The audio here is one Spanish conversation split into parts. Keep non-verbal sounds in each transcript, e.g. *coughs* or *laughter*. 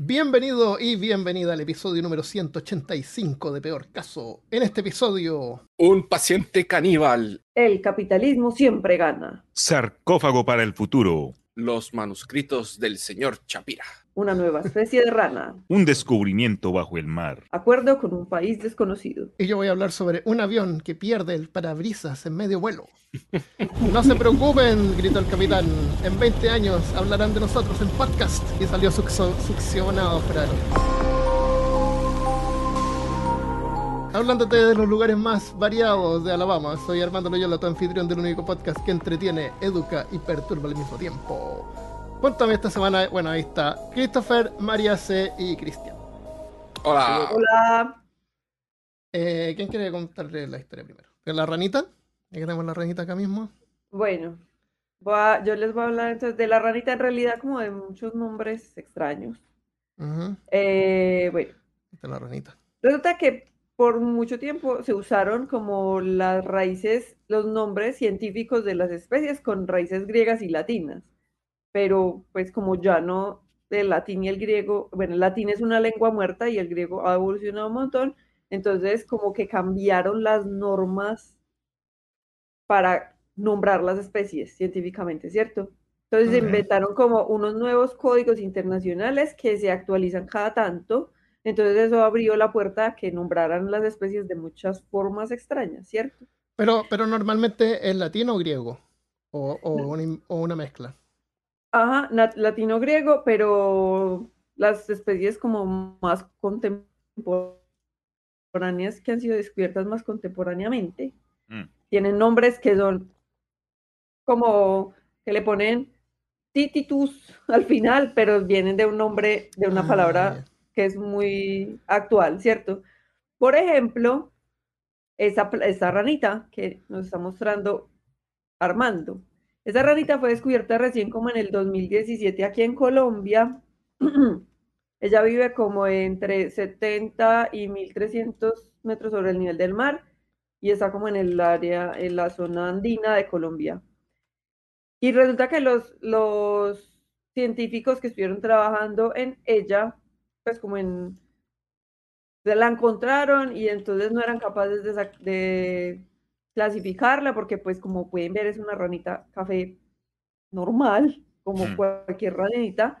Bienvenido y bienvenida al episodio número 185 de Peor Caso. En este episodio... Un paciente caníbal. El capitalismo siempre gana. Sarcófago para el futuro. Los manuscritos del señor Chapira. Una nueva especie de rana. Un descubrimiento bajo el mar. Acuerdo con un país desconocido. Y yo voy a hablar sobre un avión que pierde el parabrisas en medio vuelo. No se preocupen, gritó el capitán. En 20 años hablarán de nosotros en podcast. Y salió succio- succionado fuera. Hablándote de los lugares más variados de Alabama, soy Armando Loyola, tu anfitrión del único podcast que entretiene, educa y perturba al mismo tiempo. Cuéntame esta semana, bueno, ahí está Christopher, María C. y Cristian. Hola. Hola. Eh, ¿Quién quiere contarle la historia primero? ¿De la ranita? Ya que tenemos la ranita acá mismo. Bueno, voy a- yo les voy a hablar entonces de la ranita en realidad como de muchos nombres extraños. Eh, bueno, ahí está la ranita. resulta que por mucho tiempo se usaron como las raíces, los nombres científicos de las especies con raíces griegas y latinas. Pero pues como ya no el latín y el griego, bueno, el latín es una lengua muerta y el griego ha evolucionado un montón, entonces como que cambiaron las normas para nombrar las especies científicamente, ¿cierto? Entonces se Ujú. inventaron como unos nuevos códigos internacionales que se actualizan cada tanto. Entonces eso abrió la puerta a que nombraran las especies de muchas formas extrañas, ¿cierto? Pero, pero normalmente es latino o griego. O, o una, im- o una mezcla. Ajá, nat- latino griego, pero las especies como más contemporáneas que han sido descubiertas más contemporáneamente Mm. tienen nombres que son como que le ponen tititus al final, pero vienen de un nombre, de una Ah, palabra que es muy actual, ¿cierto? Por ejemplo, esa, esa ranita que nos está mostrando Armando. Esa ranita fue descubierta recién como en el 2017 aquí en Colombia. *clears throat* Ella vive como entre 70 y 1300 metros sobre el nivel del mar y está como en el área, en la zona andina de Colombia. Y resulta que los, los científicos que estuvieron trabajando en ella, pues como en, se la encontraron y entonces no eran capaces de, de clasificarla porque pues como pueden ver es una ranita café normal, como Mm. cualquier ranita.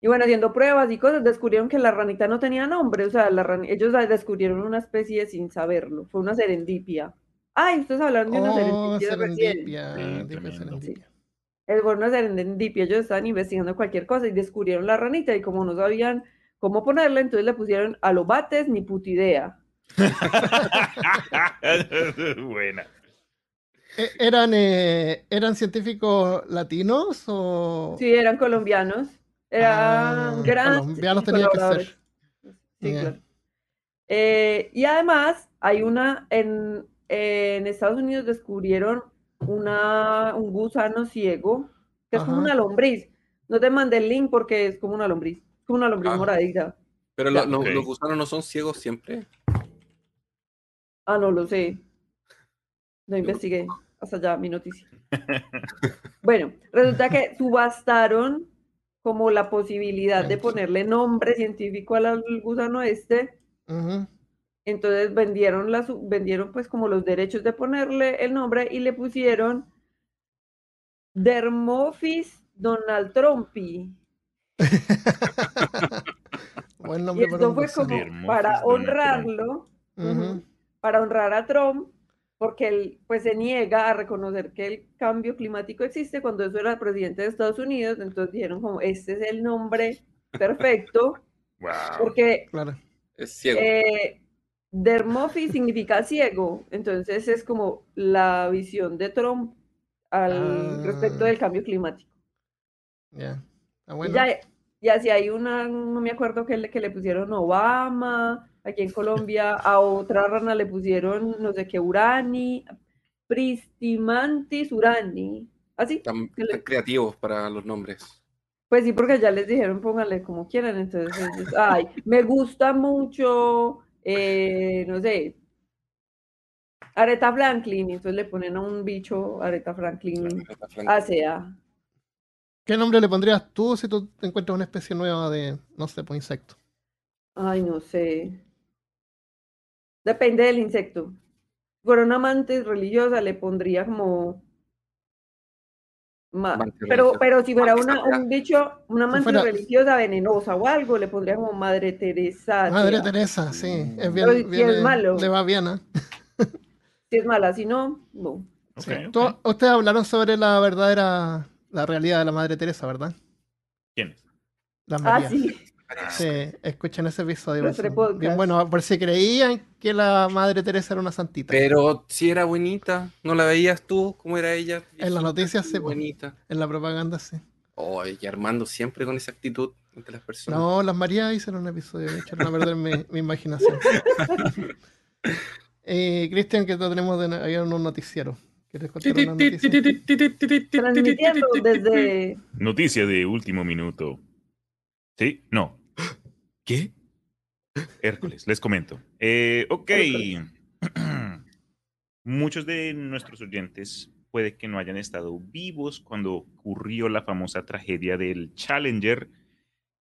Y bueno, haciendo pruebas y cosas, descubrieron que la ranita no tenía nombre, o sea, la ran- ellos descubrieron una especie sin saberlo, fue una serendipia. Ay, ustedes hablaron de una Oh, serendipia recién. serendipia. Sí, serendipia. Es bueno una serendipia, ellos estaban investigando cualquier cosa y descubrieron la ranita y como no sabían cómo ponerla, entonces le pusieron a los bates ni puta idea. *laughs* Buena. Eh, ¿Eran, eh, ¿Eran científicos latinos o...? Sí, eran colombianos, eran Ah, grandes colombianos tenían que colaboradores. ser. Sí, Ya. claro. Eh, y además hay una, en, en Estados Unidos descubrieron una, un gusano ciego, que es como una lombriz. No te mandé el link porque es como una lombriz, es como una lombriz Ah. moradita. Pero lo- los gusanos no son ciegos siempre. Ah, no lo sé. No investigué. Hasta allá mi noticia. Bueno, resulta que *laughs* subastaron como la posibilidad de ponerle nombre científico al gusano este. Entonces vendieron, la, su- vendieron pues como los derechos de ponerle el nombre y le pusieron Dermophis Donald Trumpi. *laughs* Buen Y nombre para esto un fue como para honrarlo, para honrar a Trump, porque él pues se niega a reconocer que el cambio climático existe cuando eso era presidente de Estados Unidos, entonces dijeron como este es el nombre perfecto, *laughs* Wow. porque Claro. Es ciego. eh, Dermophis significa ciego, entonces es como la visión de Trump al Ah. respecto del cambio climático. Ya. Está Y bueno. ya, Y así hay una, no me acuerdo que le, que le pusieron Obama, aquí en Colombia a otra rana le pusieron no sé qué Urani, Pristimantis Urani, así. Tan, tan creativos para los nombres. Pues sí, porque ya les dijeron pónganle como quieran, entonces ellos, ay, me gusta mucho, eh, no sé, Aretha Franklin, y entonces le ponen a un bicho Aretha Franklin. ACA. ¿Qué nombre le pondrías tú si tú te encuentras una especie nueva de, no sé, pues insecto? Ay, no sé. Depende del insecto. Si fuera una amante religiosa, le pondría como. ma- Pero, pero si fuera una, un bicho, una amante fuera- religiosa venenosa o algo, le pondría como Madre Teresa. Madre sea, Teresa, sí. Es bien, si bien, es eh, malo. Le va bien, ¿ah? *laughs* Si es mala, si no, no. Ok, Sí. ok. Tú- Ustedes hablaron sobre la verdadera, la realidad de la Madre Teresa, ¿verdad? ¿Quién es? La Ah, María. sí. Sí, escuchen ese episodio. Bien bueno, por si creían que la Madre Teresa era una santita. Pero si era bonita, ¿no la veías tú? ¿Cómo era ella? En las noticias, sí, pues. Bonita. En la propaganda, sí. Oye, y Armando siempre con esa actitud ante las personas. No, las Marías hicieron un episodio, me echaron a perder mi, mi imaginación. Eh, Cristian, que tenemos de, había un noticiero. ¿Quieres contar una noticia? Transmitiendo desde. Noticia de último minuto. ¿Sí? No. ¿Qué? Hércules, les comento. Eh, ok. *clears throat* Muchos de nuestros oyentes puede que no hayan estado vivos cuando ocurrió la famosa tragedia del Challenger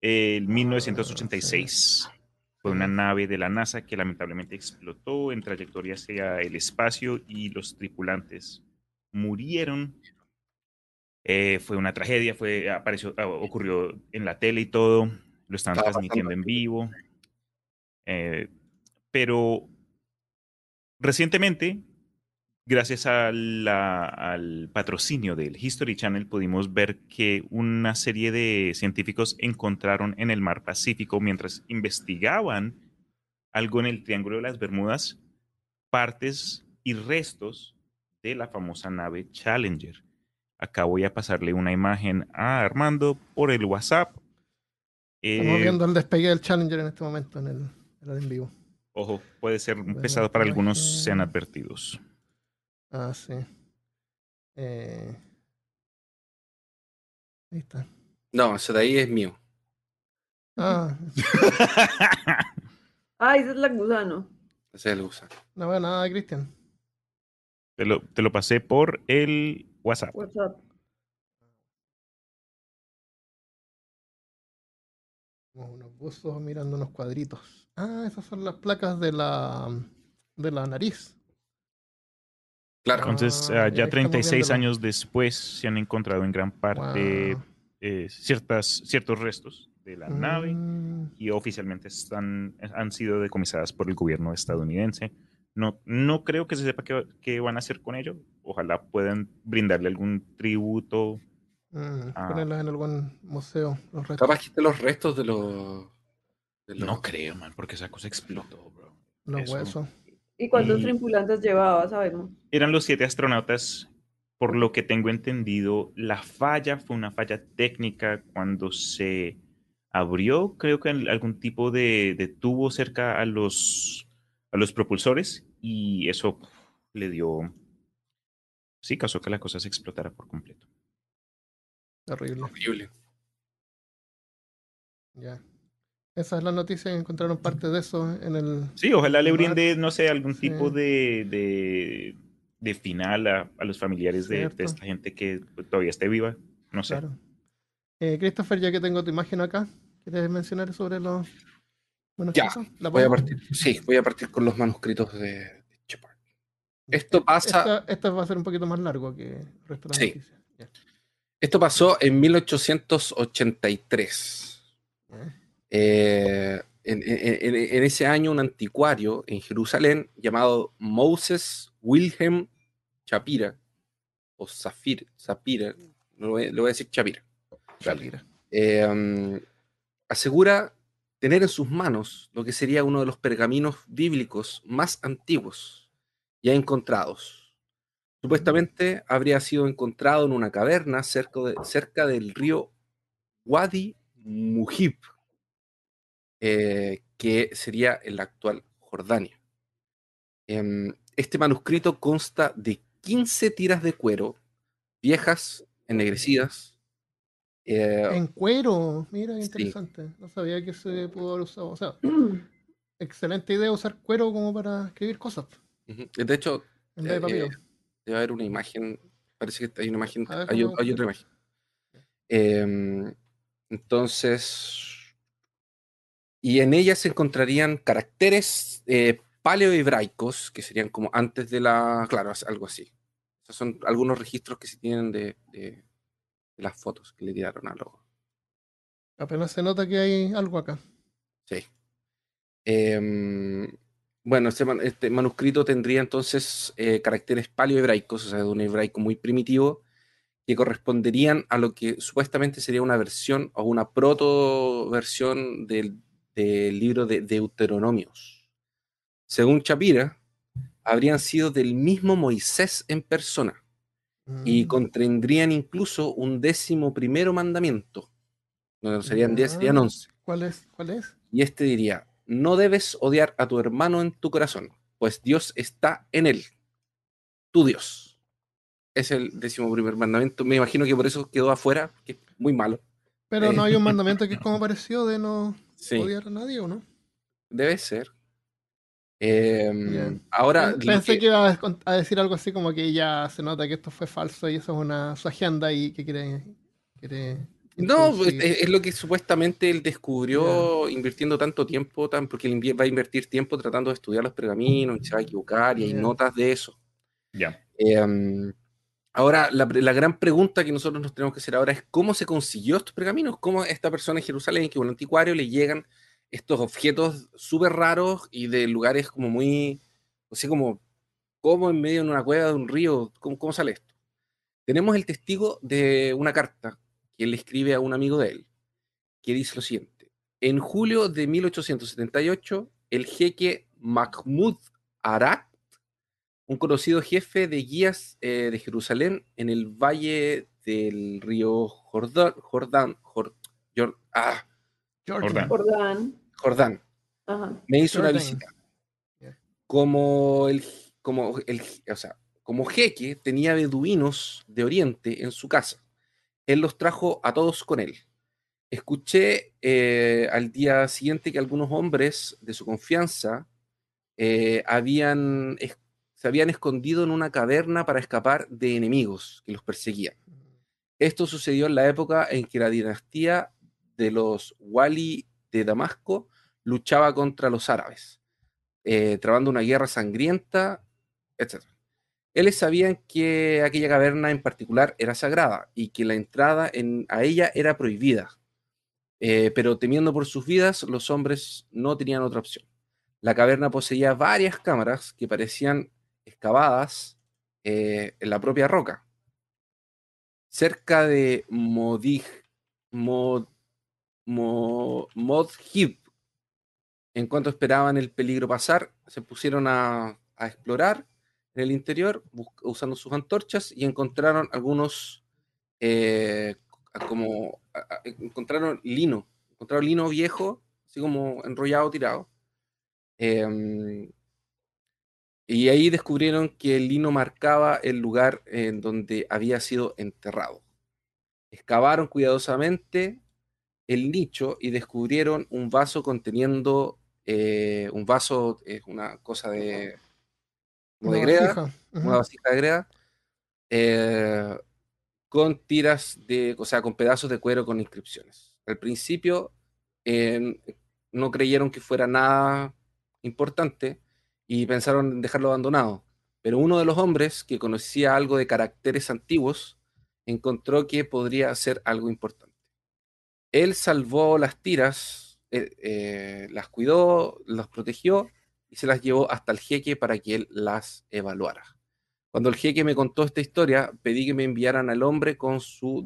en 1986. Fue una nave de la NASA que lamentablemente explotó en trayectoria hacia el espacio y los tripulantes murieron. Eh, fue una tragedia, fue, apareció, ah, ocurrió en la tele y todo, lo Estaba transmitiendo en vivo. Eh, pero recientemente, gracias a la- al patrocinio del History Channel, pudimos ver que una serie de científicos encontraron en el mar Pacífico, mientras investigaban algo en el Triángulo de las Bermudas, partes y restos de la famosa nave Challenger. Acá voy a pasarle una imagen a Armando por el WhatsApp. Estamos Eh, viendo el despegue del Challenger en este momento en el, en el en vivo. Ojo, puede ser Bueno, pesado para algunos, sean advertidos. Ah, sí. Eh, ahí está. No, ese de ahí es mío. Ah, *laughs* Ah, ese es la gusano. Ese es el gusano. no veo nada, Cristian. Te lo, te lo pasé por el WhatsApp. WhatsApp. Unos buzos mirando unos cuadritos. Ah, esas son las placas de la de la nariz. Claro. Entonces, Ah, ah, ya ya estamos 36 viéndolo. años después se han encontrado en gran parte Wow. eh, ciertas, ciertos restos de la nave Mm, y oficialmente están, han sido decomisadas por el gobierno estadounidense. No, no creo que se sepa qué, qué van a hacer con ello. Ojalá puedan brindarle algún tributo. Mm, Ah. Ponerlas en algún museo. Los restos. Capaz que estén los restos de los. de los- No creo, man, porque esa cosa explotó, bro. los eso. huesos. ¿Y cuántos Y- tripulantes llevaba? Sabemos. Eran los siete astronautas. Por lo que tengo entendido, la falla fue una falla técnica cuando se abrió, creo que en algún tipo de, de tubo cerca a los, a los propulsores y eso le dio, sí, causó que la cosa se explotara por completo. Terrible. Horrible. Ya. Esa es la noticia que encontraron parte de eso en el. Sí, ojalá le brinde, no sé, algún Sí. tipo de, de, de final a, a los familiares de, esta gente que todavía esté viva. No sé. Claro. Eh, Christopher, ya que tengo tu imagen acá, ¿quieres mencionar sobre los Ya, Voy a partir. Sí, voy a partir con los manuscritos de, de Shepard. Esto pasa. Esta, esta va a ser un poquito más largo que el resto de las Sí. noticias. Esto pasó en 1883. Ya. Eh, en, en- en- en ese año, un anticuario en Jerusalén llamado Moses Wilhelm Shapira, o Zafir, Zapira, lo voy, a decir Shapira, Shakira. eh, um, asegura tener en sus manos lo que sería uno de los pergaminos bíblicos más antiguos ya encontrados. Supuestamente habría sido encontrado en una caverna cerca, de- cerca del río Wadi Mujib, eh, que sería el actual Jordania. Em, este manuscrito consta de 15 tiras de cuero, viejas, ennegrecidas. eh, En cuero, mira, qué Sí. interesante. No sabía que se pudo haber usado. O sea, *clears throat* excelente idea usar cuero como para escribir cosas. De hecho, en vez de Eh. Debe haber una imagen. Parece que hay una imagen. Ver, Hay, otra imagen. Em, entonces. Y en ella se encontrarían caracteres eh, paleohebraicos, que serían como antes de la. Claro, algo así. Esos son algunos registros que se tienen de, de- de las fotos que le tiraron a los. Apenas se nota que hay algo acá. Sí. Em, bueno, este, este manuscrito tendría entonces eh, caracteres paleohebraicos, o sea, de un hebraico muy primitivo, que corresponderían a lo que supuestamente sería una versión o una proto-versión del, del libro de Deuteronomios. Según Chapira, habrían sido del mismo Moisés en persona y Mm. contendrían incluso un décimo primero mandamiento. No serían 10, Ya. serían 11. ¿Cuál es? ¿Cuál es? Y este diría, no debes odiar a tu hermano en tu corazón, pues Dios está en él, tu Dios. Es el décimo primer mandamiento. Me imagino que por eso quedó afuera, que es muy malo. Pero no Eh. hay un *laughs* mandamiento que es como pareció de no Sí, odiar a nadie, ¿o no? debe ser. Em, Ya. ahora, Pensé que- que iba a decir algo así como que ya se nota que esto fue falso y eso es una su agenda y que quiere. quiere No, pues, es, es lo que supuestamente él descubrió invirtiendo tanto tiempo, tan, porque él va a invertir tiempo tratando de estudiar los pergaminos y se va a equivocar y hay notas de eso. Ya. Eh, ahora, la, gran pregunta que nosotros nos tenemos que hacer ahora es cómo se consiguió estos pergaminos, cómo a esta persona en Jerusalén, que es un anticuario, le llegan estos objetos súper raros y de lugares como muy, así como, como en medio de una cueva de un río, ¿cómo, cómo sale esto? Tenemos el testigo de una carta que él le escribe a un amigo de él, que dice lo siguiente. En julio de 1878, el jeque Mahmud Arak un conocido jefe de guías eh, de Jerusalén en el valle del río Jordán, Jordán, Jor- Jor- ah. Jordán. Jordán. Jordán, Ajá. me hizo una visita. Como el, como el, o sea, como jeque tenía beduinos de Oriente en su casa. Él los trajo a todos con él. Escuché eh, al día siguiente que algunos hombres de su confianza eh, habían, se habían escondido en una caverna para escapar de enemigos que los perseguían. Esto sucedió en la época en que la dinastía de los Wali de Damasco luchaba contra los árabes, eh, trabando una guerra sangrienta, etc. Ellos sabían que aquella caverna en particular era sagrada y que la entrada en- a ella era prohibida. Eh, pero temiendo por sus vidas, los hombres no tenían otra opción. La caverna poseía varias cámaras que parecían excavadas eh, en la propia roca. Cerca de Modig, Mod, Mo- Modhib, en cuanto esperaban el peligro pasar, se pusieron a explorar en el interior usando sus antorchas y encontraron algunos eh, como encontraron lino, encontraron lino viejo, así como enrollado, tirado. Em, y ahí descubrieron que el lino marcaba el lugar en donde había sido enterrado. Excavaron cuidadosamente el nicho y descubrieron un vaso conteniendo eh, un vaso, es una cosa de, como de greda, vasija. Una vasija de greda, eh, con tiras de, o sea, con pedazos de cuero con inscripciones. Al principio eh, no creyeron que fuera nada importante y pensaron en dejarlo abandonado. Pero uno de los hombres que conocía algo de caracteres antiguos encontró que podría ser algo importante. Él salvó las tiras, eh, eh, las cuidó, las protegió y se las llevó hasta el jeque para que él las evaluara. Cuando el jeque me contó esta historia, pedí que me enviaran al hombre con su,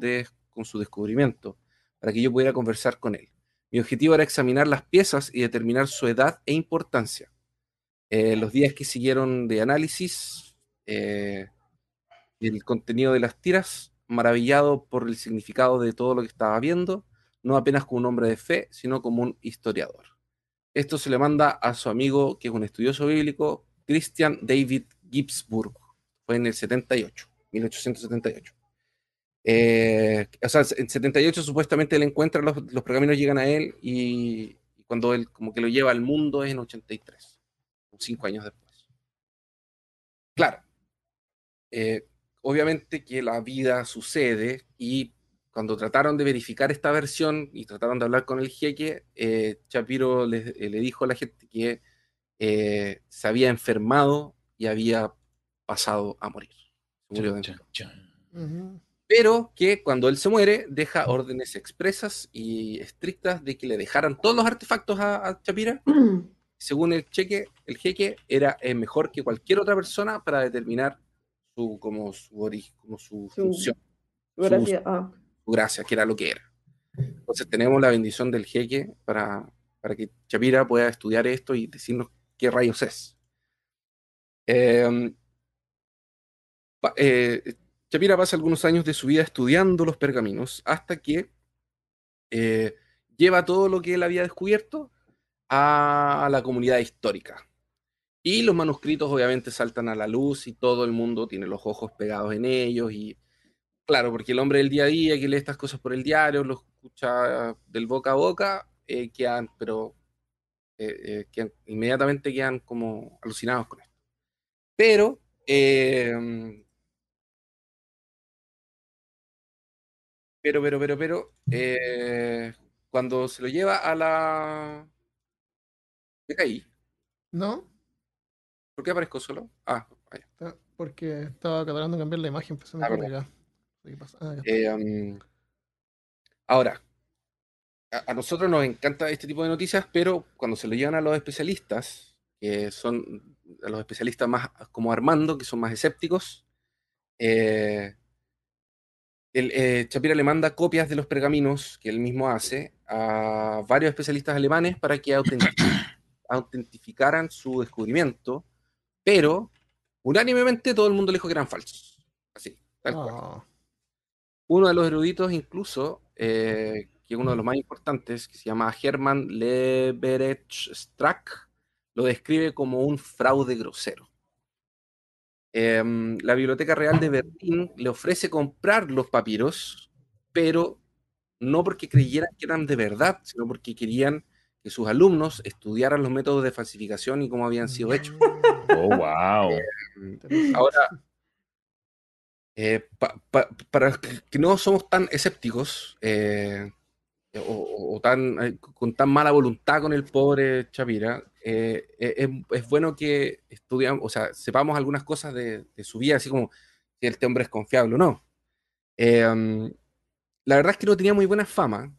con su descubrimiento, para que yo pudiera conversar con él. Mi objetivo era examinar las piezas y determinar su edad e importancia. Eh, los días que siguieron de análisis, eh, el contenido de las tiras, maravillado por el significado de todo lo que estaba viendo, no apenas como un hombre de fe, sino como un historiador. Esto se le manda a su amigo, que es un estudioso bíblico, Christian David Gibbsburg. Fue en el 78, 1878. Eh, o sea, en 78 supuestamente él encuentra los, los pergaminos, llegan a él y, cuando él como que lo lleva al mundo es en 83, cinco años después. Claro, eh, obviamente que la vida sucede y cuando trataron de verificar esta versión y trataron de hablar con el jeque, eh, Shapiro le, eh, le dijo a la gente que eh, se había enfermado y había pasado a morir. Pero que cuando él se muere, deja órdenes expresas y estrictas de que le dejaran todos los artefactos a, a Chapira. *clears throat* Según el cheque, el jeque era eh, mejor que cualquier otra persona para determinar su, como su origen, como su, Su- función, Gracias. Ah, su gracia, que era lo que era. Entonces tenemos la bendición del jeque para, para que Chapira pueda estudiar esto y decirnos qué rayos es. Eh, pa- eh, Chapira pasa algunos años de su vida estudiando los pergaminos hasta que eh, lleva todo lo que él había descubierto a la comunidad histórica. Y los manuscritos obviamente saltan a la luz y todo el mundo tiene los ojos pegados en ellos y claro, porque el hombre del día a día que lee estas cosas por el diario, lo escucha del boca a boca, eh, quedan, pero eh, eh, quedan- inmediatamente quedan como alucinados con esto. Pero eh, pero, pero, pero, pero, eh, cuando se lo lleva a la... Me caí. ¿No? ¿Por qué aparezco solo? Ah, vaya. Porque estaba tratando de cambiar la imagen, empezó a Ah. ¿Qué pasa? Ah. Eh, um, ahora, a, a nosotros nos encanta este tipo de noticias, pero cuando se lo llevan a los especialistas, que son a los especialistas más como Armando, que son más escépticos, eh, el, eh, Shapira le manda copias de los pergaminos que él mismo hace a varios especialistas alemanes para que autentic- *coughs* autentificaran su descubrimiento, pero unánimemente todo el mundo le dijo que eran falsos. Así, tal cual. Uno de los eruditos, incluso, eh, que es uno de los más importantes, que se llama Hermann Leberecht Strack, lo describe como un fraude grosero. Em, la Biblioteca Real de Berlín le ofrece comprar los papiros, pero no porque creyeran que eran de verdad, sino porque querían que sus alumnos estudiaran los métodos de falsificación y cómo habían sido hechos. Oh, wow. Ahora, eh, pa- pa- para que que no somos tan escépticos eh, o, tan, eh, con tan mala voluntad con el pobre Chapira, eh, es, es bueno que estudiamos, o sea, sepamos algunas cosas de, de su vida, así como si este hombre es confiable o no. Um, la verdad es que no tenía muy buena fama.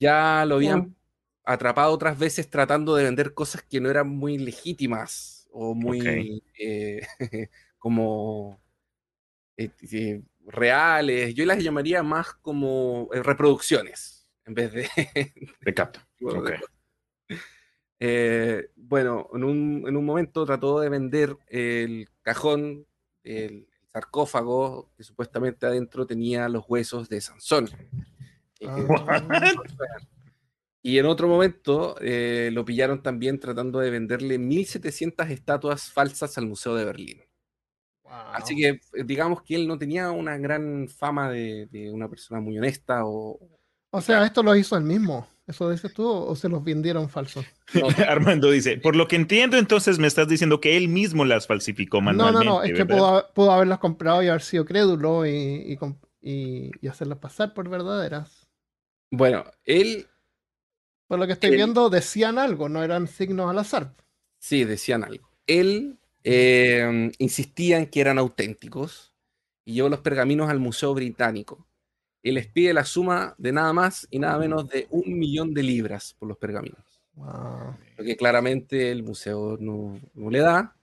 Ya lo habían atrapado otras veces tratando de vender cosas que no eran muy legítimas o muy *laughs* como eh, eh, reales. Yo las llamaría más como eh, reproducciones en vez de... *laughs* Te capto. Eh, bueno, en un, en un momento trató de vender el cajón, el sarcófago, que supuestamente adentro tenía los huesos de Sansón. Ah, Y en otro momento eh, lo pillaron también tratando de venderle 1700 estatuas falsas al Museo de Berlín. Wow. Así que eh, digamos que él no tenía una gran fama de, de una persona muy honesta o... O sea, esto lo hizo él mismo. ¿Eso dices tú o se los vendieron falsos? No, *laughs* Armando dice, por lo que entiendo, entonces me estás diciendo que él mismo las falsificó No, no, manualmente. no, es que ¿verdad? pudo, haber- pudo haberlas comprado y haber sido crédulo y, y- y hacerlas pasar por verdaderas. Bueno, él Por lo que estoy Él- viendo, decían algo, no eran signos al azar. sí decían algo. Él eh, insistía en que eran auténticos y llevó los pergaminos al Museo Británico. Y les pide la suma de nada más y nada menos de un millón de libras por los pergaminos. Wow. lo que claramente el museo no, no le da.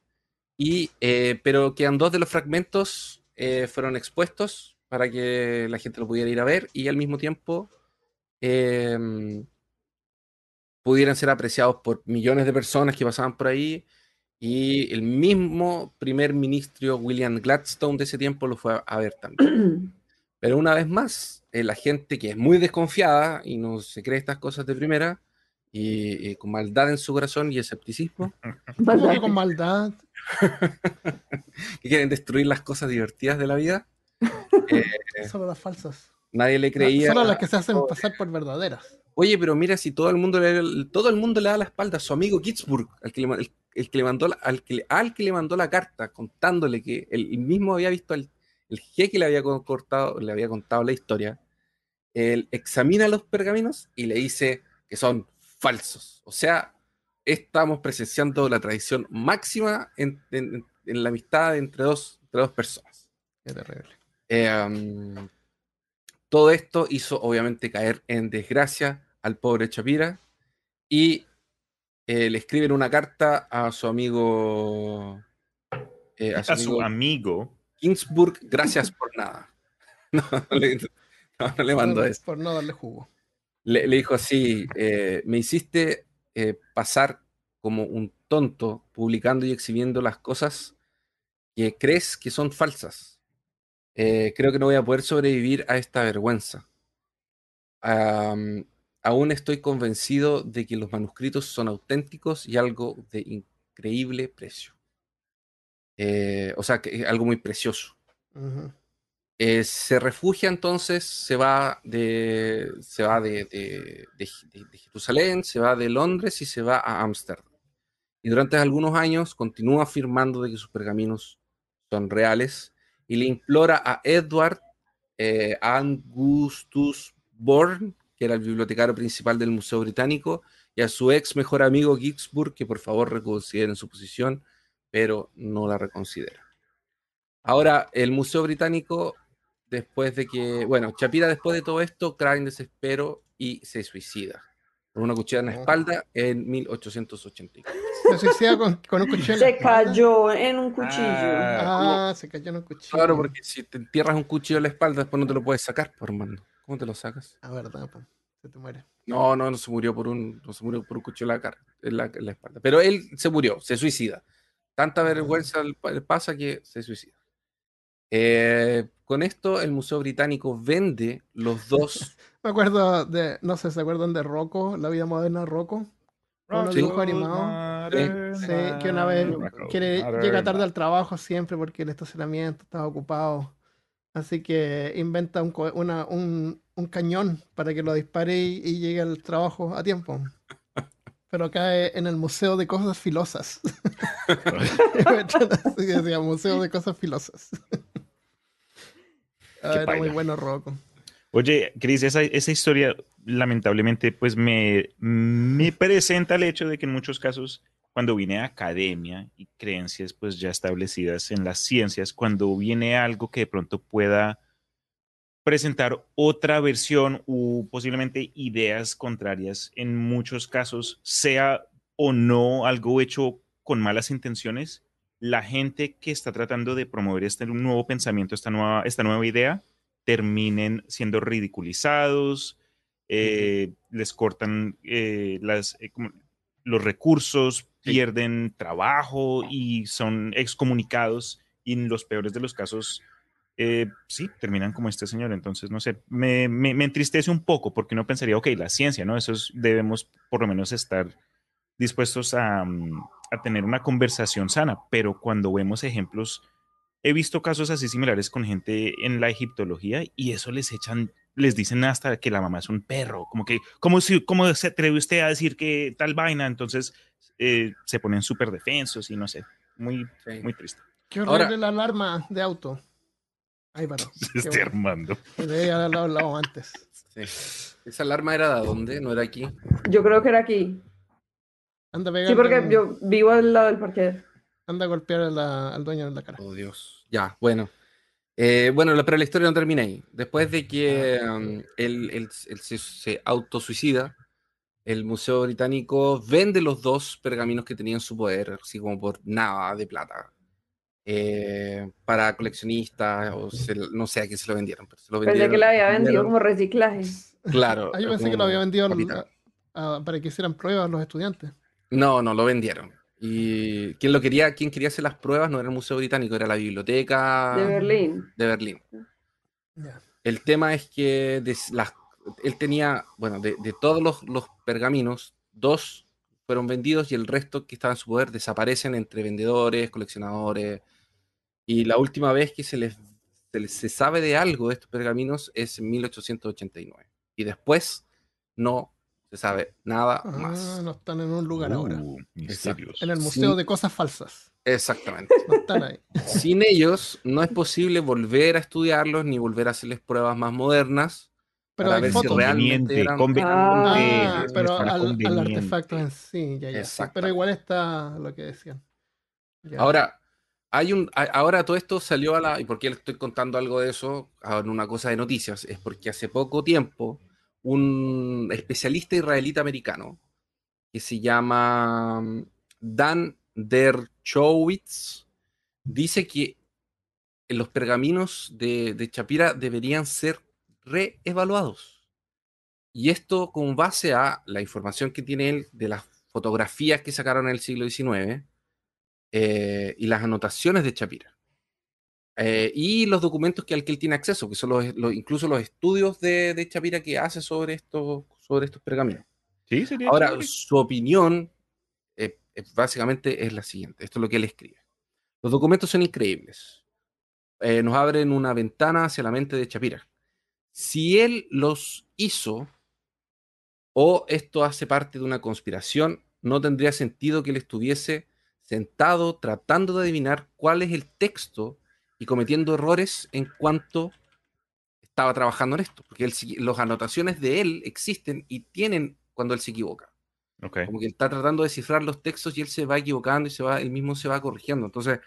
Y, eh, pero quedan dos de los fragmentos eh, fueron expuestos para que la gente lo pudiera ir a ver y al mismo tiempo eh, pudieran ser apreciados por millones de personas que pasaban por ahí. Y el mismo primer ministro William Gladstone de ese tiempo lo fue a, ver también. *clears throat* Pero una vez más, eh, la gente que es muy desconfiada y no se cree estas cosas de primera, y, y con maldad en su corazón y escepticismo, *laughs* ¿Cómo que con maldad? *laughs* que quieren destruir las cosas divertidas de la vida, *laughs* eh, Solo las falsas. nadie le creía. Solo las que se hacen pasar por verdaderas. Oye, pero mira, si todo el mundo le, todo el mundo le da la espalda a su amigo Ginsburg, al que le, el, el que le mandó la, al, que le, al que le mandó la carta, contándole que él, mismo había visto al el jeque le había co- cortado, le había contado la historia. Él examina los pergaminos y le dice que son falsos. O sea, estamos presenciando la tradición máxima en, en- en la amistad entre dos, entre dos personas. Qué terrible. Eh, um, todo esto hizo obviamente caer en desgracia al pobre Chapira y eh, le escriben una carta a su amigo, eh, a su A su amigo. Ginsburg, gracias por nada. *laughs* No, no le, no, no le mandó por, eso. por no darle jugo. Le, le dijo así, eh, me hiciste eh, pasar como un tonto publicando y exhibiendo las cosas que crees que son falsas. Eh, creo que no voy a poder sobrevivir a esta vergüenza. Am, aún estoy convencido de que los manuscritos son auténticos y algo de increíble precio. Eh, o sea, que es algo muy precioso. Ujú. Eh, se refugia entonces, se va de, se va de- de- de- de Jerusalén, se va de Londres y se va a Ámsterdam. Y durante algunos años continúa afirmando de que sus pergaminos son reales y le implora a Edward eh, Augustus Bourne, que era el bibliotecario principal del Museo Británico, y a su ex mejor amigo Ginsburg, que por favor reconsideren su posición, pero no la reconsidera. Ahora, el Museo Británico, después de que, bueno, Chapira después de todo esto, cae en desespero y se suicida por una cuchilla en la Oh. espalda en 1884. Se suicida con, con un cuchillo. en la Se cayó en un cuchillo. Ah, Ah, se cayó en un cuchillo. Claro, porque si te entierras un cuchillo en la espalda, después no te lo puedes sacar, por hermano. ¿Cómo te lo sacas? Ah, verdad, po. se te muere. No, no, no se murió por un, no se murió por un cuchillo en la, cara, en la, en la espalda. Pero él se murió, se suicida. Tanta vergüenza le pa- le pasa que se suicida. Eh, con esto, el Museo Británico vende los dos. *laughs* Me acuerdo de, no sé, ¿se acuerdan de Rocco? La vida moderna de Rocco. Unos Sí. dibujos animados. Sí, que una vez quiere, llega tarde al trabajo siempre porque el estacionamiento estaba ocupado. Así que inventa un, co- una- un, un cañón para que lo dispare y, y llegue al trabajo a tiempo. Pero cae en el Museo de Cosas Filosas. *laughs* Así que decía, Museo de Cosas Filosas. Ah, era muy bueno Rocco. Oye, Cris, esa, esa historia lamentablemente pues me, me presenta el hecho de que en muchos casos cuando viene academia y creencias pues ya establecidas en las ciencias, cuando viene algo que de pronto pueda presentar otra versión u posiblemente ideas contrarias, en muchos casos, sea o no algo hecho con malas intenciones, la gente que está tratando de promover este nuevo pensamiento, esta nueva, esta nueva idea, terminen siendo ridiculizados, eh, les cortan eh, las, eh, los recursos, Sí. pierden trabajo y son excomunicados y en los peores de los casos, sí, terminan como este señor. Entonces, no sé, me, me- me entristece un poco porque uno pensaría, ok, la ciencia, ¿no? Eso es- debemos por lo menos estar dispuestos a, mm, a tener una conversación sana, pero cuando vemos ejemplos, he visto casos así similares con gente en la egiptología y eso les echan, les dicen hasta que la mamá es un perro, como que, ¿cómo, si, cómo se atreve usted a decir que tal vaina? Entonces eh, se ponen súper defensos y no sé, muy, Sí. muy triste. Qué horrible Ahora- la alarma de auto. Ahí paró. *laughs* Qué Este bueno. Armando. Debería haberlo hablado antes. Sí. ¿Esa alarma era de dónde? ¿No era aquí? Yo creo que era aquí. Anda Sí, porque yo vivo al lado del parque. Anda a golpear a la- al dueño en la cara. Oh, Dios. Ya, bueno. Eh, bueno, pero la historia no termina ahí. Después de que um, él, él- él se, se autosuicida, el Museo Británico vende los dos pergaminos que tenía en su poder, así como por nada de plata, eh, para coleccionistas, o se- no sé a quién se lo vendieron, pero se lo Pensé vendieron. que la había vendido vendieron- como reciclaje. Claro. Ah, yo pensé que lo había vendido capital. a- para que hicieran pruebas los estudiantes. No, no, lo vendieron. Y quien lo quería, quien quería hacer las pruebas no era el Museo Británico, era la biblioteca De Berlín. de Berlín. Ya. el tema es que de las, él tenía, bueno, de, de todos los, los pergaminos, dos fueron vendidos y el resto que estaba en su poder desaparecen entre vendedores, coleccionadores. Y la última vez que se les, se les- se sabe de algo de estos pergaminos es en 1889. Y después no se sabe nada Ah, más. no están en un lugar ahora. Uh, misterios. En el Museo Sí. de Cosas Falsas. Exactamente. No están ahí. Sin ellos no es posible volver a estudiarlos ni volver a hacerles pruebas más modernas Pero para hay ver si realmente eran... Conveniente, Ah, pero al, artefacto en sí, ya, ya. Pero igual está lo que decían. Ya. Ahora, hay un, ahora todo esto salió a la. ¿Y por qué le estoy contando algo de eso? En una cosa de noticias. Es porque hace poco tiempo un especialista israelita americano que se llama mm, Dan Dershowitz dice que los pergaminos de, de deberían ser reevaluados. Y esto con base a la información que tiene él de las fotografías que sacaron en el siglo XIX eh, y las anotaciones de Shapira. Eh, y los documentos que al que él tiene acceso, que son los, los- incluso los estudios de, de Shapira que hace sobre estos, sobre estos pergaminos. Sí, sería Ahora, su opinión eh, básicamente es la siguiente. Esto es lo que él escribe. Los documentos son increíbles. Eh, nos abren una ventana hacia la mente de Shapira. Si él los hizo o esto hace parte de una conspiración, no tendría sentido que él estuviese sentado tratando de adivinar cuál es el texto y cometiendo errores en cuanto estaba trabajando en esto, porque las anotaciones de él existen y tienen cuando él se equivoca. Ok. Como que está tratando de descifrar los textos y él se va equivocando y se va, él mismo se va corrigiendo. Entonces,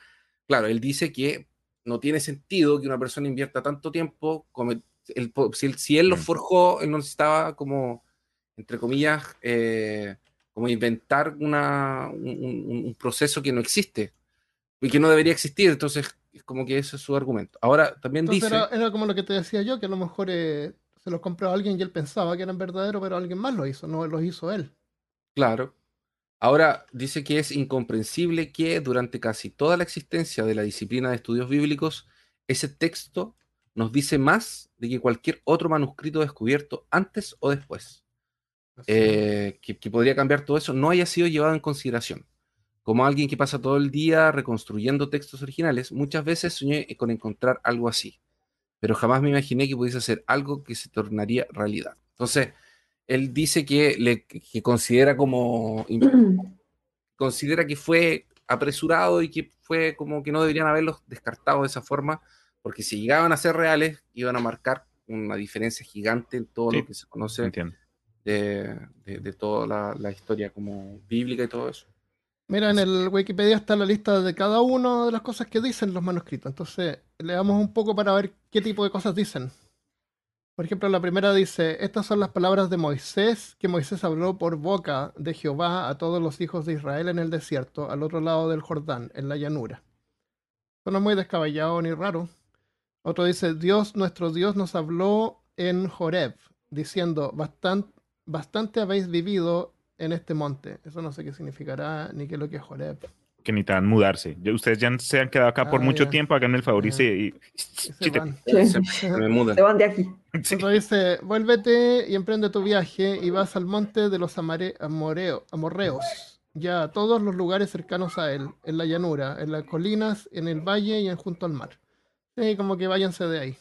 claro, él dice que no tiene sentido que una persona invierta tanto tiempo. come- él si, él, si él lo Mm. forjó, él no necesitaba como, entre comillas, eh, como inventar una, un, un- un proceso que no existe y que no debería existir. Entonces, es como que ese es su argumento. Ahora, también Entonces dice... era, era como lo que te decía yo, que a lo mejor eh, se los compró a alguien y él pensaba que eran verdaderos, pero alguien más lo hizo, no los hizo él. Claro. Ahora dice que es incomprensible que durante casi toda la existencia de la disciplina de estudios bíblicos, ese texto nos dice más de que cualquier otro manuscrito descubierto antes o después, eh, que, que podría cambiar todo eso, no haya sido llevado en consideración. Como alguien que pasa todo el día reconstruyendo textos originales, muchas veces soñé con encontrar algo así, pero jamás me imaginé que pudiese ser algo que se tornaría realidad. Entonces, él dice que, le, que considera como *clears throat* considera que fue apresurado y que fue como que no deberían haberlos descartado de esa forma, porque si llegaban a ser reales, iban a marcar una diferencia gigante en todo Sí, lo que se conoce de, de- de toda la, la historia como bíblica y todo eso. Mira, en el Wikipedia está la lista de cada una de las cosas que dicen los manuscritos. Entonces, leamos un poco para ver qué tipo de cosas dicen. Por ejemplo, la primera dice, estas son las palabras de Moisés, que Moisés habló por boca de Jehová a todos los hijos de Israel en el desierto, al otro lado del Jordán, en la llanura. Es muy descabellado ni raro. Otro dice, Dios, nuestro Dios, nos habló en Joreb, diciendo, "Bastan- bastante habéis vivido en este monte. Eso no sé qué significará, ni qué es lo que es Joreb. Que necesitan mudarse. Ustedes ya se han quedado acá por Ah, mucho ya. tiempo, hagan el favor y Ah. se... y- se *laughs* van. Sí. Se, se *laughs* me mudan. Se van de aquí. Sí. Otro dice, vuélvete y emprende tu viaje y vas al monte de los amare- amoreo- amorreos, ya a todos los lugares cercanos a él, en la llanura, en las colinas, en el valle y en junto al mar. Sí, como que váyanse de ahí.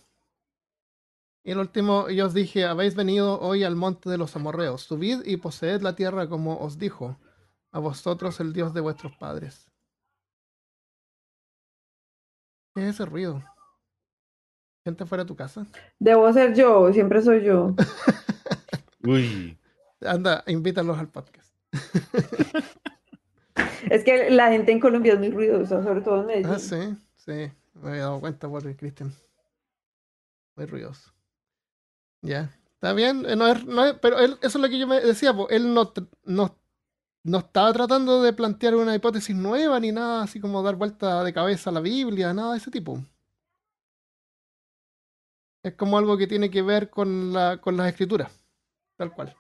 Y el último, yo os dije, habéis venido hoy al monte de los amorreos, subid y poseed la tierra como os dijo, a vosotros el Dios de vuestros padres. ¿Qué es ese ruido? ¿Gente fuera de tu casa? Debo ser yo, siempre soy yo. *laughs* Uy. Anda, invítalos al podcast. *laughs* Es que la gente en Colombia es muy ruidosa, sobre todo en Medellín. Ah, sí, sí, me había dado cuenta por el Cristian. Muy ruidoso. Ya, está bien, eh, no es, no es- pero él, eso es lo que yo me decía, él no, no, no estaba tratando de plantear una hipótesis nueva ni nada así como dar vuelta de cabeza a la Biblia, nada de ese tipo. Es como algo que tiene que ver con, la, con las escrituras, tal cual.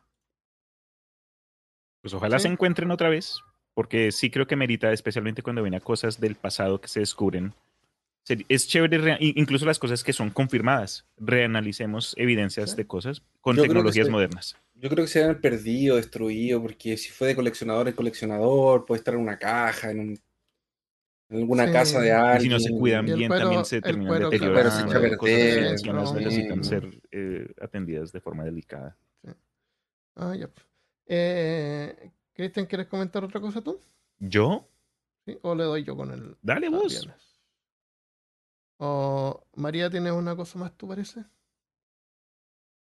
Pues ojalá Sí. se encuentren otra vez, porque sí creo que merita, especialmente cuando vienen cosas del pasado que se descubren, Es chévere, incluso las cosas que son confirmadas. Reanalicemos evidencias Sí. de cosas con Yo que tecnologías sí. modernas. Yo creo que se han perdido, destruido, porque si fue de coleccionador en coleccionador, puede estar en una caja, en, un- en alguna Sí. casa de Y alguien. si no se cuidan bien, cuero- también se terminan cuero, claro, deteriorando. se que perder, personas ¿no? necesitan Sí. ser eh, atendidas de forma delicada. Ah, ya. Eh, Cristian, ¿quieres comentar otra cosa tú? ¿Yo? ¿Sí? ¿O le doy yo con el Dale vos. ¿O María tienes una cosa más, tú parece?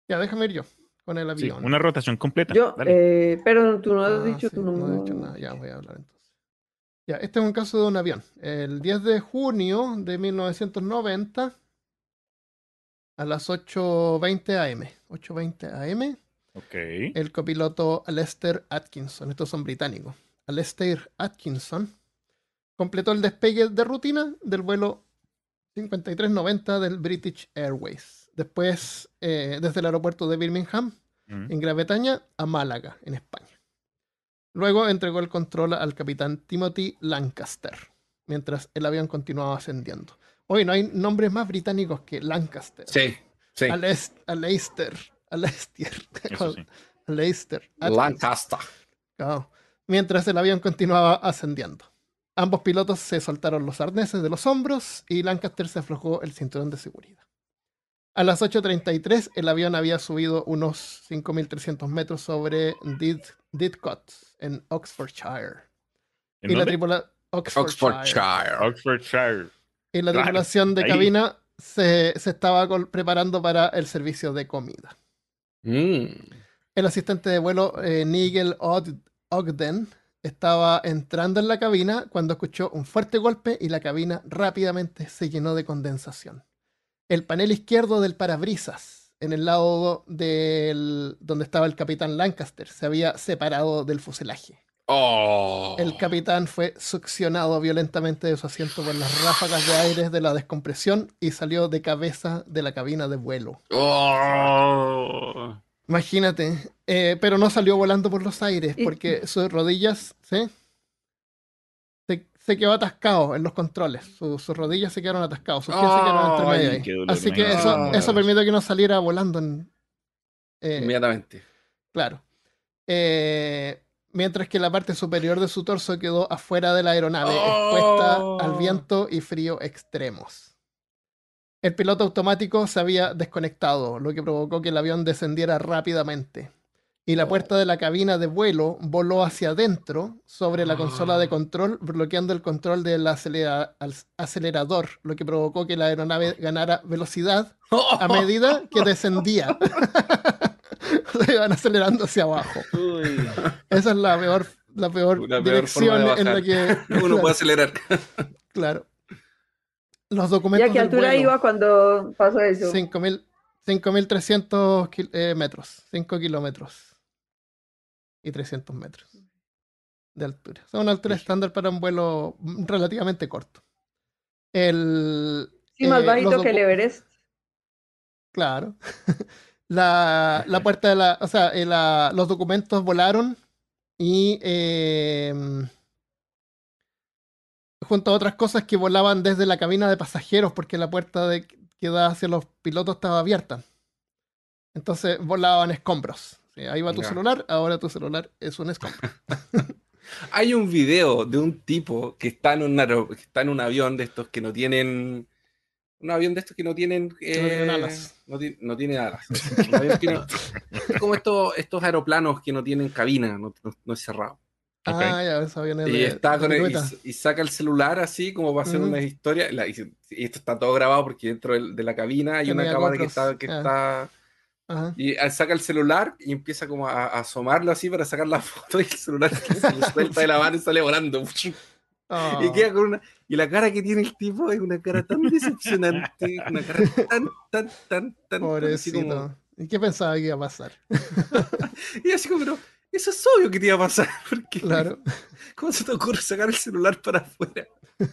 Ya, déjame ir yo con el Sí, avión. una rotación completa. Yo, Dale. eh, pero tú no has Ah, dicho sí, tu no he número. dicho nada, ya voy a hablar entonces. Ya, este es un caso de un avión. El 10 de junio de 1990 a las 8.20 am. 8.20 am, Ok. el copiloto Alistair Atkinson, estos son británicos. Alistair Atkinson completó el despegue de rutina del vuelo 5390 del British Airways. Después, eh, desde el aeropuerto de Birmingham, Mm. en Gran Bretaña a Málaga, en España. Luego entregó el control al capitán Timothy Lancaster, mientras el avión continuaba ascendiendo. Hoy no hay nombres más británicos que Lancaster. Sí, sí. Aleister. Aleister. *laughs* Aleister. Lancaster. Claro. Mientras el avión continuaba ascendiendo. Ambos pilotos se soltaron los arneses de los hombros y Lancaster se aflojó el cinturón de seguridad. A las 8.33 el avión había subido unos 5.300 metros sobre Did- Didcot, en Oxfordshire. ¿En Y la, tripula- Oxfordshire. Oxfordshire. Oxfordshire. Y la tripulación de ahí. cabina se, se estaba preparando para el servicio de comida. Mm. El asistente de vuelo, eh, Nigel Ogden, estaba entrando en la cabina cuando escuchó un fuerte golpe y la cabina rápidamente se llenó de condensación. El panel izquierdo del parabrisas, en el lado del, donde estaba el capitán Lancaster, se había separado del fuselaje. Oh. El capitán fue succionado violentamente de su asiento por las ráfagas de aire de la descompresión y salió de cabeza de la cabina de vuelo. Oh. Imagínate, eh, pero no salió volando por los aires Y- porque sus rodillas ¿sí? se, se quedó atascado en los controles. Su- sus rodillas se quedaron atascados, sus pies se quedaron entre Ay, medio ahí. Así que eso, eso permitió que no saliera volando en, eh, Inmediatamente. Claro. Eh, mientras que la parte superior de su torso quedó afuera de la aeronave, expuesta Oh. al viento y frío extremos. El piloto automático se había desconectado, lo que provocó que el avión descendiera rápidamente. Y la puerta de la cabina de vuelo voló hacia adentro sobre la consola de control, bloqueando el control del acelera- acelerador, lo que provocó que la aeronave ganara velocidad a *laughs* medida que descendía. *laughs* Se iban acelerando hacia abajo. Uy. Esa es la peor, la peor dirección en la que. *laughs* Uno claro, puede acelerar. claro. Los ¿Y documentos. a qué altura vuelo, iba cuando pasó eso? 5.000 5.300 kil- eh, metros, 5 kilómetros y 300 metros de altura. O sea, una altura estándar para un vuelo relativamente corto. El, Sí, más eh, bajito que el Everest. Claro. *laughs* La, la puerta de la. O sea, eh, la- los documentos volaron y. junto a otras cosas que volaban desde la cabina de pasajeros, porque la puerta de, que da hacia los pilotos estaba abierta. Entonces volaban escombros. Sí, ahí va tu celular, ahora tu celular es un escombro. *laughs* Hay un video de un tipo que está en un, que está en un avión de estos que no tienen. Un avión de estos que no tienen. tienen eh, alas. No, ti- no tiene alas. *laughs* No- es como estos, estos aeroplanos que no tienen cabina, no, no- no es cerrado. Ah, ya, Y está de con el- y, saca el celular así como para hacer Ujú. una historia. la- y, esto está todo grabado porque dentro de la cabina hay una cámara que está. Que ah. está Ajá. y ah, saca el celular y empieza como a, a asomarlo así para sacar la *laughs* foto y el celular se le suelta de la mano y sale volando. Oh. *laughs* Y queda con una. Y la cara que tiene el tipo es una cara tan decepcionante, una cara tan, tan, tan, tan. así como- Pobrecito. ¿Y qué pensaba que iba a pasar? *laughs* y así como, pero eso es obvio que te iba a pasar. *laughs* Porque, Claro. *laughs* ¿Cómo se te ocurre sacar el celular para afuera? *laughs*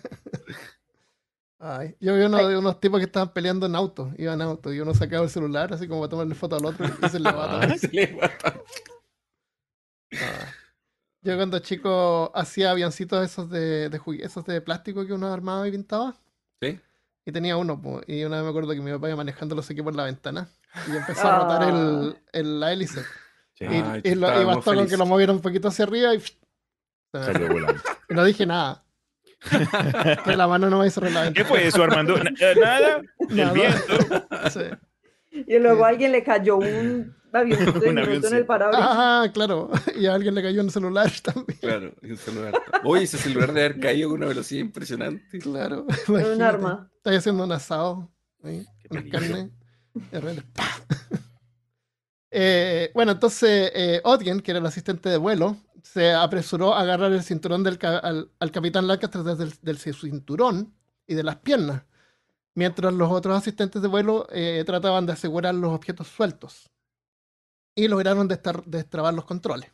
Ay, yo vi uno unos tipos que estaban peleando en auto, iban en auto, y uno sacaba el celular así como para tomarle foto al otro y se le va a tomar. Se le Ah. Yo cuando chico hacía avioncitos esos de, de esos de plástico que uno armaba y pintaba. ¿Sí? Y tenía uno, po, y una vez me acuerdo que mi papá iba manejando los equipos por la ventana y empezó a rotar el, el- la hélice. Sí. Y, Ay, y lo- y bastó con que lo moviera un poquito hacia arriba y, Salió volando. *laughs* No dije nada. *laughs* que la mano no me hizo la ¿Qué fue eso, Armando? *laughs* Na- Nada. El viento. Sí. Y luego Sí. a alguien le cayó un avioncito Un diminuto en el parabrisas. Ah, claro. Y a alguien le cayó un celular también. Claro, un celular. Oye, ese celular de haber caído con una velocidad impresionante. Claro. Era un imagínate. arma. Estás haciendo un asado. peligro. carnes. y de repente, ¡pah! Eh, bueno, entonces eh, Odgen, que era el asistente de vuelo, se apresuró a agarrar el cinturón del ca- al, al capitán Lancaster desde el del cinturón y de las piernas, mientras los otros asistentes de vuelo eh, trataban de asegurar los objetos sueltos y lograron destrabar los controles.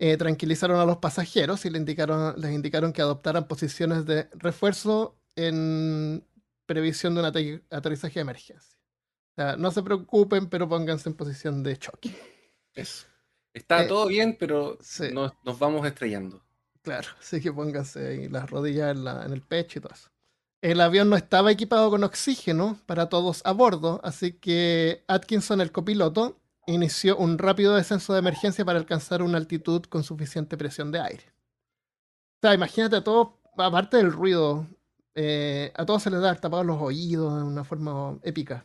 Eh, tranquilizaron a los pasajeros y le indicaron, les indicaron que adoptaran posiciones de refuerzo en previsión de un ate- aterrizaje de emergencia. Sea, no se preocupen, pero pónganse en posición de choque. Eso. Está Eh, todo bien, pero sí. nos, nos vamos estrellando. Claro, *laughs* así que pónganse ahí las rodillas en, la- en el pecho y todo eso. El avión no estaba equipado con oxígeno para todos a bordo, así que Atkinson, el copiloto, inició un rápido descenso de emergencia para alcanzar una altitud con suficiente presión de aire. O sea, imagínate a todos, aparte del ruido, eh, a todos se les da tapados los oídos de una forma épica.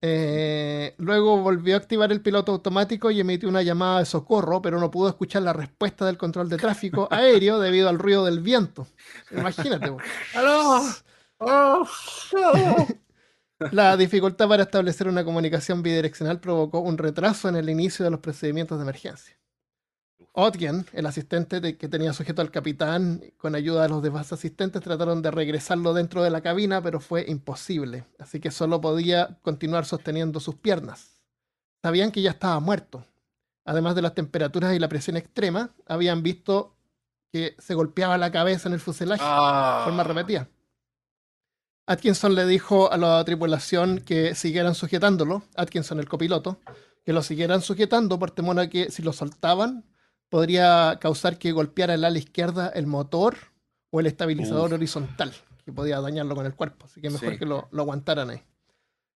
Eh, luego volvió a activar el piloto automático y emitió una llamada de socorro, pero no pudo escuchar la respuesta del control de tráfico *laughs* aéreo debido al ruido del viento. Imagínate. ¡Aló! ¡Oh! La dificultad para establecer una comunicación bidireccional provocó un retraso en el inicio de los procedimientos de emergencia. Otgen, el asistente de- que tenía sujeto al capitán, con ayuda de los demás asistentes, trataron de regresarlo dentro de la cabina, pero fue imposible. Así que solo podía continuar sosteniendo sus piernas. Sabían que ya estaba muerto. Además de las temperaturas y la presión extrema, habían visto que se golpeaba la cabeza en el fuselaje Ah. de forma repetida. Atkinson le dijo a la tripulación que siguieran sujetándolo, Atkinson el copiloto, que lo siguieran sujetando por temor a que si lo soltaban podría causar que golpeara el ala izquierda el motor o el estabilizador Uf. horizontal, que podía dañarlo con el cuerpo, así que mejor Sí. que lo, lo aguantaran ahí.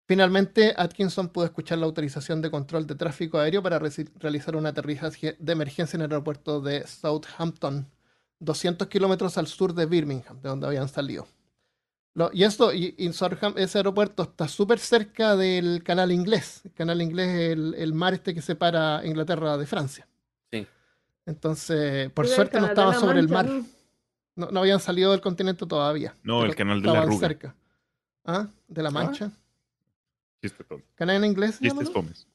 Finalmente, Atkinson pudo escuchar la autorización de control de tráfico aéreo para realizar un aterrizaje de emergencia en el aeropuerto de Southampton, 200 kilómetros al sur de Birmingham, de donde habían salido. Lo- y esto, y, y Southampton- ese aeropuerto está súper cerca del canal inglés. El canal inglés es el, el mar este que separa Inglaterra de Francia. Entonces, por suerte no la sobre el Mancha, mar. ¿no? No, no habían salido del continente todavía. No, el canal de la arruga. cerca. ¿Ah? ¿De la Mancha? Chiste. ¿Canal en inglés? Chistes fomes.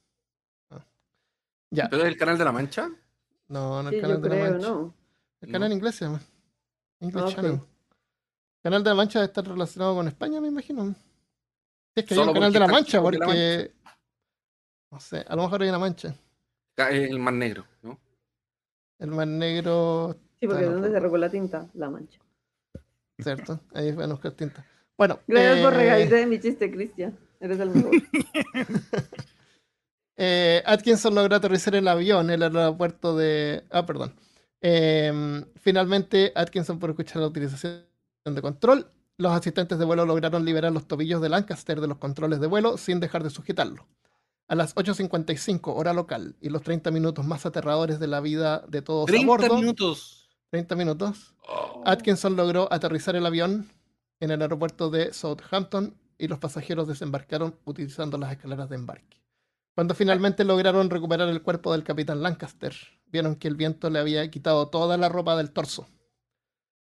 Ya. ¿Pero es el canal de la Mancha? No, no el Sí, canal yo de la Mancha. ¿no? El canal No. inglés se llama. English Ah, ok. Channel. Canal de la Mancha debe estar relacionado con España, me imagino. Si es que hay Solo un canal de la Mancha, porque la porque. No sé, a lo mejor hay una mancha. Es El Mar Negro, ¿no? El mar negro, Sí, porque por- se regó la tinta, la mancha. ¿cierto? Ahí van a buscar tinta. Bueno, Gracias por eh, regalarte de mi chiste, Cristian. Eres el mejor. *laughs* *laughs* eh, Atkinson logró aterrizar el avión en el aeropuerto de. Ah, perdón. Eh, finalmente, Atkinson, por escuchar la utilización de control, los asistentes de vuelo lograron liberar los tobillos de Lancaster de los controles de vuelo sin dejar de sujetarlo. A las 8.55 hora local y los 30 minutos más aterradores de la vida de todos a 30 bordo, minutos. 30 minutos, Oh. Atkinson logró aterrizar el avión en el aeropuerto de Southampton y los pasajeros desembarcaron utilizando las escaleras de embarque. Cuando finalmente lograron recuperar el cuerpo del capitán Lancaster, vieron que el viento le había quitado toda la ropa del torso.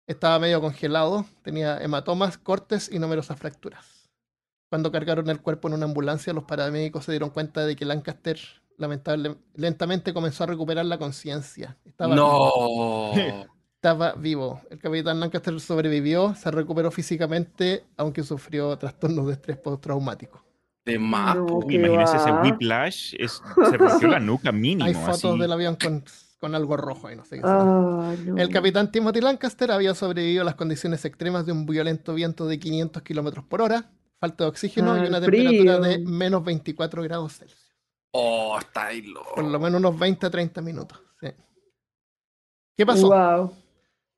Estaba medio congelado, tenía hematomas, cortes y numerosas fracturas. Cuando cargaron el cuerpo en una ambulancia, los paramédicos se dieron cuenta de que Lancaster lamentable, lentamente comenzó a recuperar la conciencia. Estaba vivo No. *laughs* estaba vivo. El capitán Lancaster sobrevivió, se recuperó físicamente, aunque sufrió trastornos de estrés postraumático. De más. No. ¿Qué Imagínese ese whiplash. Es, se rompió la nuca mínimo. Hay fotos así. del avión con, con algo rojo y no sé qué. Ah, no. El capitán Timothy Lancaster había sobrevivido a las condiciones extremas de un violento viento de 500 kilómetros por hora, falta de oxígeno y Al una temperatura frío. de menos 24 grados Celsius. Oh, está ahí loco. Por lo menos unos 20 a 30 minutos. sí. ¿Qué pasó? Wow.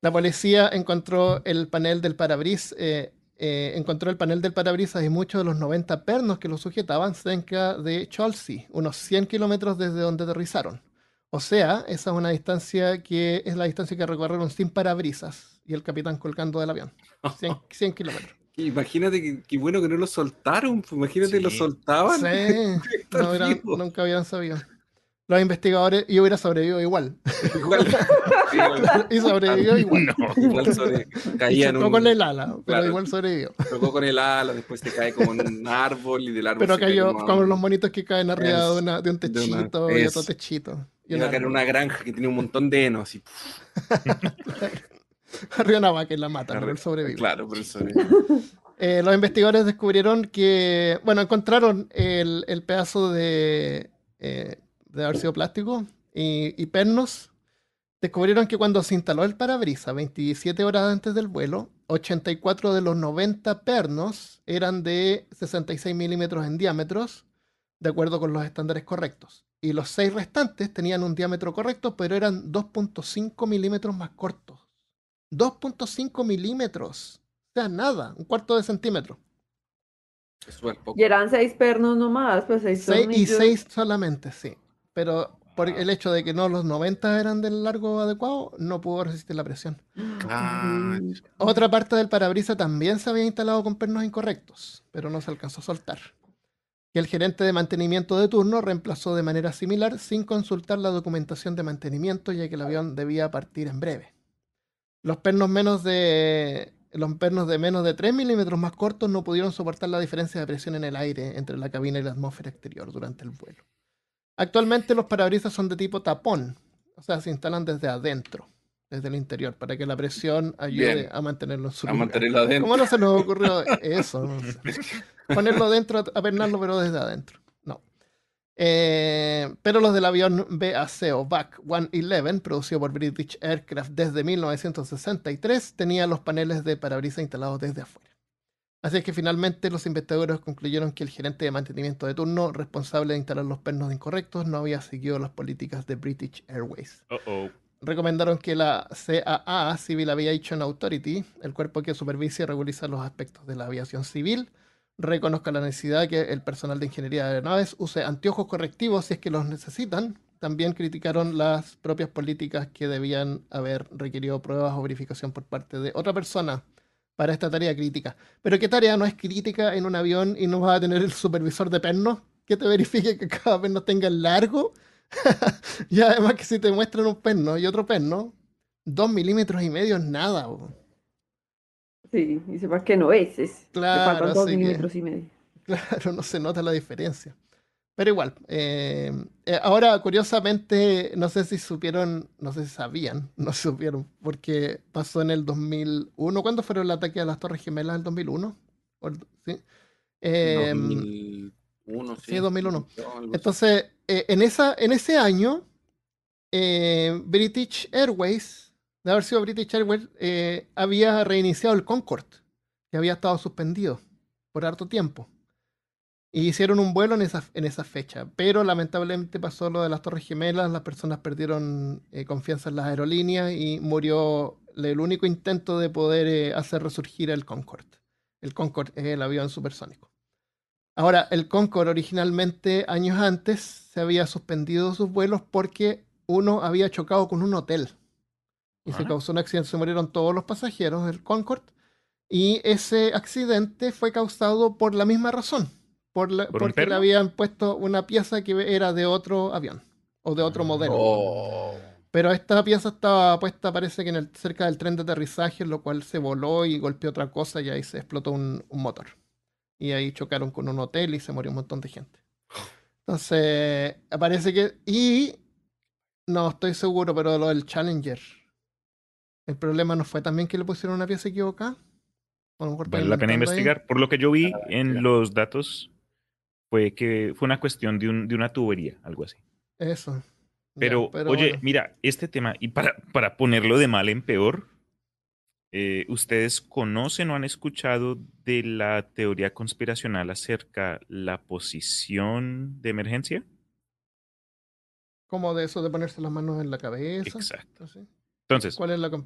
La policía encontró el panel del parabrisas, eh, eh, encontró el panel del parabrisas y muchos de los 90 pernos que lo sujetaban cerca de Chelsea, unos 100 kilómetros desde donde aterrizaron. O sea, esa es una distancia que es la distancia que recorrieron sin parabrisas y el capitán colgando del avión. *laughs* 100, 100 kilómetros. Imagínate qué bueno que no lo soltaron. pues, Imagínate, lo soltaban. Sí, *laughs* no hubieran- nunca habían sabido. Los investigadores, y hubiera sobrevivido igual. Igual, sí, *laughs* igual, y sobrevivió igual. No. igual sobre- Y caía en un, con el ala, pero claro. igual sobrevivió. chocó con el ala, después te cae como en un árbol y del árbol Pero se cae cayó como como los monitos que caen arriba Es- de, una, de un de una- techito y otro techito. Y Iba a caer en una granja que tiene un montón de henos y *laughs* arriba una vaca y la matan, pero él sobrevive. Claro, por eso. *laughs* Eh, los investigadores descubrieron que, bueno, encontraron el, el pedazo de, eh, de haber sido plástico y, y pernos. Descubrieron que cuando se instaló el parabrisas 27 horas antes del vuelo, 84 de los 90 pernos eran de 66 milímetros en diámetros, de acuerdo con los estándares correctos. Y los 6 restantes tenían un diámetro correcto, pero eran 2.5 milímetros más cortos. 2.5 milímetros. O sea, nada, un cuarto de centímetro. Poco. Y eran seis pernos nomás, pues seis Seis- y. 6 solamente, sí. Pero por el hecho de que no los 90 eran del largo adecuado, no pudo resistir la presión. Ah. Otra parte del parabrisas también se había instalado con pernos incorrectos, pero no se alcanzó a soltar. Y el gerente de mantenimiento de turno reemplazó de manera similar sin consultar la documentación de mantenimiento, ya que el avión debía partir en breve. Los pernos menos de los pernos de menos de 3 milímetros más cortos no pudieron soportar la diferencia de presión en el aire entre la cabina y la atmósfera exterior durante el vuelo. Actualmente los parabrisas son de tipo tapón, o sea, se instalan desde adentro, desde el interior, para que la presión ayude Bien. a mantenerlo en su a lugar. mantenerlo adentro. ¿Cómo no se nos ocurrió *laughs* eso? No sé. Ponerlo dentro, apernarlo, pero desde adentro. Eh, pero los del avión BAC o BAC 111, producido por British Aircraft desde 1963, tenía los paneles de parabrisas instalados desde afuera. Así es que finalmente los investigadores concluyeron que el gerente de mantenimiento de turno responsable de instalar los pernos incorrectos no había seguido las políticas de British Airways recomendaron que la CAA, Civil Aviation Authority, el cuerpo que supervisa y regulariza los aspectos de la aviación civil, reconozca la necesidad que el personal de ingeniería de aeronaves use anteojos correctivos si es que los necesitan. También criticaron las propias políticas que debían haber requerido pruebas o verificación por parte de otra persona para esta tarea crítica. Pero ¿qué tarea no es crítica en un avión y no vas a tener el supervisor de pernos que te verifique que cada perno tenga el largo? *laughs* y además que si te muestran un perno y otro perno, dos milímetros y medio es nada. Sí, y sepas que no es. es Claro, faltan dos así que- milímetros y medio. *laughs* Claro, no se nota la diferencia. Pero igual, eh, eh, ahora curiosamente, no sé si supieron, no sé si sabían, *laughs* no supieron, porque pasó en el 2001. ¿Cuándo fueron el ataque a las Torres Gemelas? ¿El 2001? ¿O el- ¿Sí? Eh, 2001, sí. sí, 2001. Algo así. Entonces, eh, en, esa, en ese año, eh, British Airways, de haber sido British Airways, eh, había reiniciado el Concorde, que había estado suspendido por harto tiempo. Y hicieron un vuelo en esa, en fecha. Pero lamentablemente pasó lo de las Torres Gemelas, las personas perdieron eh, confianza en las aerolíneas y murió el único intento de poder eh, hacer resurgir el Concorde. El Concorde es el avión supersónico. Ahora, el Concorde originalmente, años antes, se había suspendido sus vuelos porque uno había chocado con un hotel. Y se Ah. causó un accidente, se murieron todos los pasajeros del Concorde. Y ese accidente fue causado por la misma razón. Por la- ¿Por porque le habían puesto una pieza que era de otro avión o de otro modelo. Oh. Pero esta pieza estaba puesta, parece que en el, cerca del tren de aterrizaje, lo cual se voló y golpeó otra cosa y ahí se explotó un, un motor. Y ahí chocaron con un hotel y se murió un montón de gente. Entonces, parece que... Y no estoy seguro, pero lo del Challenger. El problema no fue también que le pusieron una pieza equivocada. A lo mejor Vale la pena ahí. investigar. Por lo que yo vi Ah, en claro. los datos, fue que fue una cuestión de, un- de una tubería, algo así. Eso. Ya, Pero, oye, bueno. mira, este tema, y para, para ponerlo de mal en peor, eh, ¿ustedes conocen o han escuchado de la teoría conspiracional acerca la posición de emergencia? Como de eso de ponerse las manos en la cabeza. Exacto. así. Entonces,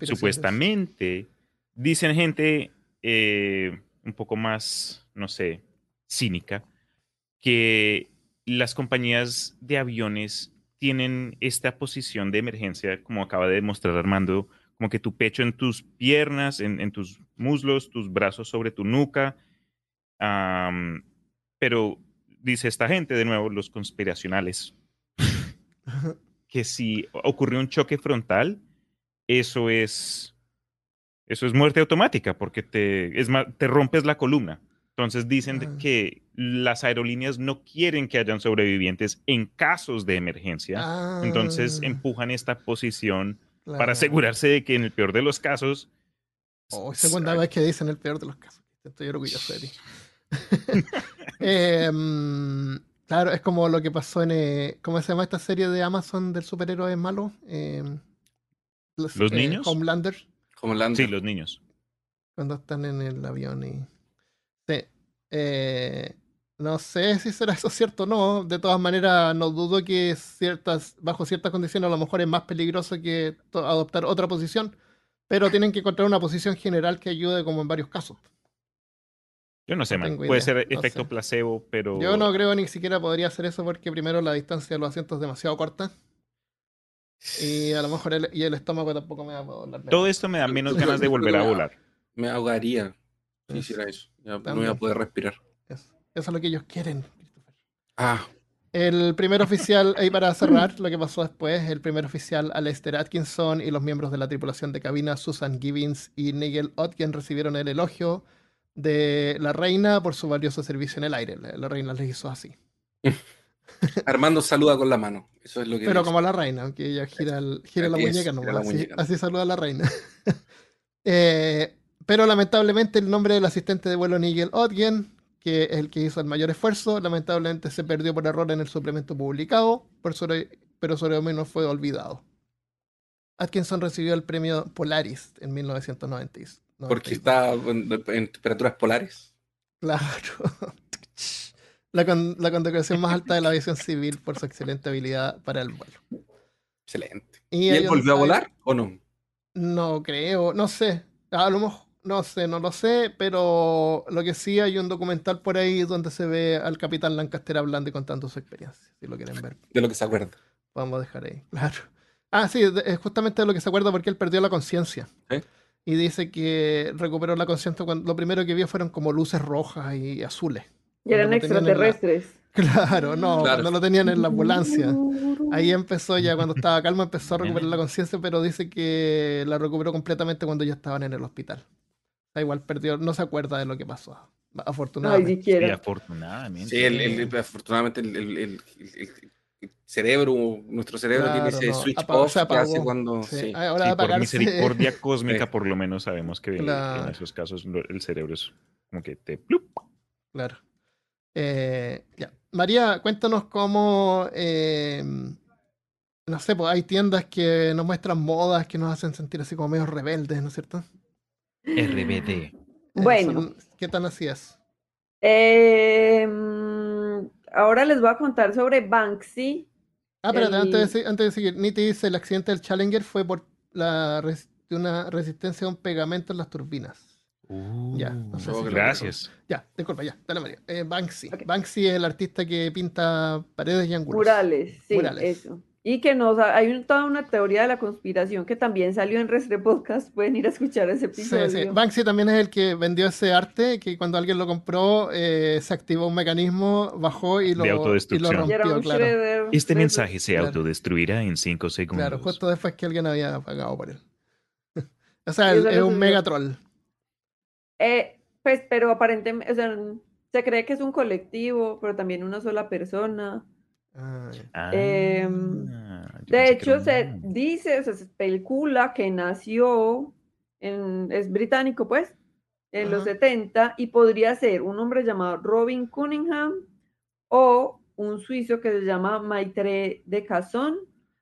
supuestamente, dicen gente eh, un poco más, no sé, cínica, que las compañías de aviones tienen esta posición de emergencia, como acaba de demostrar Armando, como que tu pecho en tus piernas, en, en tus muslos, tus brazos sobre tu nuca. pero dice esta gente, de nuevo, los conspiracionales, *laughs* que si ocurrió un choque frontal, eso es, eso es muerte automática, porque te, es te rompes la columna. Entonces dicen Ah. que las aerolíneas no quieren que hayan sobrevivientes en casos de emergencia. Entonces Ah, empujan esta posición claro. para asegurarse de que en el peor de los casos... Oh, segunda vez que dicen el peor de los casos. Estoy orgulloso de ti. *laughs* Em, claro, es como lo que pasó en. eh, ¿Cómo se llama esta serie de Amazon del superhéroe malo? Em, ¿Los eh, niños? Homelander. Como Lando. Sí, los niños. Cuando están en el avión y. Sí. Eh, no sé si será eso cierto o no. De todas maneras, no dudo que ciertas, bajo ciertas condiciones a lo mejor es más peligroso que adoptar otra posición. Pero tienen que encontrar una posición general que ayude como en varios casos. Yo no sé, No man. Puede idea, ser no efecto sé. placebo, pero... Yo no creo ni siquiera podría hacer eso porque primero la distancia de los asientos es demasiado corta. Y a lo mejor el, y el estómago tampoco me va a doler. Todo esto me da menos ganas de volver a volar. Me ahogaría si Eso. hiciera eso. Ya no voy a poder respirar. Eso, eso es lo que ellos quieren. Christopher. Ah, El primer oficial, ahí para cerrar lo que pasó después, el primer oficial Alistair Atkinson y los miembros de la tripulación de cabina Susan Gibbons y Nigel Otkin recibieron el elogio de la reina por su valioso servicio en el aire. La, la reina les hizo así. *laughs* *laughs* Armando saluda con la mano. Eso es lo que Pero dice. como la reina, aunque ella gira, el- gira la es, muñeca, nomás, la así, muñeca. así saluda la reina. *laughs* Eh, pero lamentablemente el nombre del asistente de vuelo Nigel Otgen, que es el que hizo el mayor esfuerzo, lamentablemente se perdió por error en el suplemento publicado, por sobre, pero sobre menos fue olvidado. Atkinson recibió el premio Polaris en 1990. Porque está en, en temperaturas polares. Claro. *laughs* La, con- la condecoración más alta de la aviación civil por su excelente habilidad para el vuelo. Excelente. Y, ¿Y ahí él volvió a volar o no? No creo, no sé. A lo mejor, no sé, no lo sé, pero lo que sí hay un documental por ahí donde se ve al capitán Lancaster hablando y contando su experiencia. Si lo quieren ver, De lo que se acuerda. vamos a dejar ahí. Claro. Ah, sí, es justamente de lo que se acuerda porque él perdió la conciencia. ¿Eh? Y dice que recuperó la conciencia cuando lo primero que vio fueron como luces rojas y azules. Y eran la- extraterrestres. *laughs* Claro, no, Claro. no lo tenían en la ambulancia. Ahí empezó ya cuando estaba calmo, empezó a recuperar la conciencia, pero dice que la recuperó completamente cuando ya estaban en el hospital. Da igual, perdió, no se acuerda de lo que pasó. Ay, Afortunadamente. Y siquiera. afortunadamente. Sí, el- el- afortunadamente el, el- el- el- el cerebro, nuestro cerebro Claro, tiene ese no, switch apagó- off se que hace cuando... Sí, sí. Ahora Sí, por misericordia cósmica, Sí. por lo menos sabemos que Claro. en esos casos el cerebro es como que te... ¡plup! Claro. Eh, ya. María, cuéntanos cómo, eh, no sé, pues hay tiendas que nos muestran modas que nos hacen sentir así como medio rebeldes, ¿no es cierto? RBD. Eh, Bueno. son- ¿Qué tan así es? Eh, ahora les voy a contar sobre Banksy. Ah, espérate, El- antes, de, antes de seguir, Niti dice, el accidente del Challenger fue por la res- una resistencia a un pegamento en las turbinas. Ya, no sé si- Gracias. Ya, disculpa, ya, dale María. Eh, Banksy. Ok. Banksy es el artista que pinta paredes y ángulos. Murales, sí, Murales. eso. Y que nos ha- hay un- toda una teoría de la conspiración que también salió en Restre Podcast. Pueden ir a escuchar ese Sí, episodio. sí. Banksy también es el que vendió ese arte, que cuando alguien lo compró, eh, se activó un mecanismo, bajó y lo, De y lo autodestrucción. Y era rompió, claro. shredder Este mensaje se Claro. autodestruirá en 5 segundos. Claro, justo después que alguien había pagado por él. *laughs* o sea, él es un mega troll. Eh, pues, pero aparentemente, o sea, se cree que es un colectivo, pero también una sola persona. Ah, ya. Ah, De hecho, se dice, o sea, se especula que nació en, es británico, pues, en los Ajá. 70 y podría ser un hombre llamado Robin Cunningham o un suizo que se llama Maitre de Casson,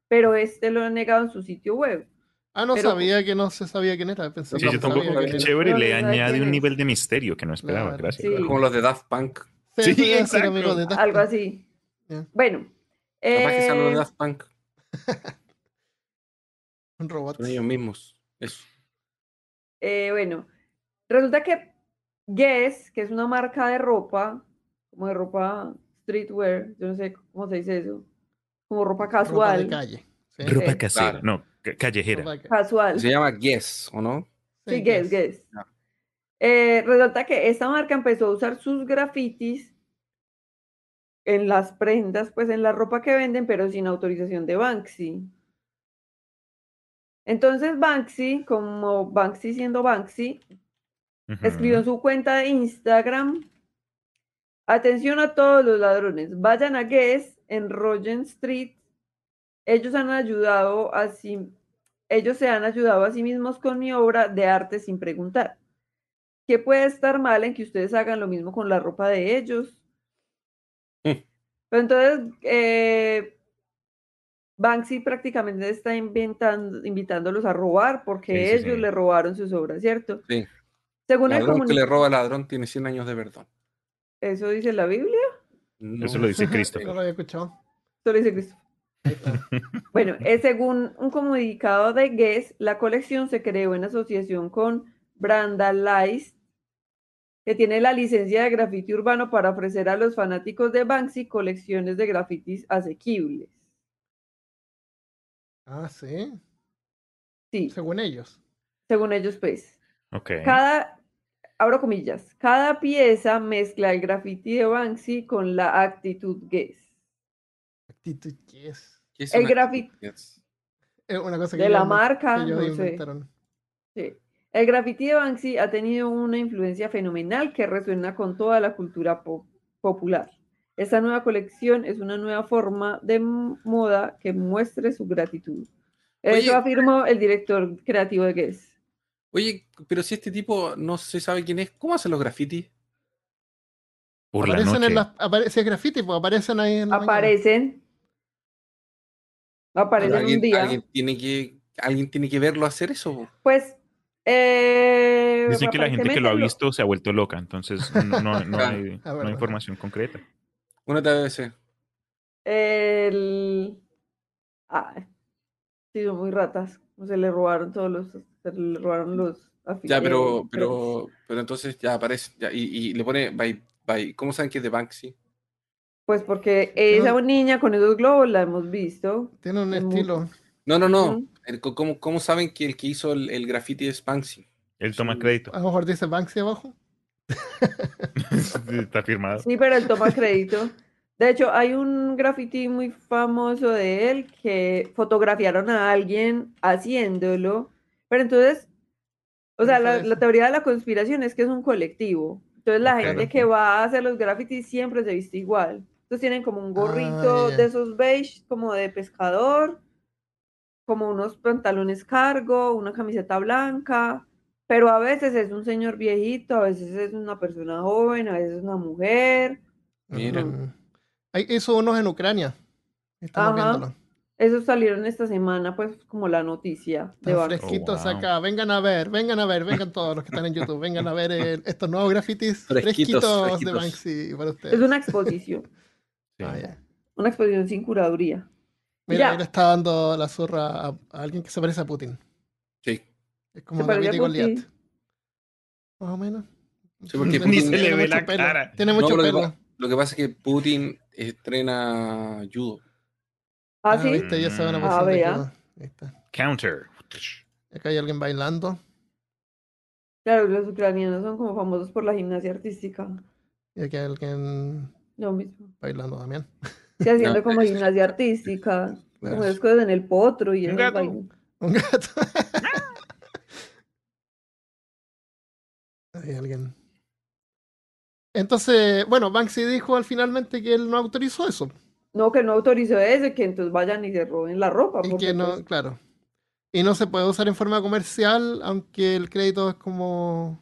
pero este lo ha negado en su sitio web. Ah, no Pero- sabía que no se sabía quién era. Pensé Sí, que yo tampoco. qué era. chévere, No, le añade un nivel de misterio que no esperaba. Claro. Gracias. Sí. Como los de Daft Punk. Sí, Sí, exacto. amigo de Daft Algo Punk. así. Bueno. Capaz que sean los de eh, Daft Punk. *laughs* Un robot. Son ellos mismos. Eso. Eh, bueno, resulta que Guess, que es una marca de ropa, como de ropa streetwear, yo no sé cómo se dice eso, como ropa Ropa de casual, calle. Sí. Ropa Sí. casera, Claro. no, callejera. Casual. Se llama Guess, ¿o no? Sí, Guess, Guess. Eh, resulta que esta marca empezó a usar sus grafitis en las prendas, pues en la ropa que venden, pero sin autorización de Banksy. Entonces Banksy, como Banksy siendo Banksy, escribió en su cuenta de Instagram, atención a todos los ladrones, vayan a Guess en Regent Street. Ellos han ayudado a sí, ellos se han ayudado a sí mismos con mi obra de arte sin preguntar. ¿Qué puede estar mal en que ustedes hagan lo mismo con la ropa de ellos? Mm. Pero entonces, eh, Banksy prácticamente está inventando, invitándolos a robar porque Sí, sí, ellos sí. le robaron sus obras, ¿cierto? Sí. Según el Ladrón que le roba al ladrón tiene 100 años de perdón. Eso dice la Biblia, No. Eso lo dice No Christopher. lo había escuchado. eso lo dice Cristo. Bueno, eh, según un comunicado de Guess, la colección se creó en asociación con Brandalize, que tiene la licencia de grafiti urbano para ofrecer a los fanáticos de Banksy colecciones de grafitis asequibles. Ah, sí. Sí, Según ellos. según ellos, pues. Ok. Cada, abro comillas, cada pieza mezcla el graffiti de Banksy con la actitud Guess. Que es. ¿Qué es El una grafiti-? Yes. Es una cosa que De la marca, que ellos no sé. inventaron. Sí. El graffiti de Banksy ha tenido una influencia fenomenal que resuena con toda la cultura po- popular. Esta nueva colección es una nueva forma de moda que muestre su gratitud. Eso Oye, afirmó el director creativo de Guess. Oye, pero si este tipo no se sabe quién es, ¿cómo hacen los grafitis? Por la aparecen noche. en las aparece graffiti, pues aparecen ahí en la mañana. Aparecen. Aparecen alguien, un día. alguien tiene que, alguien tiene que verlo hacer eso. Pues. eh, Dicen que la gente que lo ha visto se ha vuelto loca, entonces no, no- no *laughs* hay, ah, no hay información concreta. Una TBC. El. Ah, sí, son muy ratas. Se le robaron todos los. Se le robaron los. Ya, pero, pero, pero entonces ya aparece. ya, y, y le pone by, by- ¿Cómo saben que es de Banksy? Pues porque Tiene esa un- niña con esos globos la hemos visto. Tiene un Es muy- estilo. No, no, no. ¿Cómo, cómo saben que el que hizo el, el graffiti es Banksy? Él toma crédito. A lo mejor dice Banksy abajo. Está firmado. Sí, pero él toma crédito. De hecho, hay un graffiti muy famoso de él que fotografiaron a alguien haciéndolo. Pero entonces, o sea, ¿Cómo la, la teoría de la conspiración es que es un colectivo. Entonces, la Ok. gente que va a hacer los grafitis siempre se viste igual. Entonces, tienen como un gorrito Ah, ya. de esos beige, como de pescador, como unos pantalones cargo, una camiseta blanca. Pero a veces es un señor viejito, a veces es una persona joven, a veces es una mujer. Mira. Mm. Hay, hizo unos en Ucrania. Estamos Ajá. viéndolo. Esos salieron esta semana, pues, como la noticia de Están fresquitos Oh, wow. acá. Vengan a ver, vengan a ver, vengan todos los que están en YouTube. Vengan a ver el- estos nuevos grafitis *laughs* Fresquitos, fresquitos, de fresquitos. Banksy para ustedes. Es una exposición, *laughs* Sí. Ah, una exposición sin curaduría. Mira, ahí le está dando la zurra a, a alguien que se parece a Putin. Sí. Es como David y Putin. Goliat. Más o menos. Sí, porque Ni se le ve la pelo, cara. Tiene No, mucho lo, que, pelo. lo que pasa es que Putin estrena judo. ¿Ah, Ah, sí? viste, ya se van a Ah, vea. Ahí está. Counter. Acá hay alguien bailando. Claro, los ucranianos son como famosos por la gimnasia artística. Y aquí hay alguien Lo mismo. bailando también. Sí, haciendo *laughs* No, como gimnasia artística, como Claro. esas cosas en el potro y Un esos gato. vainas. Un gato. *laughs* *laughs* Hay alguien. Entonces, bueno, Banksy dijo al finalmente que él no autorizó eso. No, que no autorizó eso, que entonces vayan y se roben la ropa. Y que no, pues, claro. Y no se puede usar en forma comercial, aunque el crédito es como.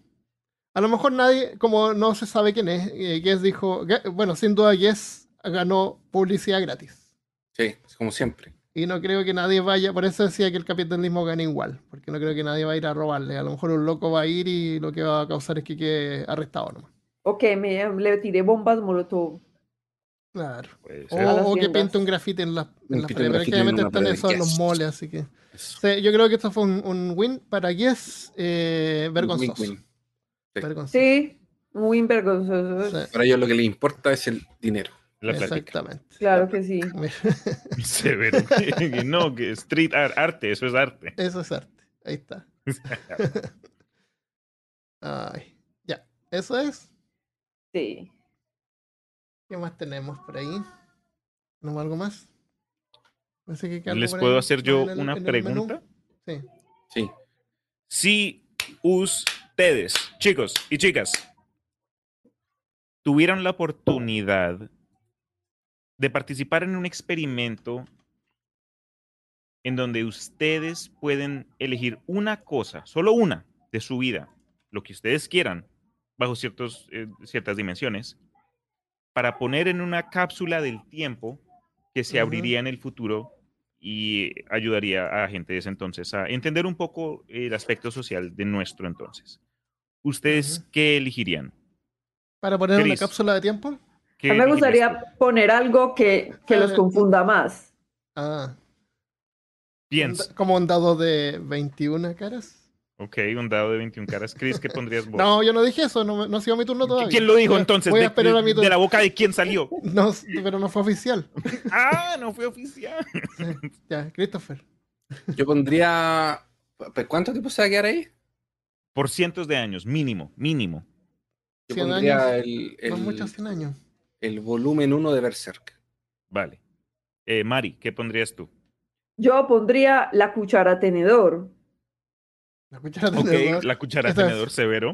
A lo mejor nadie, como no se sabe quién es, eh, Guess dijo, bueno, sin duda Guess ganó publicidad gratis. Sí, como siempre. Y no creo que nadie vaya, por eso decía que el capitalismo gana igual, porque no creo que nadie va a ir a robarle. A lo mejor un loco va a ir y lo que va a causar es que quede arrestado nomás. o que me, le tiré bombas molotov. Claro. O, que pinte un grafiti en las Un en Pero una están pared, eso en los moles, así que. Yo creo que esto fue un, un win para Guess eh, vergonzoso. Win-win. Sí. Vergonzoso. Sí, muy vergonzoso. Sí, Para ellos lo que les importa es el dinero. La exactamente. Claro que sí. *laughs* *laughs* Severo. no, que street art, arte, eso es arte. Eso es arte. Ahí está. *laughs* Ay, ya. Eso es. Sí. ¿Qué más tenemos por ahí? ¿Tenemos algo más? Que queda algo ¿Les puedo ahí, hacer yo una pregunta? Sí. Sí. Si ustedes, chicos y chicas, tuvieran la oportunidad de participar en un experimento en donde ustedes pueden elegir una cosa, solo una, de su vida, lo que ustedes quieran, bajo ciertos, eh, ciertas dimensiones, para poner en una cápsula del tiempo que se abriría en el futuro y ayudaría a gente de ese entonces a entender un poco el aspecto social de nuestro entonces. ¿Ustedes qué elegirían? Para poner una Chris. cápsula de tiempo. ¿Qué A mí me gustaría poner algo que, que los Eh, confunda más. Ah, da- como un dado de 21 caras. Ok, un dado de 21 caras. Chris, ¿qué pondrías vos? *laughs* No, yo no dije eso, no, ha sido mi turno todavía. ¿Quién lo dijo entonces? Voy a ¿De, esperar a mi de- turno. de la boca de quién salió? *laughs* No, pero no fue oficial. *laughs* Ah, no fue oficial. Ya, Christopher. Yo pondría. ¿Pero ¿Cuánto tiempo se va a quedar ahí? Por cientos de años, mínimo, mínimo. Yo 100 pondría años. el, No el, muchos 100 años. el volumen 1 de Berserk. Vale. Eh, Mari, ¿qué pondrías tú? Yo pondría la cuchara tenedor. La cuchara tenedor. la cuchara Esa es- tenedor severo.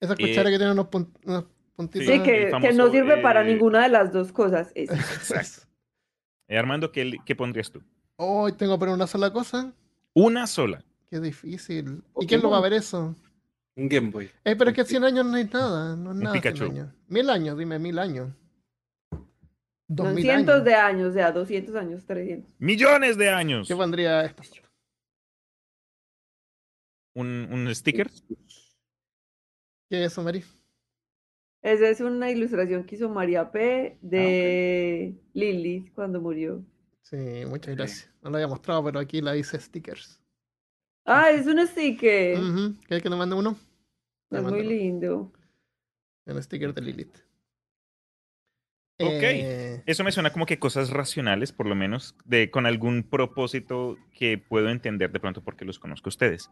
Esa eh, cuchara que tiene unos, pun- unos puntitos. Sí, que, que no sirve para eh, ninguna de las dos cosas. esa. *laughs* Exacto. Eh, Armando, ¿qué, qué pondrías tú? Hoy tengo que poner una sola cosa. Una sola. Qué difícil. ¿Y quién lo va a ver eso? Un Game Boy. Eh, pero es que 100 años no hay nada. No es Un nada 100 Pikachu. años. Mil años, dime, mil años. Dos Son mil cientos años. de años, o sea, 200 años, 300. Millones de años. ¿Qué pondría esta? ¿Un, un sticker? ¿Qué es eso, Mari? Esa es una ilustración que hizo María P. de Lilith cuando murió. Sí, muchas gracias. No lo había mostrado, pero aquí la hice stickers. Ah, es un sticker. Ujú. ¿Quieres que le mande uno? Es muy lindo. Un sticker de Lilith. Ok. Eh, Eso me suena como que cosas racionales, por lo menos, de, con algún propósito que puedo entender de pronto porque los conozco a ustedes.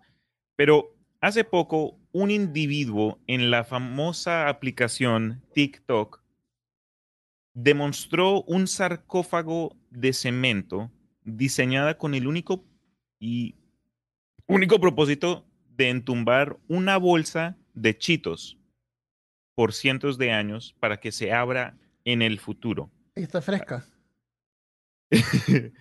Pero hace poco, un individuo en la famosa aplicación TikTok demostró un sarcófago de cemento diseñada con el único y único propósito de entumbar una bolsa de chitos por cientos de años para que se abra en el futuro. ahí está fresca. *laughs*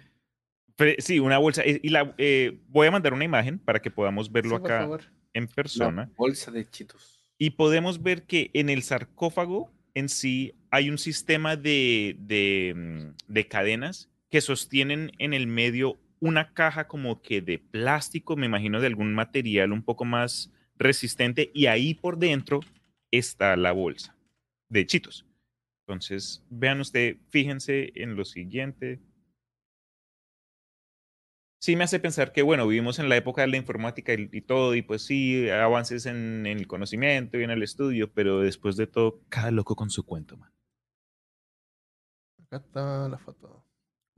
Fre- Sí, una bolsa. eh, Y la, eh, voy a mandar una imagen para que podamos verlo Sí, acá en La persona. bolsa de chitos. Y podemos ver que en el sarcófago en sí hay un sistema de, de, mm, de cadenas que sostienen en el medio una caja como que de plástico, me imagino de algún material un poco más resistente, y ahí por dentro está la bolsa de chitos. Entonces, vean usted, fíjense en lo siguiente. Sí me hace pensar que, bueno, vivimos en la época de la informática y, todo, y pues sí, avances en, en el conocimiento y en el estudio, pero después de todo, cada loco con su cuento, man. Acá está la foto.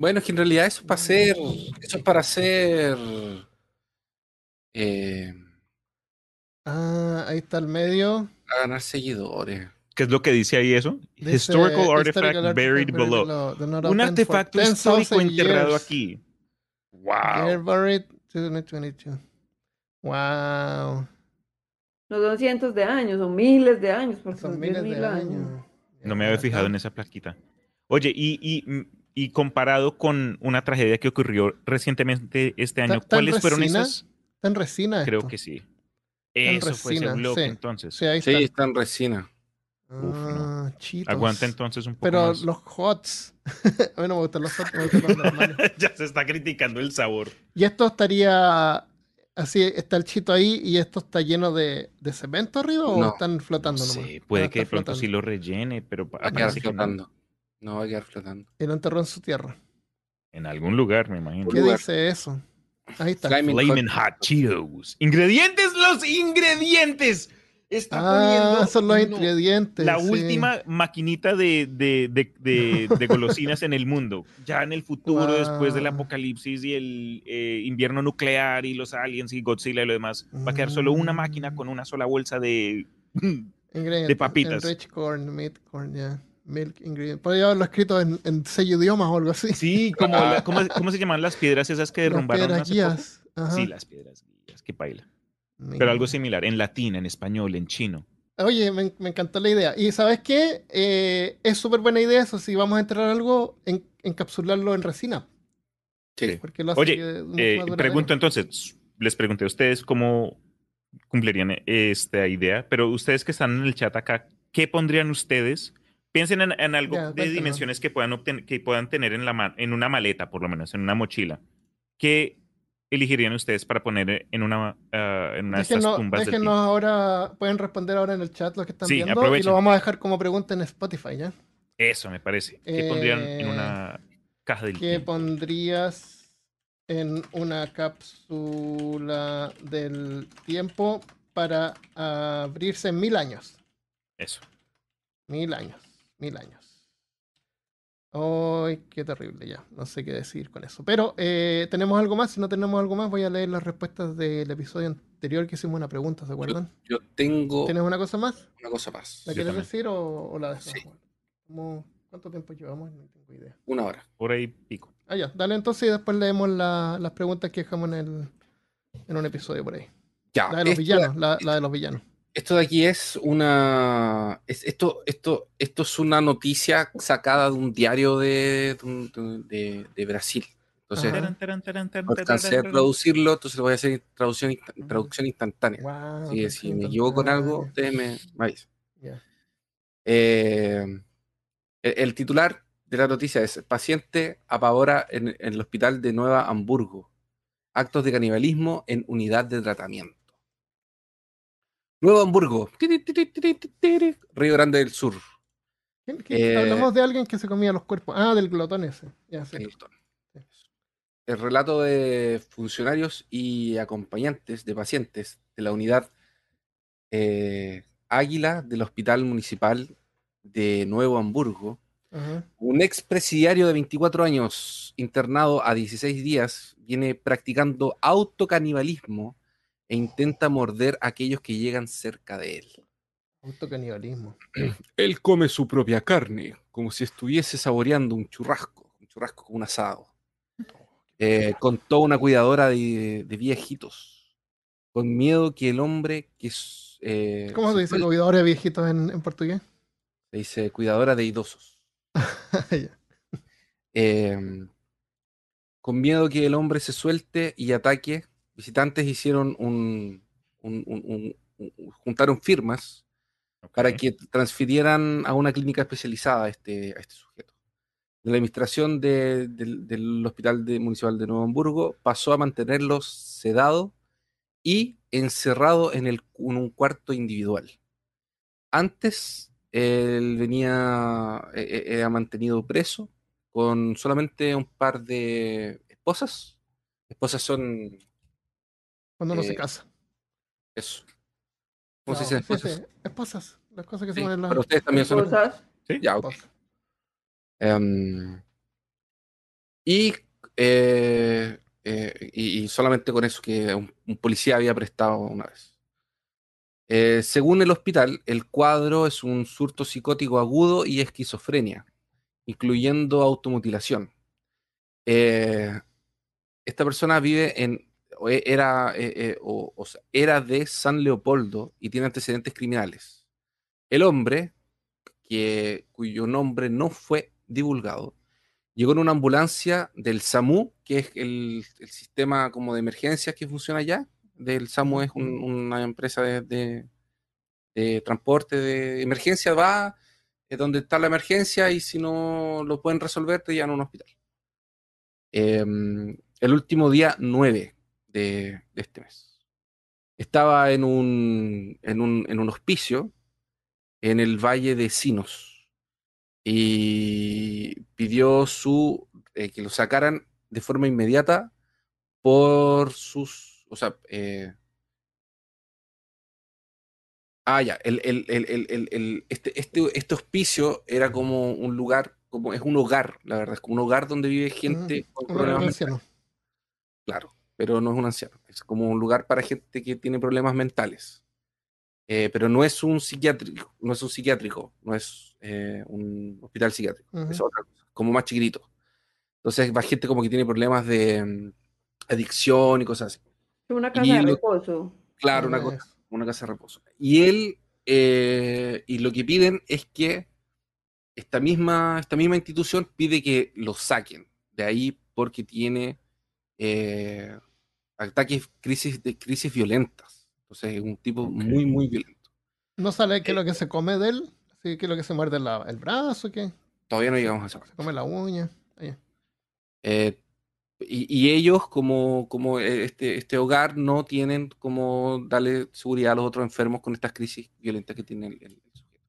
Bueno, es que en realidad eso es para hacer. Eso es para hacer. eh, Ah, ahí está el medio. para ganar seguidores. ¿Qué es lo que dice ahí eso? Dice, Historical artifact "Historical artifact buried below. Un artefacto 10,000 histórico enterrado years. aquí. Year ¡Wow! buried 2022. Wow. No son cientos de años, son miles de años, porque Son son miles 10.000 de años. años. No me había fijado en esa plaquita. Oye, y, y, mm, y comparado con una tragedia que ocurrió recientemente este año, ¿Está- está en ¿cuáles fueron resina? esas? Está en resina Creo esto. que sí. en Eso fue ese bloque sí. entonces. Sí, ahí Sí, está. está en resina. Ah, chitos. Aguanta entonces un poco Pero más. los hots. *laughs* a mí no me gustan los hots, me gustan los normales. *laughs* ya se está criticando el sabor. Y esto estaría. Así está el chito ahí y esto está lleno de, de cemento arriba o No, están flotando nomás. Sí, puede Ah, que de pronto sí lo rellene, pero parece que no. flotando. No va a quedar flotando. Y lo enterró en su tierra. En algún lugar, me imagino. ¿Qué lugar. dice eso? Ahí está. Flaming Flamin' Hot. Cheetos. Ingredientes, los ingredientes. Está Ah, poniendo son los no, ingredientes. la sí. última maquinita de, de- de- de- de golosinas en el mundo. Ya en el futuro, Wow. después del apocalipsis y el eh, invierno nuclear y los aliens y Godzilla y lo demás, va a quedar solo una máquina con una sola bolsa de... Ingredientes. de papitas. Enriched corn, meat corn, ya. Milk ingredient. Podría haberlo escrito en, en sello idiomas o algo así. Sí, como la- ¿cómo, cómo se llaman las piedras esas que *laughs* Las derrumbaron piedras hace poco? guías. Ajá. Sí, las piedras guías, que paila. Mira. Pero algo similar, en latín, en español, en chino. Oye, me, me encantó la idea. Y ¿sabes qué? Eh, es súper buena idea eso. Si vamos a entrar algo, en, encapsularlo en resina. Sí. Porque lo hace Oye, Eh, pregunto entonces, les pregunté a ustedes cómo cumplirían esta idea, pero ustedes que están en el chat acá, ¿qué pondrían ustedes? Piensen en, en algo Ya, de dimensiones que puedan, obten- que puedan tener en, la en una maleta, por lo menos, en una mochila. ¿Qué elegirían ustedes para poner en una, ah, en una de estas Déjenos, tumbas déjenos ahora, pueden responder ahora en el chat los que están Sí, viendo y aprovechen. lo vamos a dejar como pregunta en Spotify, ¿ya? Eso me parece. ¿Qué pondrían en Eh, una caja del ¿Qué tiempo? pondrías en una cápsula del tiempo para abrirse en mil años? Eso. Mil años, mil años. Ay, qué terrible ya. No sé qué decir con eso. Pero, eh, ¿tenemos algo más? Si no tenemos algo más, voy a leer las respuestas del episodio anterior que hicimos una pregunta, ¿se acuerdan? Yo tengo ¿Tienes una cosa más? una cosa más. ¿La Yo quieres también. decir o, o la dejamos? Sí. ¿Cómo- ¿Cuánto tiempo llevamos? No tengo idea. Una hora. Por ahí pico. Ah, ya. Dale entonces y después leemos la- las preguntas que dejamos en, el, en un episodio por ahí. Ya. La de los villanos, la, la de los villanos. Esto de aquí es una. es- esto, esto, esto es una noticia sacada de un diario de, de, un- de- de Brasil. Entonces, alcancé a traducirlo, entonces lo voy a hacer traducción, traducción instantánea. Wow, si me equivoco en algo, ustedes me, me avisan. Ya. Eh, el, el titular de la noticia es: Paciente apavora en, en el hospital de Nueva Hamburgo. Actos de canibalismo en unidad de tratamiento. Nuevo Hamburgo, Río Grande del Sur. ¿Quién- quién- Eh, Hablamos de alguien que se comía los cuerpos. Ah, del glotón ese. Ya. El relato de funcionarios y acompañantes de pacientes de la unidad eh, Águila del Hospital Municipal de Nuevo Hamburgo. Ajá. Un expresidiario de 24 años, internado a 16 días, viene practicando autocanibalismo e intenta morder a aquellos que llegan cerca de él. Autocanibalismo. *clears throat* Él come su propia carne, como si estuviese saboreando un churrasco, un churrasco con un asado. Eh, contó una cuidadora de, de viejitos, con miedo que el hombre que eh, ¿Cómo se dice cuidadores de viejitos en, en portugués? Se dice cuidadora de idosos. *laughs* Eh, con miedo que el hombre se suelte y ataque, visitantes hicieron un, un- un- un- un- juntaron firmas Ok. para que transfirieran a una clínica especializada a este, a este sujeto. La administración de- del, del Hospital de- Municipal de Nuevo Hamburgo pasó a mantenerlo sedado y encerrado en, el, en un cuarto individual. Antes, él venía, eh, eh, era mantenido preso con solamente un par de esposas. Esposas son Cuando uno Eh, se casa. eso. ¿Cómo se No, dice sí, esposas? sí, Esposas. Las cosas que se Sí, ponen en la. para ustedes también son Cosas. ¿Sí? Ya, ok. esposas. Em, y, eh, eh, y, y solamente con eso que un, un policía había prestado una vez. Eh, según el hospital, el cuadro es un surto psicótico agudo y esquizofrenia, incluyendo automutilación. Eh, esta persona vive en, era, eh, eh, o- o sea, era de San Leopoldo y tiene antecedentes criminales. El hombre, que, cuyo nombre no fue divulgado, llegó en una ambulancia del SAMU, que es el, el sistema como de emergencias que funciona allá. Del SAMU es un- una empresa de, de- de transporte de emergencia, va es donde está la emergencia y si no lo pueden resolver te llevan a un hospital. Em, el último día 9 de, de este mes. Estaba en un, en un, en un hospicio en el valle de Sinos. y pidió su eh, que lo sacaran de forma inmediata por sus, o sea, eh, ah, ya, el, el, el, el, este, este, este hospicio era como un lugar, como es un hogar, la verdad, es como un hogar donde vive gente con problemas. Claro, pero no es un anciano. Es como un lugar para gente que tiene problemas mentales. Eh, pero no es un psiquiátrico, no es un psiquiátrico, no es eh, un hospital psiquiátrico, es otra cosa, como más chiquitito. Entonces va gente como que tiene problemas de mm, adicción y cosas así. Una casa Y de lo- reposo. Claro, una cosa, una casa de reposo. Y él, eh, y lo que piden es que esta misma, esta misma institución pide que lo saquen de ahí porque tiene eh, ataques, crisis, de crisis violentas. Entonces es un tipo Ok. muy, muy violento. No sale qué es lo que se come de él. Sí, qué es lo que se muerde la- el brazo, qué. Todavía no llegamos a esa Se come la uña. Ahí. Eh, y, y ellos, como, como este, este hogar, no tienen como darle seguridad a los otros enfermos con estas crisis violentas que tiene el, el- sujeto.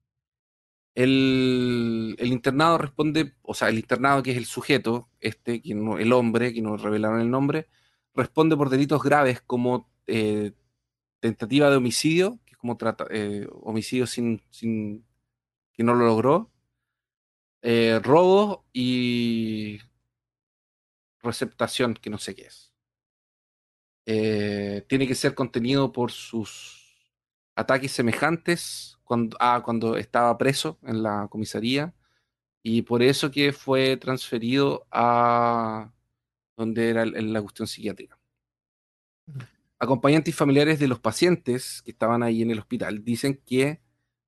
El, el internado responde, o sea, el internado que es el sujeto, este, que no- el hombre, que nos revelaron el nombre, responde por delitos graves como eh, tentativa de homicidio, que es como trata, eh, homicidio sin, sin que no lo logró, eh, robo y receptación, que no sé qué es. Eh, tiene que ser contenido por sus ataques semejantes cuando, a cuando estaba preso en la comisaría y por eso que fue transferido a donde era la cuestión psiquiátrica. Acompañantes y familiares de los pacientes que estaban ahí en el hospital dicen que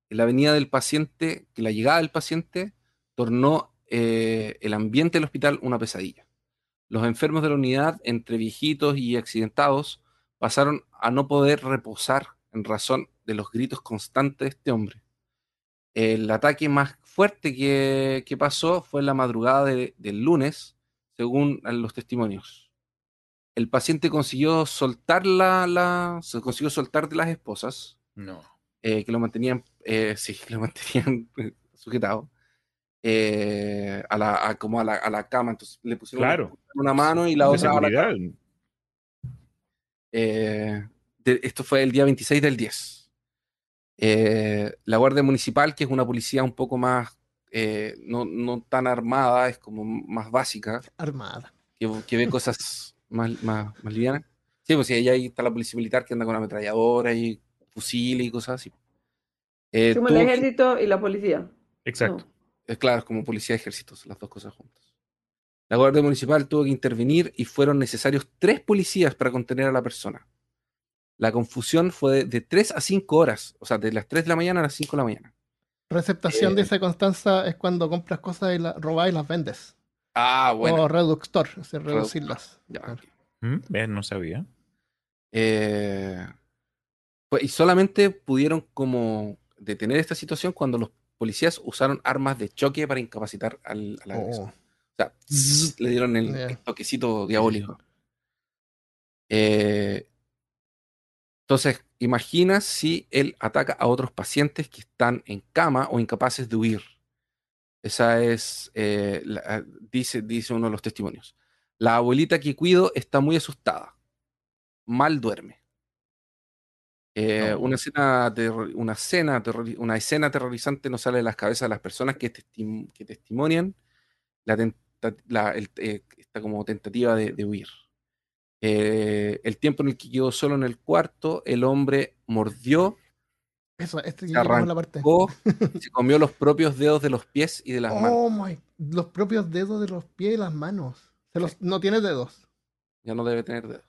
la venida del paciente, que la llegada del paciente tornó eh, el ambiente del hospital una pesadilla. Los enfermos de la unidad, entre viejitos y accidentados, pasaron a no poder reposar en razón de los gritos constantes de este hombre. El ataque más fuerte que, que pasó fue en la madrugada de- del lunes, según los testimonios. El paciente consiguió soltar la, la- se consiguió soltar de las esposas, No. eh, que lo mantenían, eh, sí, que *laughs* lo mantenían eh, sujetado, eh, a la, a- como a la, a la cama. Entonces le pusieron Claro. una mano y la De otra. Eh, de- esto fue el día 26 del 10. Eh, la Guardia Municipal, que es una policía un poco más, eh, no, no tan armada, es como más básica, Armada. que, que ve cosas *laughs* más, más, más livianas. Sí, pues sí, ahí, ahí está la policía militar que anda con ametralladora y fusiles y cosas así. Eh, Como el ejército y la policía. Exacto. No. es claro, es como policía y ejércitos, las dos cosas juntas. La Guardia Municipal tuvo que intervenir y fueron necesarios tres policías para contener a la persona. La confusión fue de, de 3 a 5 horas, o sea, de las 3 de la mañana a las 5 de la mañana. Receptación, Eh. dice Constanza, es cuando compras cosas y las robas y las vendes. Ah, bueno. O reductor, es decir, reducirlas. Ya. Mm, no sabía. Eh, pues, y solamente pudieron como detener esta situación cuando los policías usaron armas de choque para incapacitar al, al agresor. Oh, O sea, zzz, le dieron el, el toquecito diabólico. Eh, entonces, imagina si él ataca a otros pacientes que están en cama o incapaces de huir. Esa es, eh, la- dice, dice uno de los testimonios. La abuelita que cuido está muy asustada. Mal duerme. Eh, No. una, escena una, escena una escena aterrorizante no sale de las cabezas de las personas que, testim- que testimonian la tenta- la- el- eh, esta como tentativa de, de huir. Eh, el tiempo en el que quedó solo en el cuarto, el hombre mordió, Eso, este se llegamos a la parte. arrancó, *laughs* se comió los propios dedos de los pies y de las manos. Oh my, los propios dedos de los pies y las manos. Se los, no tiene dedos. Ya no debe tener dedos.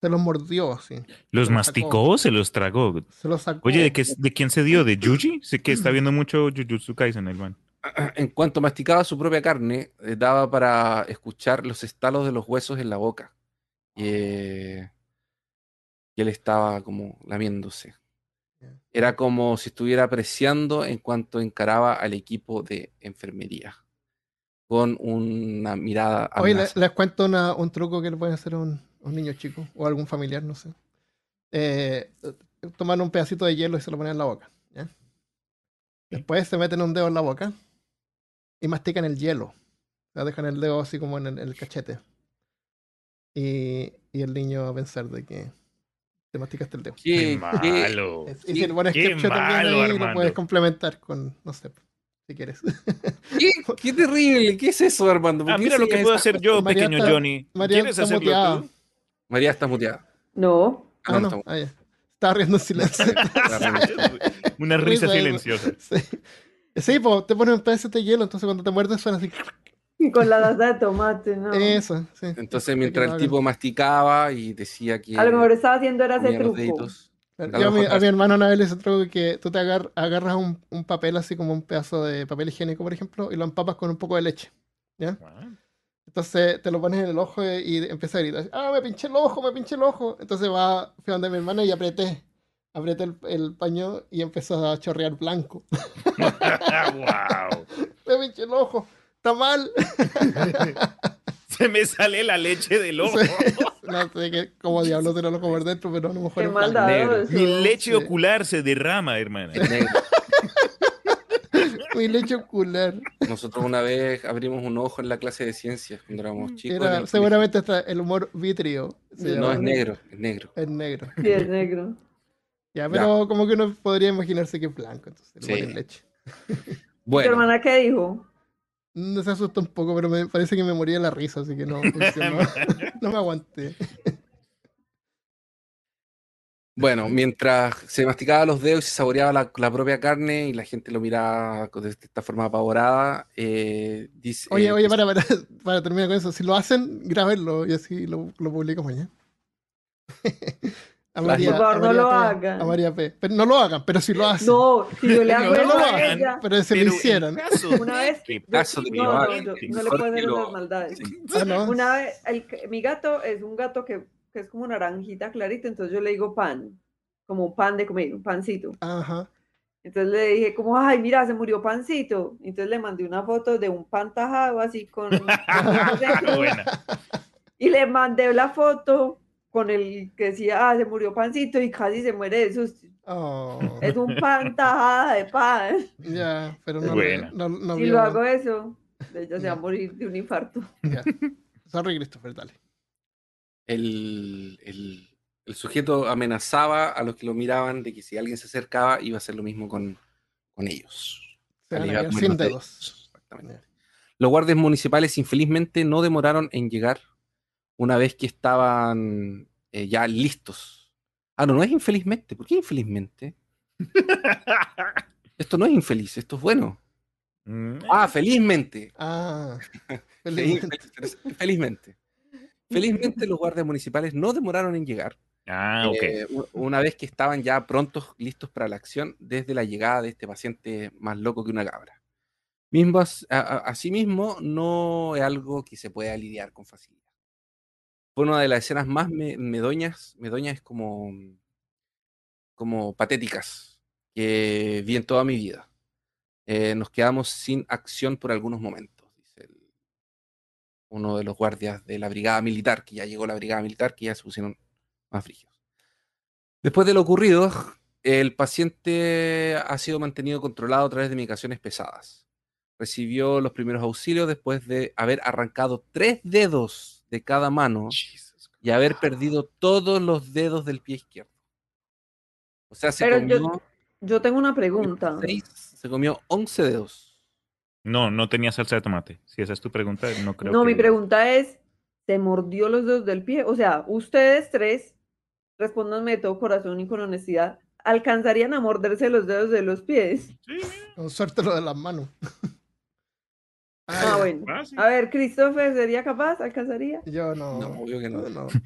Se los mordió, sí. ¿Los Se masticó sacó. o se los tragó? Se los sacó. Oye, ¿de, qué, ¿de quién se dio? ¿De Yuji? Sé que está *clears throat* viendo mucho Jujutsu Kaisen, el man. *clears throat* En cuanto masticaba su propia carne, eh, daba para escuchar los estalos de los huesos en la boca. Y, eh, y él estaba como lamiéndose. Era como si estuviera apreciando en cuanto encaraba al equipo de enfermería. Con una mirada Oye, le- amenazante. les cuento una- un truco que le pueden hacer a un, un niño chico o algún familiar, no sé. Eh, toman un pedacito de hielo y se lo ponen en la boca. ¿ya? Después se meten un dedo en la boca y mastican el hielo. O sea, dejan el dedo así como en el, en el cachete. Y, y el niño va a pensar de que te masticaste el dedo. Qué ¿Qué, qué- malo. Es- Y si le pones qué ketchup también malo, ahí, lo puedes complementar con, no sé, si quieres. *laughs* qué- *laughs* qué terrible? ¿Qué es eso, Armando? ¿Por Ah, mira lo que decías puedo hacer yo, María pequeño está- Johnny. María ¿Quieres está hacerlo muteada. tú? María está muteada. No. Ah, no, está ah, ya. Estaba *laughs* riendo en silencio. Una risa Risa, silenciosa. sí, sí pues te ponen un pedazo de hielo, entonces cuando te muerdes suena así. *laughs* Con la salsa de tomate, ¿no? Eso, sí. Entonces, mientras el tipo masticaba y decía que A lo mejor estaba haciendo era ese truco. deditos. Yo a mi, mejor a mi hermano una vez le hice truco que tú te agar- agarras un, un papel así como un pedazo de papel higiénico, por ejemplo, y lo empapas con un poco de leche. ¿Ya? Entonces te lo pones en el ojo y, y empieza a gritar, ah, me pinché el ojo, me pinché el ojo. Entonces va, fui donde mi hermana y apreté, apreté el, el paño y empezó a chorrear blanco. *laughs* wow. *laughs* me pinché el ojo, está mal. *laughs* Se me sale la leche del ojo. no sé qué, cómo diablos te lo ojo por dentro, pero a lo mejor Qué es maldadoso. Mi leche Sí. ocular se derrama, hermana. Es negro. *laughs* Mi leche ocular. Nosotros una vez abrimos un ojo en la clase de ciencias cuando éramos chicos. Era, el seguramente hasta el humor vitrio. se. No, llama. es negro, es negro. Es negro. Sí, es negro. *laughs* Ya, pero como que uno podría imaginarse que es blanco, entonces le Sí. leche. ¿Tu Bueno, hermana qué dijo? No se asustó un poco, pero me parece que me moría de la risa, así que no *laughs* *laughs* no me aguanté. bueno, mientras se masticaba los dedos y se saboreaba la, la propia carne y la gente lo miraba de esta forma apavorada, eh, dice, Oye, eh, oye, para, para, *laughs* para terminar con eso. Si lo hacen, grábenlo y así lo, lo publicamos ya. A Por María, favor, a no María lo P, hagan. A María P. Pero no lo hagan, pero si lo hacen. No, si yo le hago No eso lo a hagan, ella, pero si lo hicieran. caso- una vez yo- caso no, lo no, hagan, no, no le lo- maldades. sí. Ah, no. Una vez, el, mi gato es un gato que, que es como naranjita clarita, entonces yo le digo pan, como un pan de comer, un pancito. Ajá. Entonces le dije como, ay, mira, se murió pancito. Entonces le mandé una foto de un pan tajado así con... *laughs* Buena. y le mandé la foto con el que decía, ah, se murió pancito y casi se muere de susto. Oh, Es un pan tajada de pan. *laughs* ya, pero no, Buena. no, no si lo hago eso, ella se va a morir de un infarto. ya. Sorry, Christopher, dale. el, el- el sujeto amenazaba a los que lo miraban de que si alguien se acercaba iba a hacer lo mismo con, con ellos. Se van a sin dedos. Exactamente. Los guardias municipales infelizmente no demoraron en llegar una vez que estaban eh, ya listos. Ah, no, no es infelizmente. ¿Por qué infelizmente? *laughs* Esto no es infeliz, esto es bueno. Mm, Ah, felizmente. Ah, *laughs* felizmente. fel- felizmente. Felizmente los guardias municipales no demoraron en llegar. Ah, ok. Eh, una vez que estaban ya prontos, listos para la acción, desde la llegada de este paciente más loco que una cabra. Mismo, as- a- a- asimismo, no es algo que se pueda lidiar con facilidad. Fue una de las escenas más me- medoñas, medoñas como, como patéticas que vi en toda mi vida. Eh, nos quedamos sin acción por algunos momentos, dice uno de los guardias de la brigada militar, que ya llegó la brigada militar, que ya se pusieron más frígidos. Después de lo ocurrido, el paciente ha sido mantenido controlado a través de medicaciones pesadas. Recibió los primeros auxilios después de haber arrancado tres dedos de cada mano y haber perdido todos los dedos del pie izquierdo. O sea, se Pero comió, yo, yo tengo una pregunta. seis- se comió 11 dedos. No, no tenía salsa de tomate. Si esa es tu pregunta, no creo No, que... mi pregunta es, ¿se mordió los dedos del pie? O sea, ustedes tres, respóndanme de todo corazón y con honestidad, ¿alcanzarían a morderse los dedos de los pies? Sí, suerte lo de las manos. Ah, ya. bueno. Ah. A ver, ¿Christopher sería capaz? ¿Alcanzaría? Yo no. No, obvio que no. no, *laughs*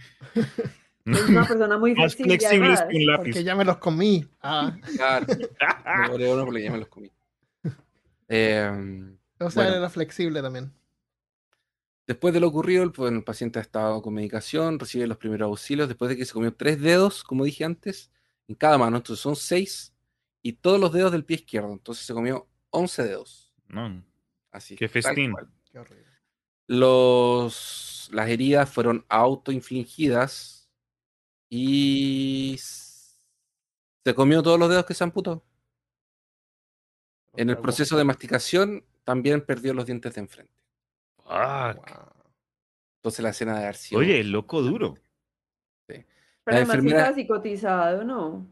Es una persona muy Más flexible. flexibles además. que un Porque lápiz. ya me los comí. Ah, Claro, *laughs* uno porque ya me los comí. Em, o sea, Bueno. era flexible también. Después de lo ocurrido, el, pues, el paciente ha estado con medicación, recibe los primeros auxilios, después de que se comió tres dedos, como dije antes, en cada mano, entonces son seis, y todos los dedos del pie izquierdo, entonces se comió 11 dedos. No, Así. Qué festín. cual. Qué horrible. Los, las heridas fueron autoinfligidas y se comió todos los dedos que se amputó. En el proceso de masticación también perdió los dientes de enfrente. Fuck. Wow. Entonces la escena de sido- Oye, el loco duro. Pero La sí enfermera- estaba psicotizado, ¿no?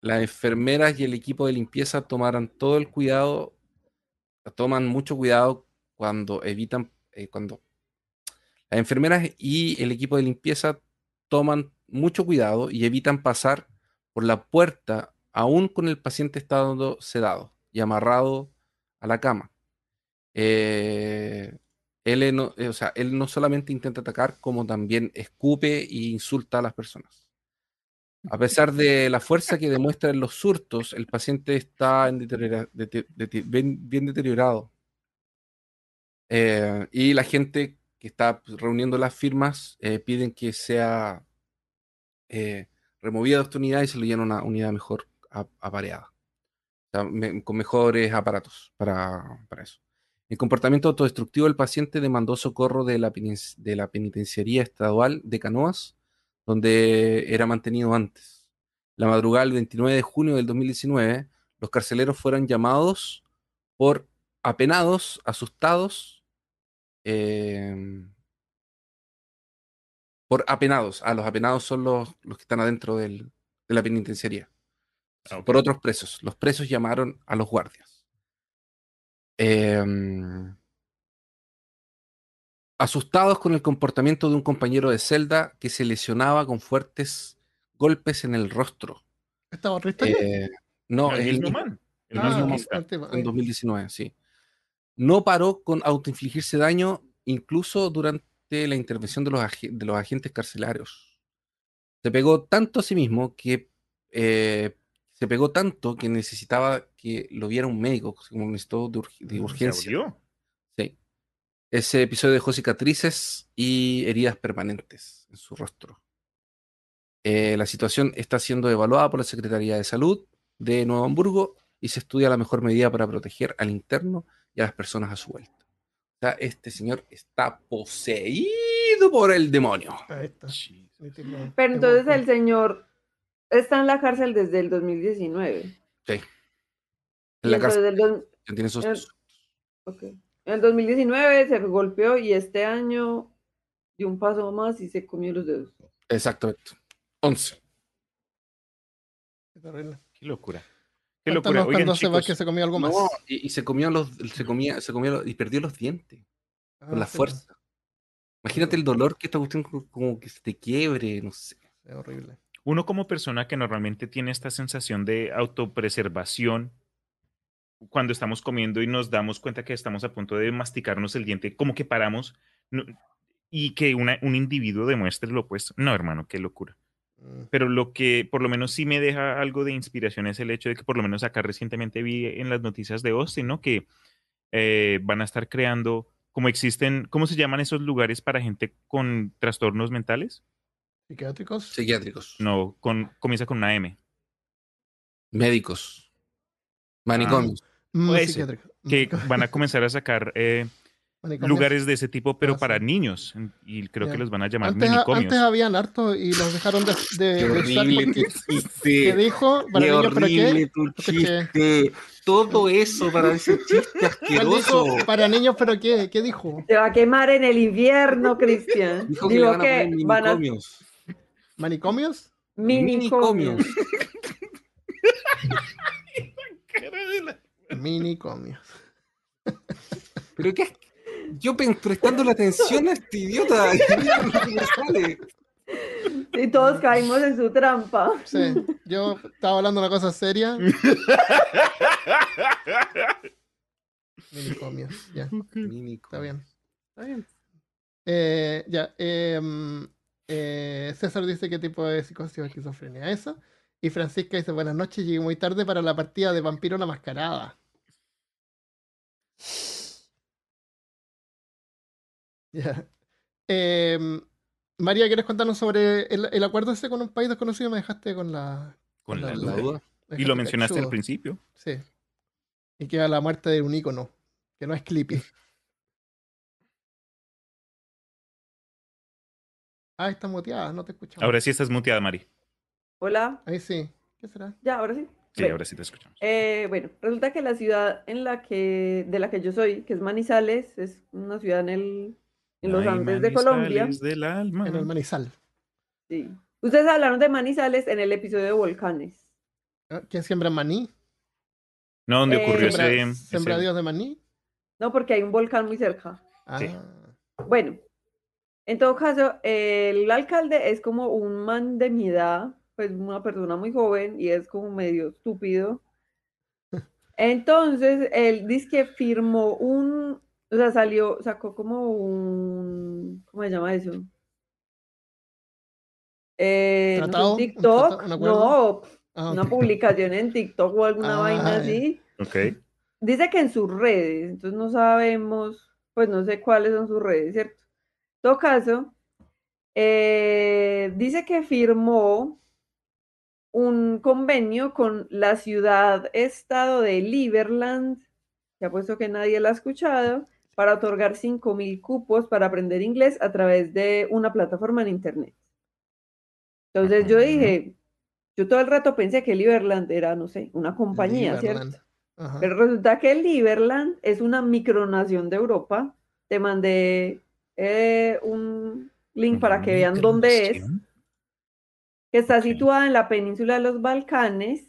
Las enfermeras y el equipo de limpieza tomaron todo el cuidado, toman mucho cuidado cuando evitan, eh, cuando las enfermeras y el equipo de limpieza toman mucho cuidado y evitan pasar por la puerta aún con el paciente estando sedado y amarrado a la cama. Eh, él, no, eh, o sea, él no solamente intenta atacar, como también escupe e insulta a las personas. A pesar de la fuerza que demuestra en los surtos, el paciente está en deteriora- dete- dete- bien, bien deteriorado. Eh, y la gente que está pues, reuniendo las firmas eh, piden que sea eh, removida de esta unidad y se lo llene a una unidad mejor apareada. O sea, me- con mejores aparatos para, para eso. El comportamiento autodestructivo del paciente demandó socorro de la, de la penitenciaría estadual de Canoas, donde era mantenido antes. La madrugada del 29 de junio del 2019, los carceleros fueron llamados por apenados, asustados, eh, por apenados. Ah, los apenados son los, los que están adentro del- de la penitenciaría. Ah. Por otros presos. Los presos llamaron a los guardias. Em, asustados con el comportamiento de un compañero de celda que se lesionaba con fuertes golpes en el rostro. ¿Esta otra historia? Eh, no, el el man. El Ah, tema, en ahí. 2019, sí. No paró con autoinfligirse daño incluso durante la intervención de los, ag- de los agentes carcelarios. Se pegó tanto a sí mismo que eh, se pegó tanto que necesitaba que lo viera un médico, como necesitó de, urg- de se urgencia. Se. Ese episodio dejó cicatrices y heridas permanentes en su rostro. Eh, la situación está siendo evaluada por la Secretaría de Salud de Nuevo Hamburgo y se estudia la mejor medida para proteger al interno y a las personas a su vuelta. O sea, este señor está poseído por el demonio. Ahí está. Sí. Mi tipo- Pero entonces el señor está en la cárcel desde el 2019. Sí. En la cárcel tiene sus- el- ok. En el 2019 se golpeó y este año dio un paso más y se comió los dedos. Exactamente. 11. Qué terrible. Qué locura. Qué locura. Oigan, cuando chicos, que se comió algo más. No, y, y se comió los, se comía, se comía los- y perdió los dientes. con Ah, la sí, fuerza. Imagínate el dolor que esta cuestión co- como que se te quiebre, no sé. Es horrible. uno como persona que normalmente tiene esta sensación de autopreservación, cuando estamos comiendo y nos damos cuenta que estamos a punto de masticarnos el diente, como que paramos no- y que una- un individuo demuestre lo opuesto. No, hermano, qué locura. Mm. Pero lo que por lo menos sí me deja algo de inspiración es el hecho de que por lo menos acá recientemente vi en las noticias de Austin, ¿no? Que eh, van a estar creando, como existen, ¿cómo se llaman esos lugares para gente con trastornos mentales? ¿Psiquiátricos? Psiquiátricos, No, con, comienza con una M. médicos, manicomios. Ser. psiquiátricos. Que van a comenzar a sacar eh, Manicomios. lugares de ese tipo, pero Ah, para sí. niños. Y creo Ya. que los van a llamar Antes, minicomios. antes habían harto y los dejaron de, de- Qué de usar horrible porque tu chiste. *laughs* ¿qué dijo? Para Qué niños, ¿pero qué? horrible tu chiste. Todo eso para ese chiste ¿Cuál asqueroso. dijo? Para niños, ¿pero qué? ¿Qué dijo? Se va a quemar en el invierno, Cristian. *laughs* Dijo que le Digo van a que van a. ¿Manicomios? minicomios. Minicomios. *laughs* *laughs* *laughs* Pero qué. Yo prestando la atención a este idiota. *laughs* y todos caímos en su trampa. Sí, yo estaba hablando de una cosa seria. Minicomios, ya, Minicomios. está bien. Está bien. Eh, ya, em, eh, César dice qué tipo de psicosis o esquizofrenia es eso. Y Francisca dice, buenas noches, llegué muy tarde para la partida de Vampiro la Mascarada. *laughs* Ya. Em, María, ¿quieres contarnos sobre el, el acuerdo ese con un país desconocido? Me dejaste con la... Con la La duda. Y lo mencionaste al principio. Sí. Y queda la muerte de un ícono, que no es Clippy. *laughs* Ah, está muteada, no te escuchamos. Ahora sí estás muteada, Mari. Hola. Ahí sí. ¿Qué será? Ya, ahora sí. Sí, Bueno. ahora sí te escuchamos. Eh, bueno, resulta que la ciudad en la que, de la que yo soy, que es Manizales, es una ciudad en, el, en los Ay, Andes de Colombia. Del alma. En el Manizal. Sí. Ustedes hablaron de Manizales en el episodio de volcanes. Ah, ¿Quién siembra maní? No, ¿dónde Eh, ocurrió ¿Siembra, ese, Dios de maní? No, porque hay un volcán muy cerca. Ah, Sí. Bueno, en todo caso, el alcalde es como un man de mi edad, pues una persona muy joven y es como medio estúpido. Entonces, él dice que firmó un, o sea, salió, sacó como un, ¿cómo se llama eso? Eh, no ¿Tratado? un ¿Un TikTok, acuerdo? no, ah, una publicación en TikTok o alguna Ah, vaina así. Ok. Dice que en sus redes, entonces no sabemos, pues no sé cuáles son sus redes, ¿cierto? En todo caso, eh, dice que firmó un convenio con la ciudad-estado de Liberland, que apuesto que nadie la ha escuchado, para otorgar 5.000 cupos para aprender inglés a través de una plataforma en Internet. Entonces yo dije, yo todo el rato pensé que Liberland era, no sé, una compañía, Liberland. ¿cierto? Ajá. Pero resulta que Liberland es una micronación de Europa. Te mandé eh, un link para que vean dónde es. Que está situada en la península de los Balcanes.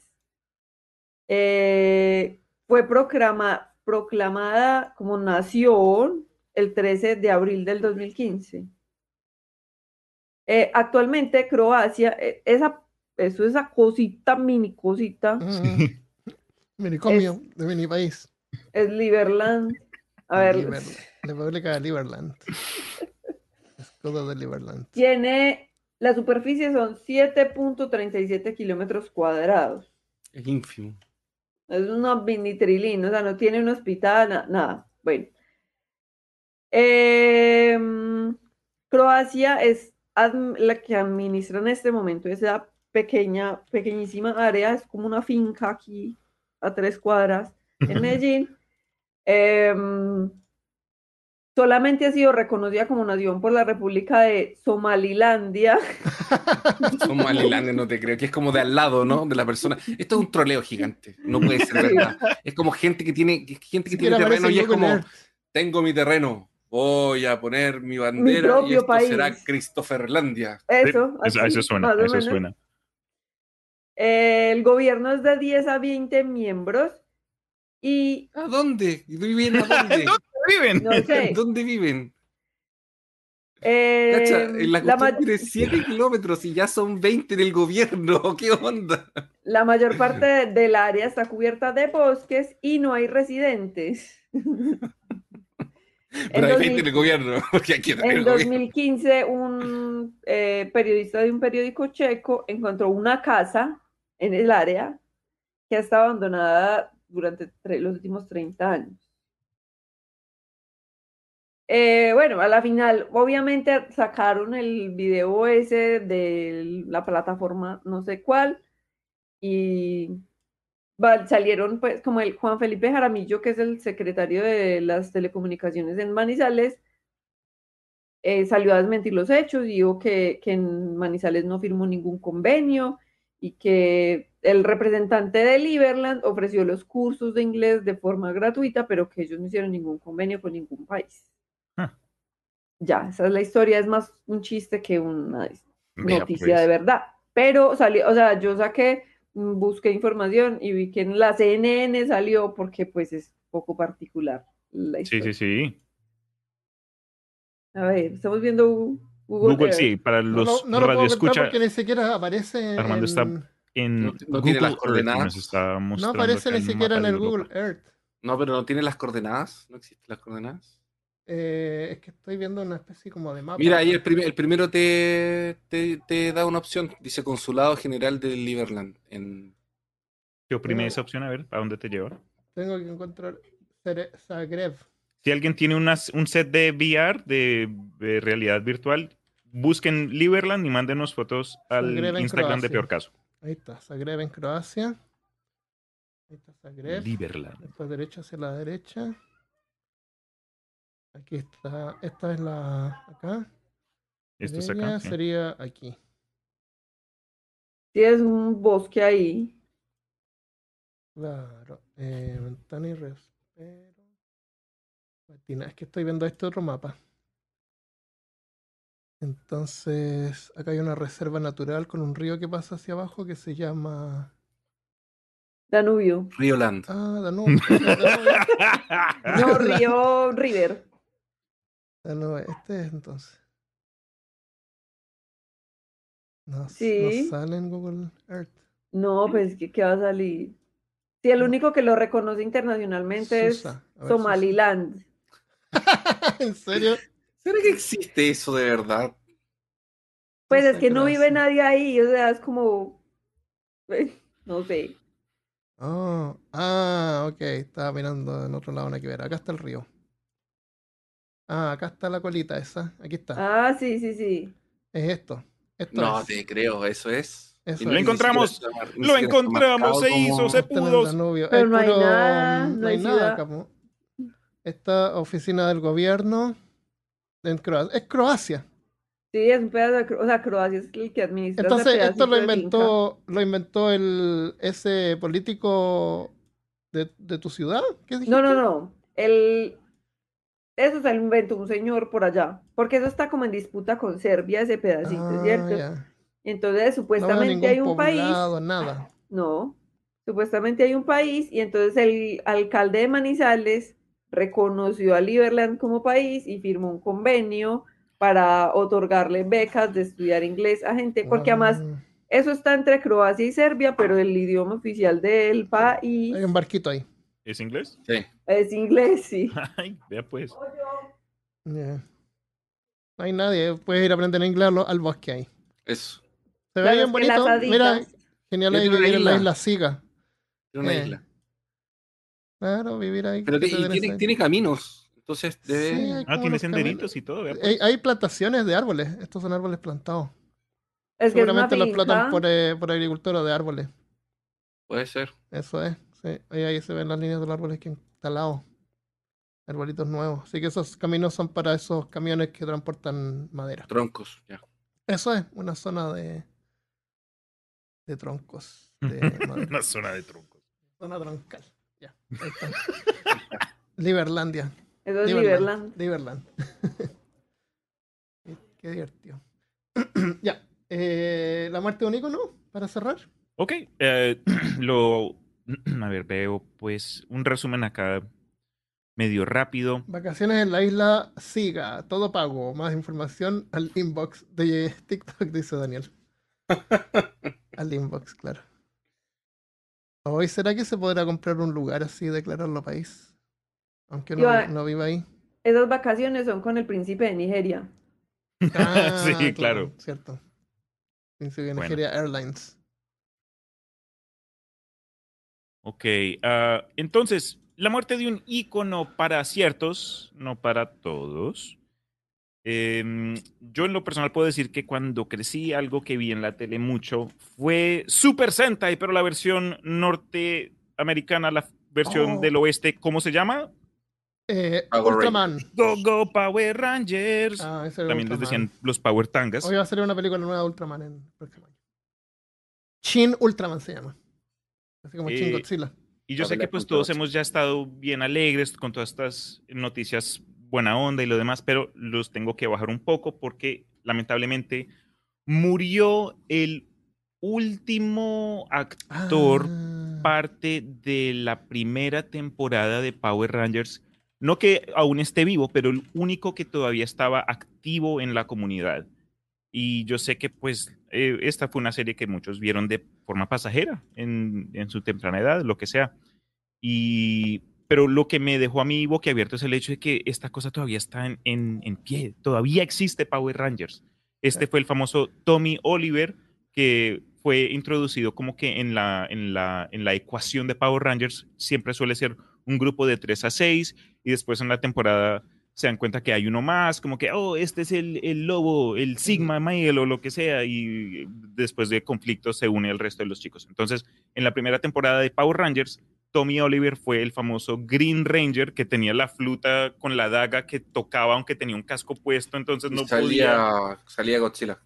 Eh, fue proclama- proclamada como nación el 13 de abril del 2015. Eh, actualmente Croacia, eh, esa, eso esa cosita, mini cosita, Mm. *laughs* Minicomio de mini país. es Liberland. A ver, Liber- República de Liberland. Escudo *laughs* de Liberland. Tiene, la superficie son 7.37 kilómetros cuadrados. Es ínfimo. Es una mini trilín, o sea, no tiene un hospital, na- nada. Bueno. Em, Croacia es la que administra en este momento esa pequeña, pequeñísima área, es como una finca aquí a tres cuadras en *laughs* Medellín. Em, solamente ha sido reconocida como nación por la República de Somalilandia. *laughs* Somalilandia, no te creo, que es como de al lado, ¿no? De la persona. Esto es un troleo gigante. No puede ser verdad. Es como gente que tiene, gente que tiene terreno y es como, tengo mi terreno, voy a poner mi bandera y propio esto será país. Christopherlandia. Eso, Eso, así, eso suena, eso menos. suena. El gobierno es de 10 a 20 miembros y ¿A dónde? ¿Viven a dónde? *laughs* viven? no sé, *laughs* ¿Dónde viven? eh, Cacha, la la, ma- tiene 7 *laughs* kilómetros y ya son 20 del gobierno. *laughs* ¿Qué onda? la mayor parte de- del área está cubierta de bosques y no hay residentes. Pero hay 20 2000 del gobierno, porque aquí En gobierno. 2015, un eh, periodista de un periódico checo encontró una casa en el área que ha estado abandonada durante los últimos 30 años. Eh, bueno, a la final, obviamente sacaron el video ese de la plataforma no sé cuál y salieron pues como el Juan Felipe Jaramillo, que es el secretario de las telecomunicaciones en Manizales, eh, salió a desmentir los hechos dijo que, que en Manizales no firmó ningún convenio y que el representante de Liberland ofreció los cursos de inglés de forma gratuita, pero que ellos no hicieron ningún convenio con ningún país. Ya, esa es la historia, es más un chiste que una noticia pues. de verdad. Pero salió, o sea, yo saqué, mm, busqué información y vi que en la CNN salió porque pues es poco particular la Sí, historia. sí, sí. A ver, estamos viendo Google, Google, Earth. sí, para No, los lo- no lo puedo contar radioescucha, porque ni siquiera aparece Armando está en... en No- no tiene las Google Earth coordenadas. está No aparece ni siquiera en el Europa. Google Earth. No, pero no tiene las coordenadas. No existen las coordenadas. Eh, es que estoy viendo una especie como de mapa. Mira, ahí el, prim- el primero te, te, te da una opción. Dice Consulado General de Liberland. En... Yo oprimí esa opción, a ver, ¿a dónde te lleva? Tengo que encontrar Zagreb. Si alguien tiene unas- un set de VR, de, de realidad virtual, busquen Liberland y mándenos fotos al Instagram de. Peor Caso. Ahí está, Zagreb en Croacia. Ahí está Zagreb. Liberland. Después derecha hacia la derecha. Aquí está. Esta es la. Acá. Esto es acá. sí. Sería aquí. Tienes un bosque ahí. Claro. Eh, ventana y respiro. Patina. Es que estoy viendo este otro mapa. Entonces, acá hay una reserva natural con un río que pasa hacia abajo que se llama. Danubio. Río Land. Ah, Danubio. Danubio. *laughs* No, Río River. Danubio. Este es entonces. No, Sí. no sale en Google Earth. No, pues que ¿qué va a salir? Sí, el único que lo reconoce internacionalmente Susa. Es ver, Somaliland. *laughs* ¿En serio? ¿Será que existe eso de verdad? Pues es que no vive nadie ahí, o sea, es como, no sé. Oh, ah, ok. Estaba mirando en otro lado, nada que ver. Acá está el río. Ah, acá está la colita esa. Aquí está. Ah, sí, sí, sí. Es esto. Esto No es. te creo, eso es. Eso Y es. ni Lo encontramos, lo encontramos, se hizo, se pudo. Pero Es no hay nada, no no hay nada acá. Esta oficina del gobierno en Croacia. Es Croacia. Sí, es un pedazo de, Cro- o sea, Croacia es el que administra Entonces, esto lo inventó, lo inventó el ese político de, de tu ciudad. ¿Qué No, no, no. El... Eso se lo inventó un señor por allá, porque eso está como en disputa con Serbia, ese pedacito, Ah, ¿cierto? ya. Entonces, No supuestamente ningún hay un país, poblado, nada. no, supuestamente hay un país, y entonces el alcalde de Manizales reconoció a Liberland como país y firmó un convenio para otorgarle becas de estudiar inglés a gente, porque además Ah, eso está entre Croacia y Serbia, pero el idioma oficial del país hay un barquito ahí. ¿Es inglés? Sí. es inglés, sí. *laughs* Ay, vea pues. No hay nadie. Puedes ir a aprender inglés al, al bosque ahí. Eso. Se ve bien bonito. Mira, genial ahí vivir en la isla. Siga. Una Eh, isla. Claro, vivir ahí. Pero ¿qué ti- te y tiene, caminos. Entonces Sí, debe. Ah, tiene senderitos y todo, vea caminos. pues. Hay, hay plantaciones de árboles. Estos son árboles plantados. Es que es una Seguramente lo explotan finca. por, eh, por agricultura de árboles. Puede ser. Eso es. Sí. Ahí, ahí se ven las líneas de los árboles que han talado. Arbolitos nuevos. Así que esos caminos son para esos camiones que transportan madera. Troncos, ya. Eso es, una zona de, de troncos. De *laughs* madera. Una zona de troncos. zona troncal. Ya, ahí está. *laughs* Liberlandia. Eso es Liberland. Liberland. Liberland. Qué- *laughs* Qué divertido. *clears throat* ya. eh, la muerte de un ícono, para cerrar. Ok, eh, *clears throat* lo... *clears throat* A ver, veo pues un resumen acá medio rápido. Vacaciones en la isla Siga, todo pago. Más información al inbox de *laughs* TikTok, dice Daniel. *laughs* al inbox, claro. Hoy, ¿será que se podrá comprar un lugar así y declararlo país? Aunque uno Iba- no viva ahí. Esas vacaciones son con el príncipe de Nigeria. Ah, *laughs* sí, claro. Cierto. Príncipe de Bueno. Nigeria Airlines. Ok, ah, entonces, la muerte de un ícono para ciertos, no para todos. Em, yo en lo personal puedo decir que cuando crecí algo que vi en la tele mucho fue Super Sentai, pero la versión norteamericana, la versión Oh. del oeste, ¿cómo se llama? Eh, Ultraman. Go Go Power Rangers. Ah, ese También les decían los Power Tangas. Hoy va a salir una película nueva de Ultraman en el próximo año. Shin Ultraman se llama. Así como Shin Eh, Godzilla. Y yo sé que pues todos hemos ya estado bien alegres con todas estas noticias buena onda y lo demás, pero los tengo que bajar un poco porque lamentablemente murió el último actor Ah, parte de la primera temporada de Power Rangers. No que aún esté vivo, pero el único que todavía estaba activo en la comunidad. Y yo sé que pues eh, esta fue una serie que muchos vieron de forma pasajera en, en su temprana edad, lo que sea. Y, pero lo que me dejó a mí boquiabierto es el hecho de que esta cosa todavía está en, en, en pie, todavía existe Power Rangers. Este fue el famoso Tommy Oliver que fue introducido como que en la, en la, en la ecuación de Power Rangers siempre suele ser un grupo de 3 a 6 y después en la temporada se dan cuenta que hay uno más, como que, oh, este es el, el lobo, el Sigma Male o lo que sea, y después de conflictos se une el resto de los chicos. Entonces, en la primera temporada de Power Rangers, Tommy Oliver fue el famoso Green Ranger que tenía la fluta con la daga que tocaba aunque tenía un casco puesto, entonces no podía... salía, salía Godzilla.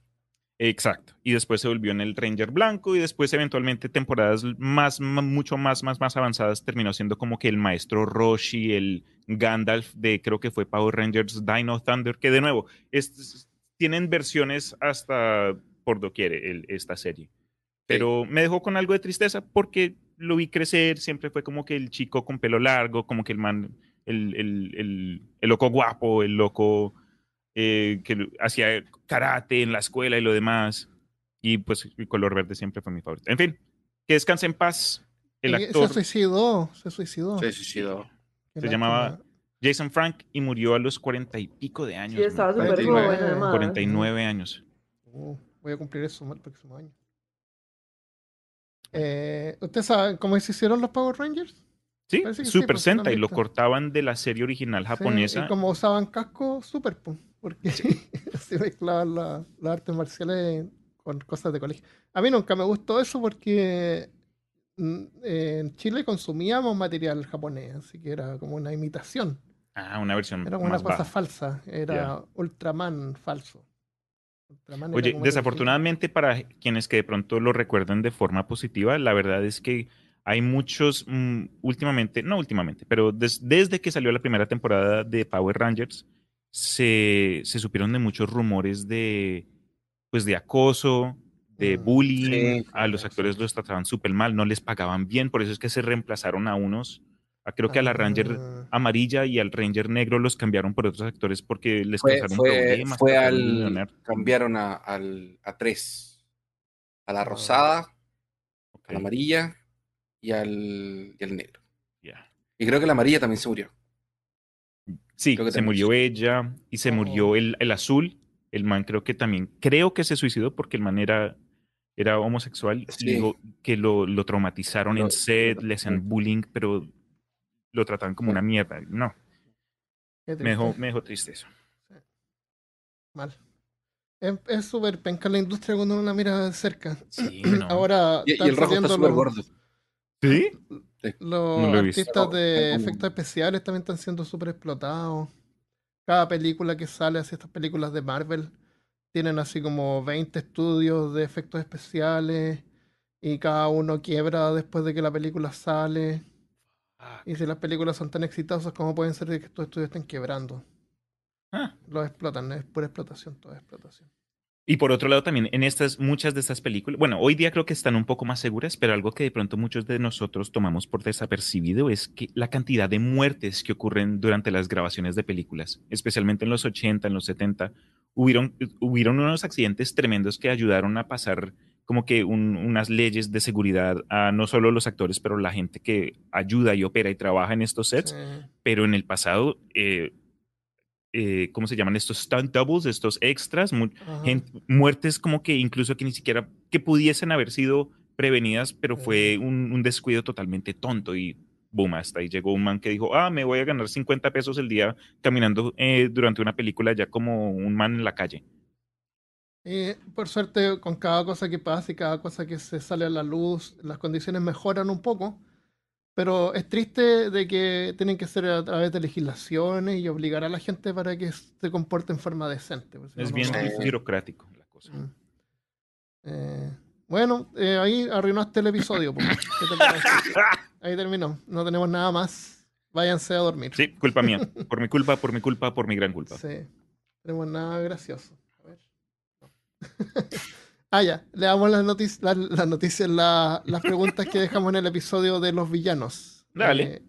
Exacto. Y después se volvió en el Ranger blanco y después eventualmente temporadas más, mucho más, más, más avanzadas terminó siendo como que el maestro Roshi, el Gandalf de creo que fue Power Rangers Dino Thunder, que de nuevo, es- tienen versiones hasta por doquier el- esta serie. Pero me dejó con algo de tristeza porque lo vi crecer, siempre fue como que el chico con pelo largo, como que el man, el, el, el loco guapo, el loco eh, que hacía karate en la escuela y lo demás. Y pues el color verde siempre fue mi favorito. En fin, que descanse en paz el actor Se suicidó, se suicidó. Se suicidó. Se llamaba Jason Frank y murió a los cuarenta y pico de años. Sí, estaba súper 49. joven además. 49 años. Uh, voy a cumplir eso el próximo año. Eh, ¿Ustedes saben cómo se hicieron los Power Rangers? Sí, sí, Super sí Sentai, lo cortaban de la serie original Sí, japonesa. y como usaban casco, super, po, porque así *laughs* mezclaban la- las artes marciales con cosas de colegio. A mí nunca me gustó eso porque mm, en Chile consumíamos material japonés, así que era como una imitación. Ah, una versión Era como una más cosa baja. falsa, era Ya. Ultraman falso. Ultraman Oye, desafortunadamente para quienes que de pronto lo recuerdan de forma positiva, la verdad es que hay muchos mm, últimamente, no últimamente, pero des- desde que salió la primera temporada de Power Rangers, se, se supieron de muchos rumores de, pues, de acoso, de Mm, bullying, sí, a los actores los trataban súper mal, no les pagaban bien, por eso es que se reemplazaron a unos, a- creo que a la Ranger Ah, amarilla y al Ranger negro los cambiaron por otros actores porque les Fue, causaron fue, problemas. fue al. Cambiaron a, al, a tres: a la Ah. rosada, a la amarilla y al, y al negro. Y creo que la amarilla también se murió. Sí, Creo que se murió ella y se Oh. murió el, el azul. El man creo que también, creo que se suicidó porque el man era, era homosexual Sí. lo, que lo, lo traumatizaron en set, lo- le hacían bullying, pero lo trataban como una mierda. No, me dejó, triste. me dejó triste eso. Mal. Es súper penca la industria cuando uno la mira de cerca. Sí, *clears throat* no. Ahora Y, el rojo está súper gordo. ¿Sí? Los No lo artistas de efectos especiales también están siendo súper explotados. Cada película que sale, así estas películas de Marvel, tienen así como 20 estudios de efectos especiales y cada uno quiebra después de que la película sale. Y si las películas son tan exitosas, ¿cómo pueden ser que estos estudios estén quebrando? Ah. Los explotan, es pura explotación, toda explotación. Y por otro lado también, en estas, muchas de estas películas, bueno, hoy día creo que están un poco más seguras, pero algo que de pronto muchos de nosotros tomamos por desapercibido es que la cantidad de muertes que ocurren durante las grabaciones de películas, especialmente en los 80, en los 70, hubieron, hubieron unos accidentes tremendos que ayudaron a pasar como que un- unas leyes de seguridad a no solo los actores, pero la gente que ayuda y opera y trabaja en estos sets, Sí. pero en el pasado, eh, eh, ¿cómo se llaman estos stunt doubles, estos extras? Mu- Ajá. gen- muertes como que incluso que ni siquiera que pudiesen haber sido prevenidas, pero fue un, un descuido totalmente tonto y boom, hasta ahí llegó un man que dijo, ah, me voy a ganar 50 pesos el día caminando eh, durante una película ya como un man en la calle. Y por suerte, con cada cosa que pasa y cada cosa que se sale a la luz, las condiciones mejoran un poco. Pero es triste de que tienen que ser a través de legislaciones y obligar a la gente para que se comporte en forma decente. pues, Es no bien burocrático la cosa. Mm. Eh, bueno, eh, ahí arruinaste el episodio. pues. *laughs* Ahí terminó. No tenemos nada más. Váyanse a dormir. Sí, culpa mía. Por mi culpa, por mi culpa, por mi gran culpa. Sí. No tenemos nada gracioso. A ver. *laughs* Ah, ya. Le damos las, notic- las, las noticias, la- las preguntas que dejamos en el episodio de los villanos. Dale. Eh,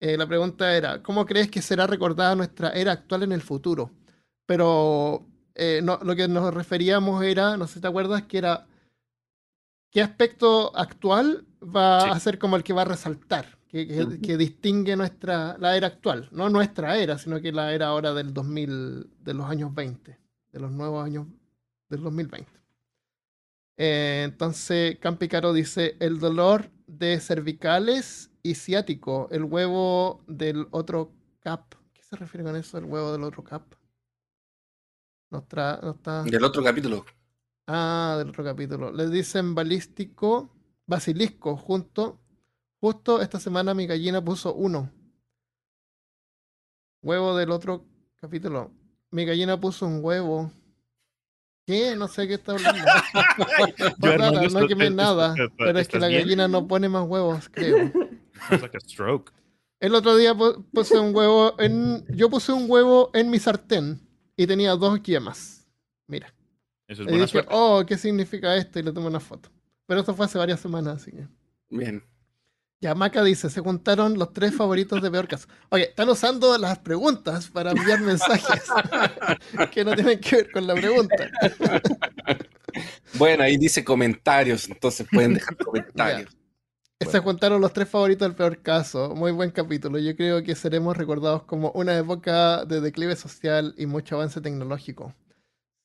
eh, la pregunta era, ¿cómo crees que será recordada nuestra era actual en el futuro? Pero eh, no, lo que nos referíamos era, no sé si te acuerdas, que era qué aspecto actual va Sí. a ser como el que va a resaltar, que, que distingue nuestra, la era actual, no nuestra era, sino que la era ahora del 2000, de los años 20, de los nuevos años del 2020. Eh, entonces, Campicaro dice, el dolor de cervicales y ciático, el huevo del otro cap. ¿Qué se refiere con eso, el huevo del otro cap? No está, no está... Del otro capítulo. Ah, del otro capítulo. Le dicen balístico, basilisco, junto. Justo esta semana mi gallina puso uno. Huevo del otro capítulo. Mi gallina puso un huevo. ¿Qué? No sé qué está hablando. *laughs* No esto- quemé nada, pero es que ¿estás la bien? gallina no pone más huevos, creo. *laughs* Like a stroke. El otro día pu- puse un huevo en. Yo puse un huevo en mi sartén y tenía dos yemas. Mira. Eso es Y buena dije, suerte. oh, ¿qué significa esto? Y le tomé una foto. Pero esto fue hace varias semanas, así que. Bien. Ya, Maca dice, se juntaron los tres favoritos de peor caso. Oye, están usando las preguntas para enviar mensajes *laughs* que no tienen que ver con la pregunta. Bueno, ahí dice comentarios, entonces pueden dejar *laughs* comentarios. Se juntaron los tres favoritos del peor caso. Muy buen capítulo. Yo creo que seremos recordados como una época de declive social y mucho avance tecnológico.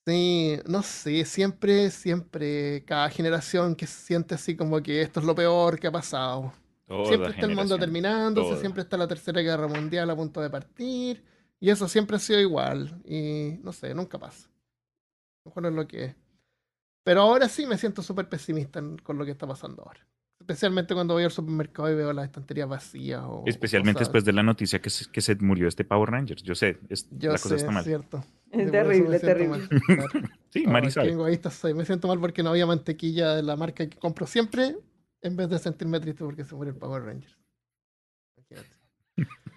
Sí, no sé, siempre, siempre, cada generación que se siente así como que esto es lo peor que ha pasado. Toda siempre está el mundo terminándose, toda. siempre está la tercera guerra mundial a punto de partir, y eso siempre ha sido igual, y no sé, nunca pasa. A lo mejor es lo que es. Pero ahora sí me siento súper pesimista con lo que está pasando ahora. Especialmente cuando voy al supermercado y veo las estanterías vacías. O Especialmente cosas- después de la noticia que se, que se murió este Power Rangers. Yo sé, es, Yo la sé, cosa está es mal. cierto. Es por eso terrible, terrible. mal, claro. *laughs* Sí, Ay, Mari qué sabe. egoísta soy. Me siento mal porque no había mantequilla de la marca que compro siempre, en vez de sentirme triste porque se murió el Power Rangers. Imagínate. *laughs*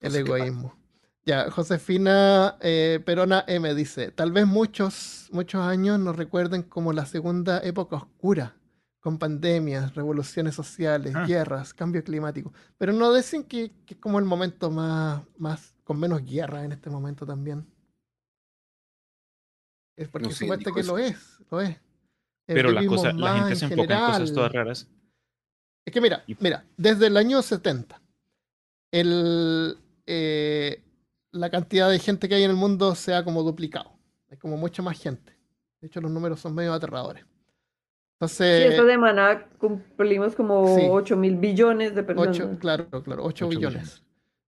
El egoísmo. Ya, Josefina eh, Perona M dice, tal vez muchos, muchos años nos recuerden como la segunda época oscura, con pandemias, revoluciones sociales, Ah. guerras, cambio climático. Pero no dicen que, que es como el momento más, más, con menos guerra en este momento también. Es porque No supuesto dijo que eso. lo es, lo es. Pero la cosa, la más gente en se enfoca en cosas general. todas raras. Es que mira, mira, desde el año 70, el, eh, la cantidad de gente que hay en el mundo se ha como duplicado. Hay como mucha más gente. De hecho, los números son medio aterradores. Sí, Entonces, esta semana cumplimos como Sí. 8 mil billones de personas. claro, claro, 8 Ocho billones. billones.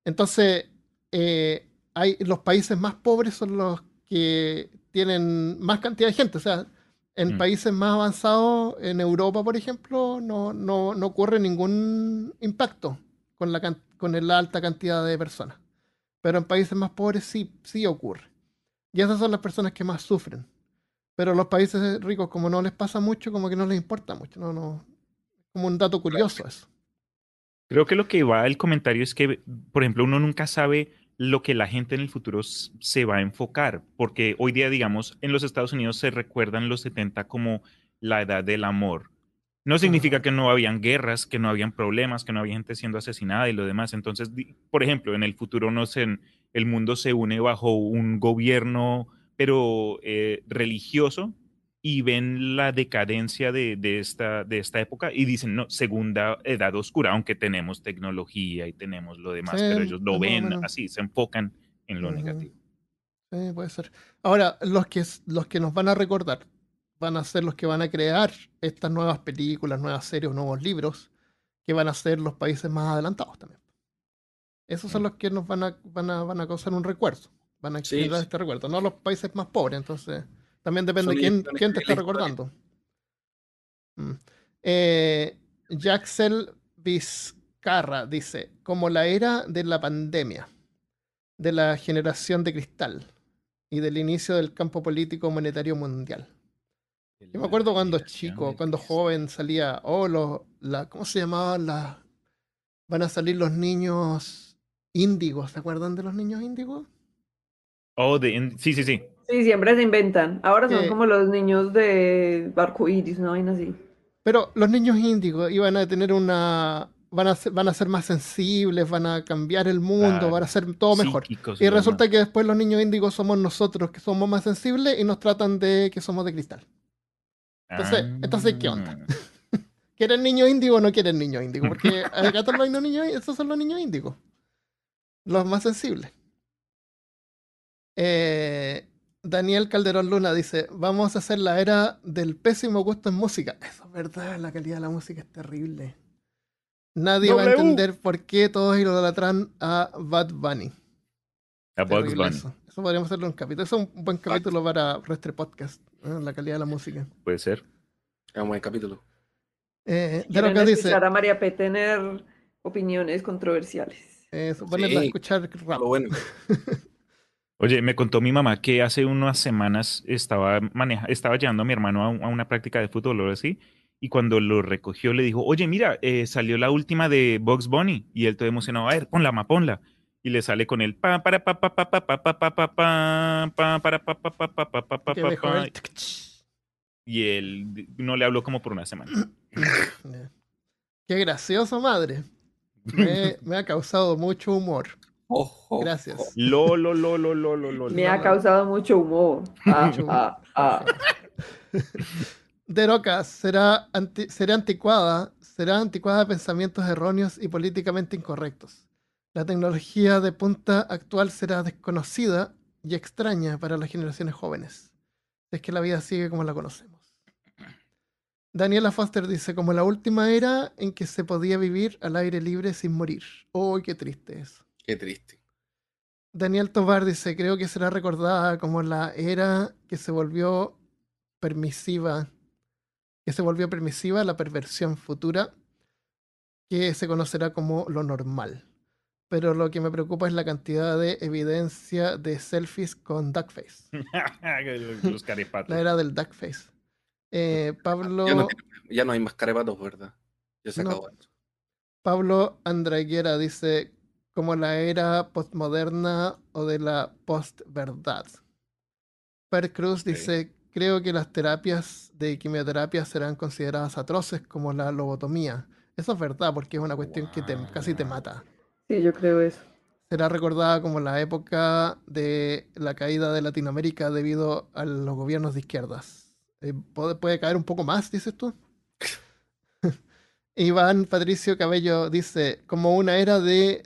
Entonces, eh, hay, los países más pobres son los que tienen más cantidad de gente. O sea, en Mm. países más avanzados, en Europa, por ejemplo, no, no, no ocurre ningún impacto con la, con la alta cantidad de personas. Pero en países más pobres sí, sí ocurre. Y esas son las personas que más sufren. Pero los países ricos, como no les pasa mucho, como que no les importa mucho. No, no. Como un dato curioso eso. Creo que lo que va el comentario es que, por ejemplo, uno nunca sabe lo que la gente en el futuro se va a enfocar, porque hoy día, digamos, en los Estados Unidos se recuerdan los 70 como la edad del amor. No significa que no habían guerras, que no habían problemas, que no había gente siendo asesinada y lo demás. Entonces, por ejemplo, en el futuro no sé, el mundo se une bajo un gobierno, pero eh, religioso, y ven la decadencia de, de esta, de esta época y dicen, no, segunda edad oscura, aunque tenemos tecnología y tenemos lo demás, Sí, pero ellos lo ven menos. así, se enfocan en lo Ujú. negativo. Sí, puede ser. Ahora, los que, los que nos van a recordar van a ser los que van a crear estas nuevas películas, nuevas series, nuevos libros, que van a ser los países más adelantados también. Esos son Mm. los que nos van a, van a, van a causar un recuerdo, van a generar sí. este recuerdo, no los países más pobres, entonces también depende Son quién, quién te está recordando. Mm. Eh, Jaxel Vizcarra dice, como la era de la pandemia, de la generación de cristal y del inicio del campo político monetario mundial. Yo me acuerdo cuando chico, cuando joven salía, oh, los, la, ¿cómo se llamaba? La, van a salir los niños índigos, ¿se acuerdan de los niños índigos? Oh, de, sí, sí, sí. Sí, siempre se inventan. Ahora son como los niños de arcoíris, una vaina así. Pero los niños índigos iban a tener una, van a ser, van a ser más sensibles, van a cambiar el mundo, Claro. van a ser todo mejor. Psíquicos Y resulta demás. que después los niños índigos somos nosotros, que somos más sensibles y nos tratan de que somos de cristal. entonces- entonces, ¿qué onda? Ah, *laughs* ¿Quieren niños índigos o no quieren niños índigos? Porque acá están los niños, esos son los niños índigos. Los más sensibles. Eh, Daniel Calderón Luna dice, vamos a hacer la era del pésimo gusto en música. *laughs* Eso es verdad, la calidad de la música es terrible. Nadie va a W. entender por qué todos idolatran a Bad Bunny. A Terrible Bunny, Eso. Eso podríamos hacerlo un capítulo. Eso es un buen capítulo para Restre Podcast. ¿eh? La calidad de la música. puede ser. Vamos al capítulo. Eh, de lo que dice, escuchar a María P tener opiniones controversiales. eh, ponerla a Sí, escuchar rap. Lo bueno. *laughs* Oye, me contó mi mamá que hace unas semanas estaba, maneja, estaba llevando a mi hermano a, un- a una práctica de fútbol o así, y cuando lo recogió le dijo, oye, mira, eh, salió la última de Bugs Bunny, y él todo emocionado, a ver, ponla, ma, ponla. Y le sale con el pa para pa pa pa pa pa pa pa pa pa pa para pa pa pa pa pa pa pa pa y él no le habló como por una semana. Qué gracioso, madre. Me, me ha causado mucho humor. Ojo. Gracias. Lo, lo, lo, lo, lo, lo, lo. Me ha causado *laughs* mucho humor. Ah, ah, ah. De Rocas será, anti- será anticuada, será anticuada de pensamientos erróneos y políticamente incorrectos. La tecnología de punta actual será desconocida y extraña para las generaciones jóvenes. Es que la vida sigue como la conocemos. Daniela Foster dice, como la última era en que se podía vivir al aire libre sin morir. ¡Uy, qué triste eso! Qué triste. Daniel Tobar dice, creo que será recordada como la era que se volvió permisiva, que se volvió permisiva la perversión futura, que se conocerá como lo normal. Pero lo que me preocupa es la cantidad de evidencia de selfies con duckface. *laughs* Los caripatos. La era del duckface. Eh, *laughs* Pablo, Ya no, ya no hay más carepatos, ¿verdad? Ya se No. acabó eso. Pablo Andraguera dice, como la era postmoderna o de la postverdad. Per Cruz dice, creo que las terapias de quimioterapia serán consideradas atroces como la lobotomía. Eso es verdad porque es una cuestión que te- casi te mata. Sí, yo creo eso. Será recordada como la época de la caída de Latinoamérica debido a los gobiernos de izquierdas. Eh, ¿puede, puede caer un poco más, dices tú? *laughs* Iván Patricio Cabello dice, como una era de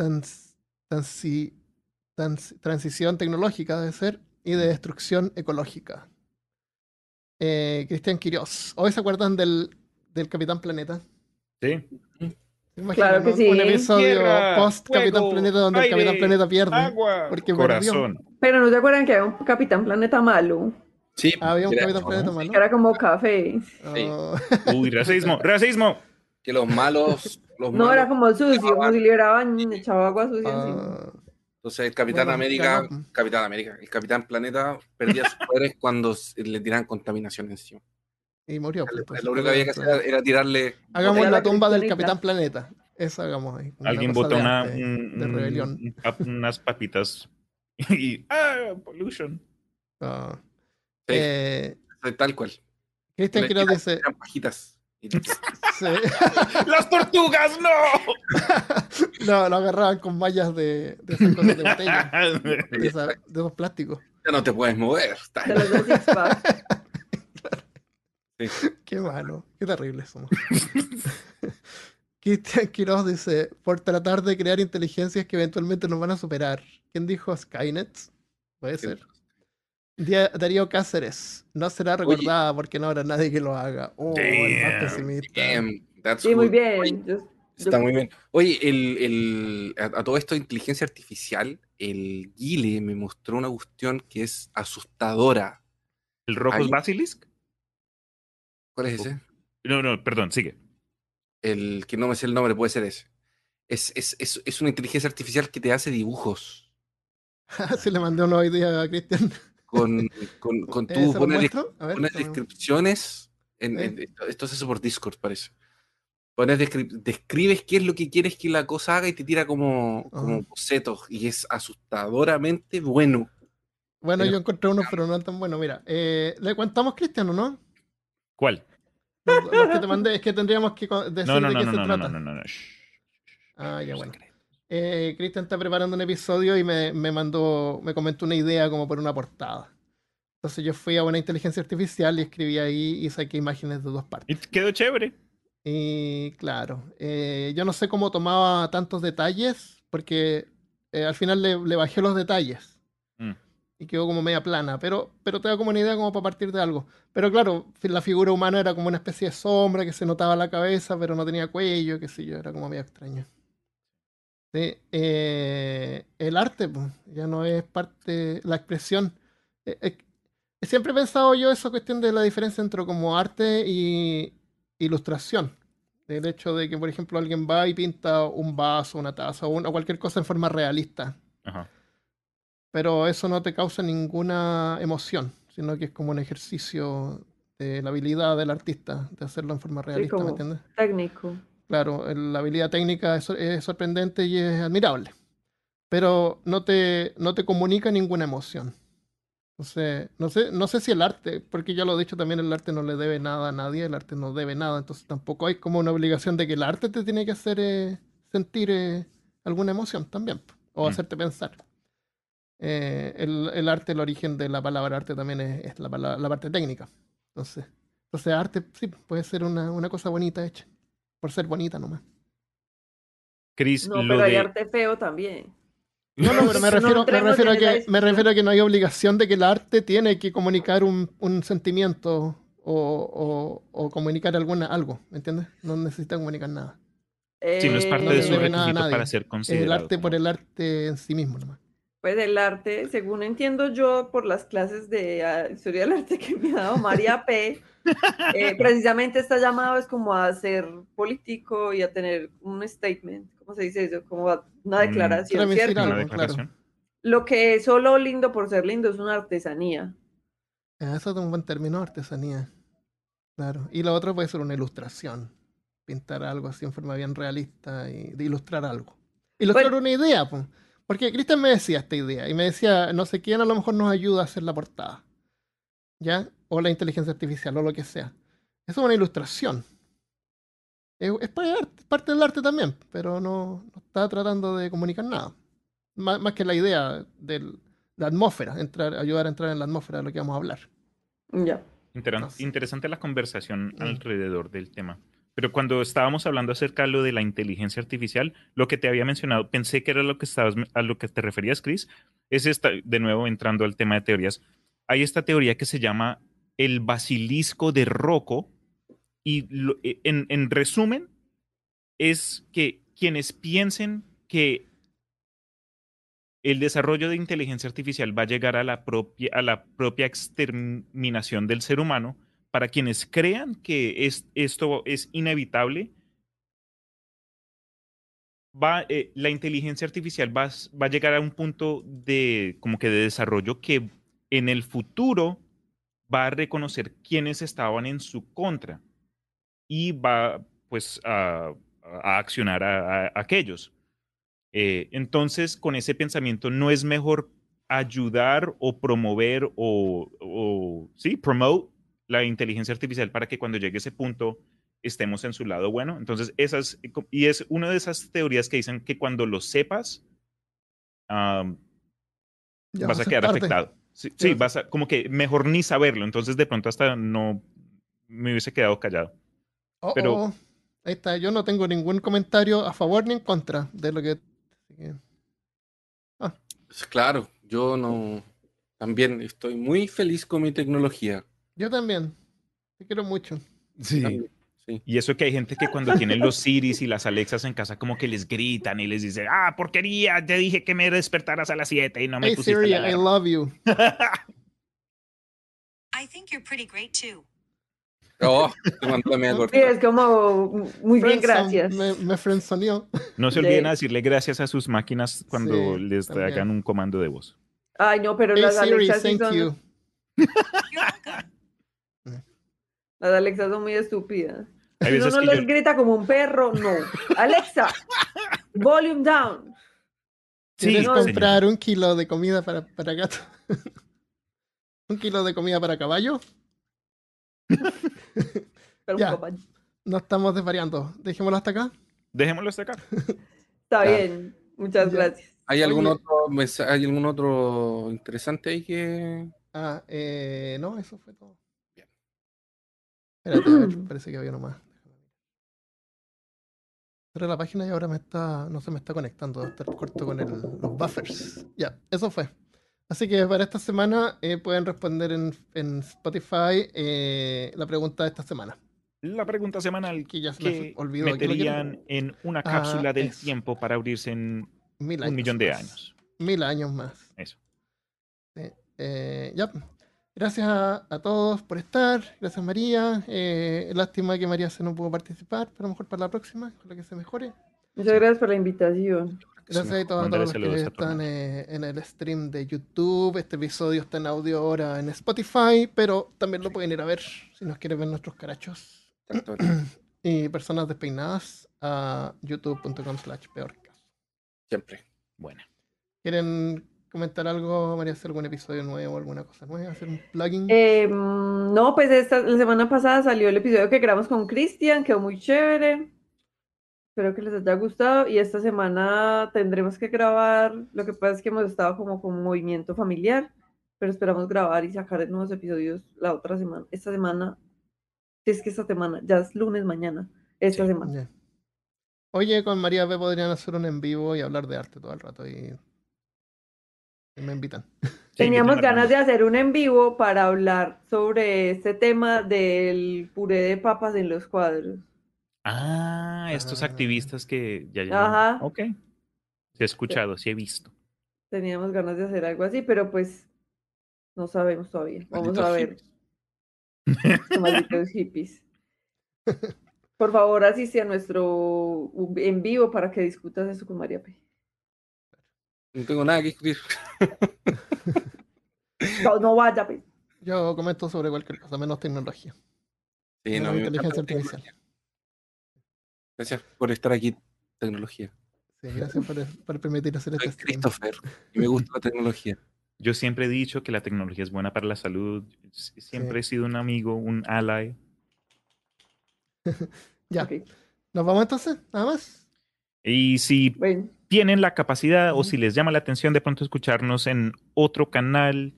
trans- transi- trans- transición tecnológica, debe ser, y de destrucción ecológica. Eh, Cristian Quirós, ¿hoy se acuerdan del, del Capitán Planeta? Sí. ¿Se imaginan Claro que un- sí. Un episodio Tierra, post Capitán fuego, Planeta donde el Capitán Planeta pierde. Agua. Porque perdió. Corazón. Pero no se acuerdan que había un Capitán Planeta malo, Sí, Había un era- Capitán ¿no? Planeta que malo. era como café. Oh, Uy, racismo, racismo. Que los malos. Los No, era malos- como sucio, como si liberaban, echaba agua sucia ah, Entonces el Capitán Bueno, América, ganó. Capitán América, el Capitán Planeta perdía sus poderes *laughs* cuando le tiran contaminación encima. y murió. pues, entonces, Lo único que había que hacer era, era tirarle. Hagamos Era la la tumba del. Capitán Planeta. Eso hagamos ahí. Alguien de una, arte, un- de rebelión. un unas papitas *laughs* y ¡ah! Pollution. Ah. Sí, Eh, tal cual. Cristian Le Quiroz dice. pajitas. *laughs* Sí. *laughs* ¡Las tortugas, no! *laughs* no, lo agarraban con mallas de, de esas cosas de botella. *laughs* De, esa- de esos plásticos. Ya no te puedes mover. Qué malo, qué terrible somos. Cristian Quiroz dice, por tratar de crear inteligencias que eventualmente nos van a superar. ¿Quién dijo Skynet? Puede ser. Darío Cáceres, no será recordada porque no habrá nadie que lo haga. Oh, el más pesimista. Damn, that's Sí, muy bien. Yo- Está muy bien. Oye, el, el- a, a todo esto de inteligencia artificial, el Guile me mostró una cuestión que es asustadora. ¿El Rojos Ahí- Basilisk? ¿Cuál es ese? No, no, perdón, sigue. El que no me sé el nombre, puede ser ese. Es, es, es, es una inteligencia artificial que te hace dibujos. *laughs* Se le mandé una idea a Cristian. Con, con, con Eh, tú déjame- descripciones. En, en- esto, se hace por Discord, parece. Pones descri- describes qué es lo que quieres que la cosa haga y te tira como, como bocetos. Y es asustadoramente bueno. Bueno, Pero- yo encontré uno, pero no tan bueno. Mira, eh, ¿le contamos Cristian o no? ¿Cuál? Los, que te mandé, es que tendríamos que decir No, no, de no, qué no, se no, no, trata. no, no, no. Shh. Ah, ya bueno. Eh, Cristian está preparando un episodio y me, me mandó, me comentó una idea como por una portada. Entonces yo fui a una inteligencia artificial y escribí ahí y saqué imágenes de dos partes. Y quedó chévere. Y claro, eh, yo no sé cómo tomaba tantos detalles porque eh, al final le, le bajé los detalles Mm. y quedó como media plana, pero, pero te da como una idea como para partir de algo. Pero claro, la figura humana era como una especie de sombra que se notaba la cabeza, pero no tenía cuello, qué sé yo, era como medio extraño. Sí, eh, el arte, pues, ya no es parte, la expresión. Eh, eh, siempre he pensado yo esa cuestión de la diferencia entre como arte y ilustración. El hecho de que, por ejemplo, alguien va y pinta un vaso, una taza o una- cualquier cosa en forma realista. Ajá. pero eso no te causa ninguna emoción, sino que es como un ejercicio de la habilidad del artista de hacerlo en forma Sí, realista, ¿me como entiendes? técnico. Claro, la habilidad técnica es, es sorprendente y es admirable, pero no te, no te comunica ninguna emoción. Entonces, no sé, no sé si el arte, porque ya lo he dicho también, el arte no le debe nada a nadie, el arte no debe nada, entonces tampoco hay como una obligación de que el arte te tiene que hacer eh, sentir eh, alguna emoción también, o Mm. hacerte pensar. Eh, el, el arte, el origen de la palabra arte también es, es la, la parte técnica. Entonces, entonces arte sí puede ser una, una cosa bonita hecha, por ser bonita nomás. Chris, No, lo pero hay de... arte feo también. No, no, pero me No refiero, me refiero, a que, me refiero a que no hay obligación de que el arte tiene que comunicar un, un sentimiento o, o- o comunicar alguna, algo, ¿me entiendes? No necesita comunicar nada. Si no es parte no de su requisito para ser Es considerado. el arte por el arte en sí mismo nomás. Pues el arte, según entiendo yo por las clases de ah, historia del arte que me ha dado María P, eh, precisamente está llamado es como a ser político y a tener un statement, ¿cómo se dice eso? Como a- una Mm, declaración, decir ¿cierto? Una claro. Lo que es solo lindo por ser lindo es una artesanía. Ah, Eso es un buen término, artesanía. Claro. Y lo otro puede ser una ilustración. Pintar algo así en forma bien realista y de ilustrar algo. Ilustrar Bueno. una idea, pues. Porque Cristian me decía esta idea y me decía, no sé quién a lo mejor nos ayuda a hacer la portada. ¿Ya? O la inteligencia artificial o lo que sea. Eso es una ilustración. Es, es parte, del arte- parte del arte también, pero no, no está tratando de comunicar nada. Más, más que la idea de la atmósfera, entrar, ayudar a entrar en la atmósfera de lo que vamos a hablar. Ya. No sé. Interesante la conversación Mm. alrededor del tema. Pero cuando estábamos hablando acerca de lo de la inteligencia artificial, lo que te había mencionado, pensé que era lo que estabas, a lo que te referías, Chris, es esta, de nuevo entrando al tema de teorías. Hay esta teoría que se llama el basilisco de Rocco y e- en, en resumen es que quienes piensen que el desarrollo de inteligencia artificial va a llegar a la propia, a la propia exterminación del ser humano, para quienes crean que es, esto es inevitable, va, eh, la inteligencia artificial va, va a llegar a un punto de, como que de desarrollo que en el futuro va a reconocer quiénes estaban en su contra y va pues a, a accionar a, a aquellos. Eh, entonces, con ese pensamiento, ¿no es mejor ayudar o promover o, o, sí, promote la inteligencia artificial para que cuando llegue ese punto estemos en su lado bueno? Entonces, esas, y es una de esas teorías que dicen que cuando lo sepas, Ya vas va a quedar tarde. afectado. Sí, sí, vas a, como que mejor ni saberlo. Entonces, de pronto hasta no me hubiese quedado callado. Oh, Pero- oh, ahí está, yo no tengo ningún comentario a favor ni en contra de lo que. Pues Claro, yo no. También estoy muy feliz con mi tecnología. Yo también. Te quiero mucho. También, sí. Y eso que hay gente que cuando tienen los Siris y las Alexas en casa como que les gritan y les dicen, ah, porquería, te dije que me despertaras a las 7 y no me Hey pusiste Siri, la I alarma". love you. *laughs* I think you're pretty great too. Oh, Sí, es como muy bien, gracias. Me, me. No se De- olviden a decirle gracias a sus máquinas cuando Sí, les también. hagan un comando de voz. Ay, no, pero Hey las Siri, Alexas sí thank son, you. Las Alexas son muy estúpidas. Si uno no les yo- grita como un perro, no. Alexa, *laughs* volume down. Sí, ¿Quieres no, comprar un kilo de comida para, para gato? *laughs* ¿Un kilo de comida para caballo? *laughs* Pero Ya. papá, No estamos desvariando. Dejémoslo hasta acá. Dejémoslo hasta acá. Está Ya. bien, muchas Ya. gracias. ¿Hay algún, Oye. otro ¿Hay algún otro interesante ahí que.? Ah, eh, no, eso fue todo. Espérate, a ver, *clears throat* parece que había uno más. Cerré la página y ahora me está, no se me está conectando, debe estar corto con el- los buffers. Ya, eso fue. Así que para esta semana eh, pueden responder en, en Spotify eh, la pregunta de esta semana. La pregunta semanal Que ya se me que olvidó. meterían en una Ah, cápsula del eso. tiempo para abrirse en Mil un millón de más. años. Mil años más. Eso. Eh, ya. Gracias a, a todos por estar. Gracias María. Eh, lástima que María se no pudo participar, pero a lo mejor para la próxima, ojalá que se mejore. Muchas gracias por la invitación. Gracias a todos, a Mándale todos los que están eh, en el stream de YouTube. Este episodio está en audio ahora en Spotify, pero también lo pueden ir a ver si nos quieren ver nuestros carachos *clears throat* y personas despeinadas a youtube.com slash peorcast. Siempre. Bueno. ¿Quieren comentar algo, María? ¿Hacer algún episodio nuevo, alguna cosa nueva? ¿Hacer un plugin? Eh, mm, no, pues esta, la semana pasada salió el episodio que grabamos con Cristian, quedó muy chévere. Espero que les haya gustado. Y esta semana tendremos que grabar. Lo que pasa es que hemos estado como con movimiento familiar, pero esperamos grabar y sacar nuevos episodios la otra semana. Esta semana, si es que esta semana, ya es lunes mañana, esta Sí. semana. Ya. Oye, con María B podrían hacer un en vivo y hablar de arte todo el rato y me invitan. *laughs* Teníamos ganas de hacer un en vivo para hablar sobre este tema del puré de papas en los cuadros. Ah, estos Ah. activistas que ya ya. Ajá. Ok. Sí he escuchado, sí he visto. Teníamos ganas de hacer algo así, pero pues no sabemos todavía. Vamos Malditos a ver, hippies. malditos hippies. *laughs* Por favor, asiste a nuestro en vivo para que discutas eso con María P. No tengo nada que discutir. *laughs* No, no vaya, pues. Yo comento sobre cualquier cosa, menos tecnología. Sí, Menos no, inteligencia artificial. Gracias por estar aquí, tecnología. Sí, gracias por, por permitir hacer este Soy stream. Christopher y me gusta la tecnología. Yo siempre he dicho que la tecnología es buena para la salud. Siempre he sido un amigo, un ally. *laughs* Ya, ¿nos vamos entonces? ¿Nada más? Y si Bueno, tienen la capacidad o si les llama la atención de pronto escucharnos en otro canal,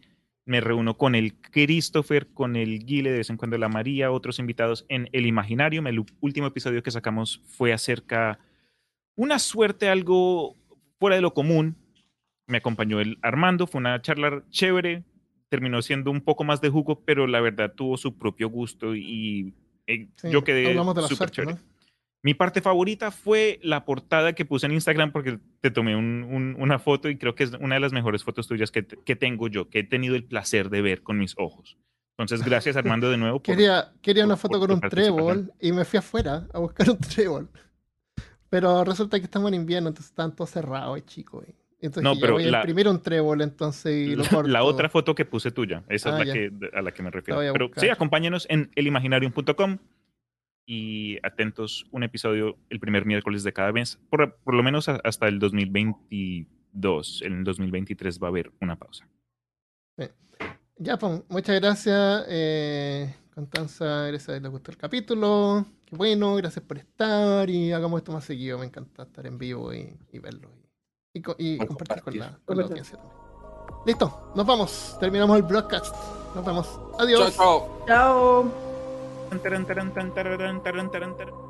me reúno con el Christopher, con el Guile, de vez en cuando la María, otros invitados en El Imaginarium. El último episodio que sacamos fue acerca una suerte algo fuera de lo común. Me acompañó el Armando, fue una charla chévere, terminó siendo un poco más de jugo, pero la verdad tuvo su propio gusto y eh, Sí, yo quedé hablamos de la súper chévere. ¿no? Mi parte favorita fue la portada que puse en Instagram porque te tomé un- un- una foto y creo que es una de las mejores fotos tuyas que, que tengo yo, que he tenido el placer de ver con mis ojos. Entonces, gracias Armando de nuevo. *laughs* por- Quería, quería una foto por con un trébol y me fui afuera a buscar un *laughs* trébol. Pero resulta que estamos en invierno, entonces están todos cerrados y chicos. y- Entonces No, pero voy a la- imprimir un trébol entonces y lo *laughs* corto. la otra foto que puse tuya, esa Ah, es la ya. que, a la que me refiero. a Pero sí, acompáñenos en elimaginarium.com y atentos un episodio el primer miércoles de cada mes, por, por lo menos a- hasta el 2022. En el 2023 va a haber una pausa. Ya, pues, muchas gracias. Eh, Constanza, gracias, les gustó el capítulo. Qué bueno, gracias por estar y hagamos esto más seguido. Me encanta estar en vivo y, y verlo y, y y Con compartir con la, compartir. con la audiencia también. Listo, nos vamos. Terminamos el broadcast. Nos vemos. Adiós. Chao, chao. chao. Taran, taran, taran, taran, taran, taran, taran.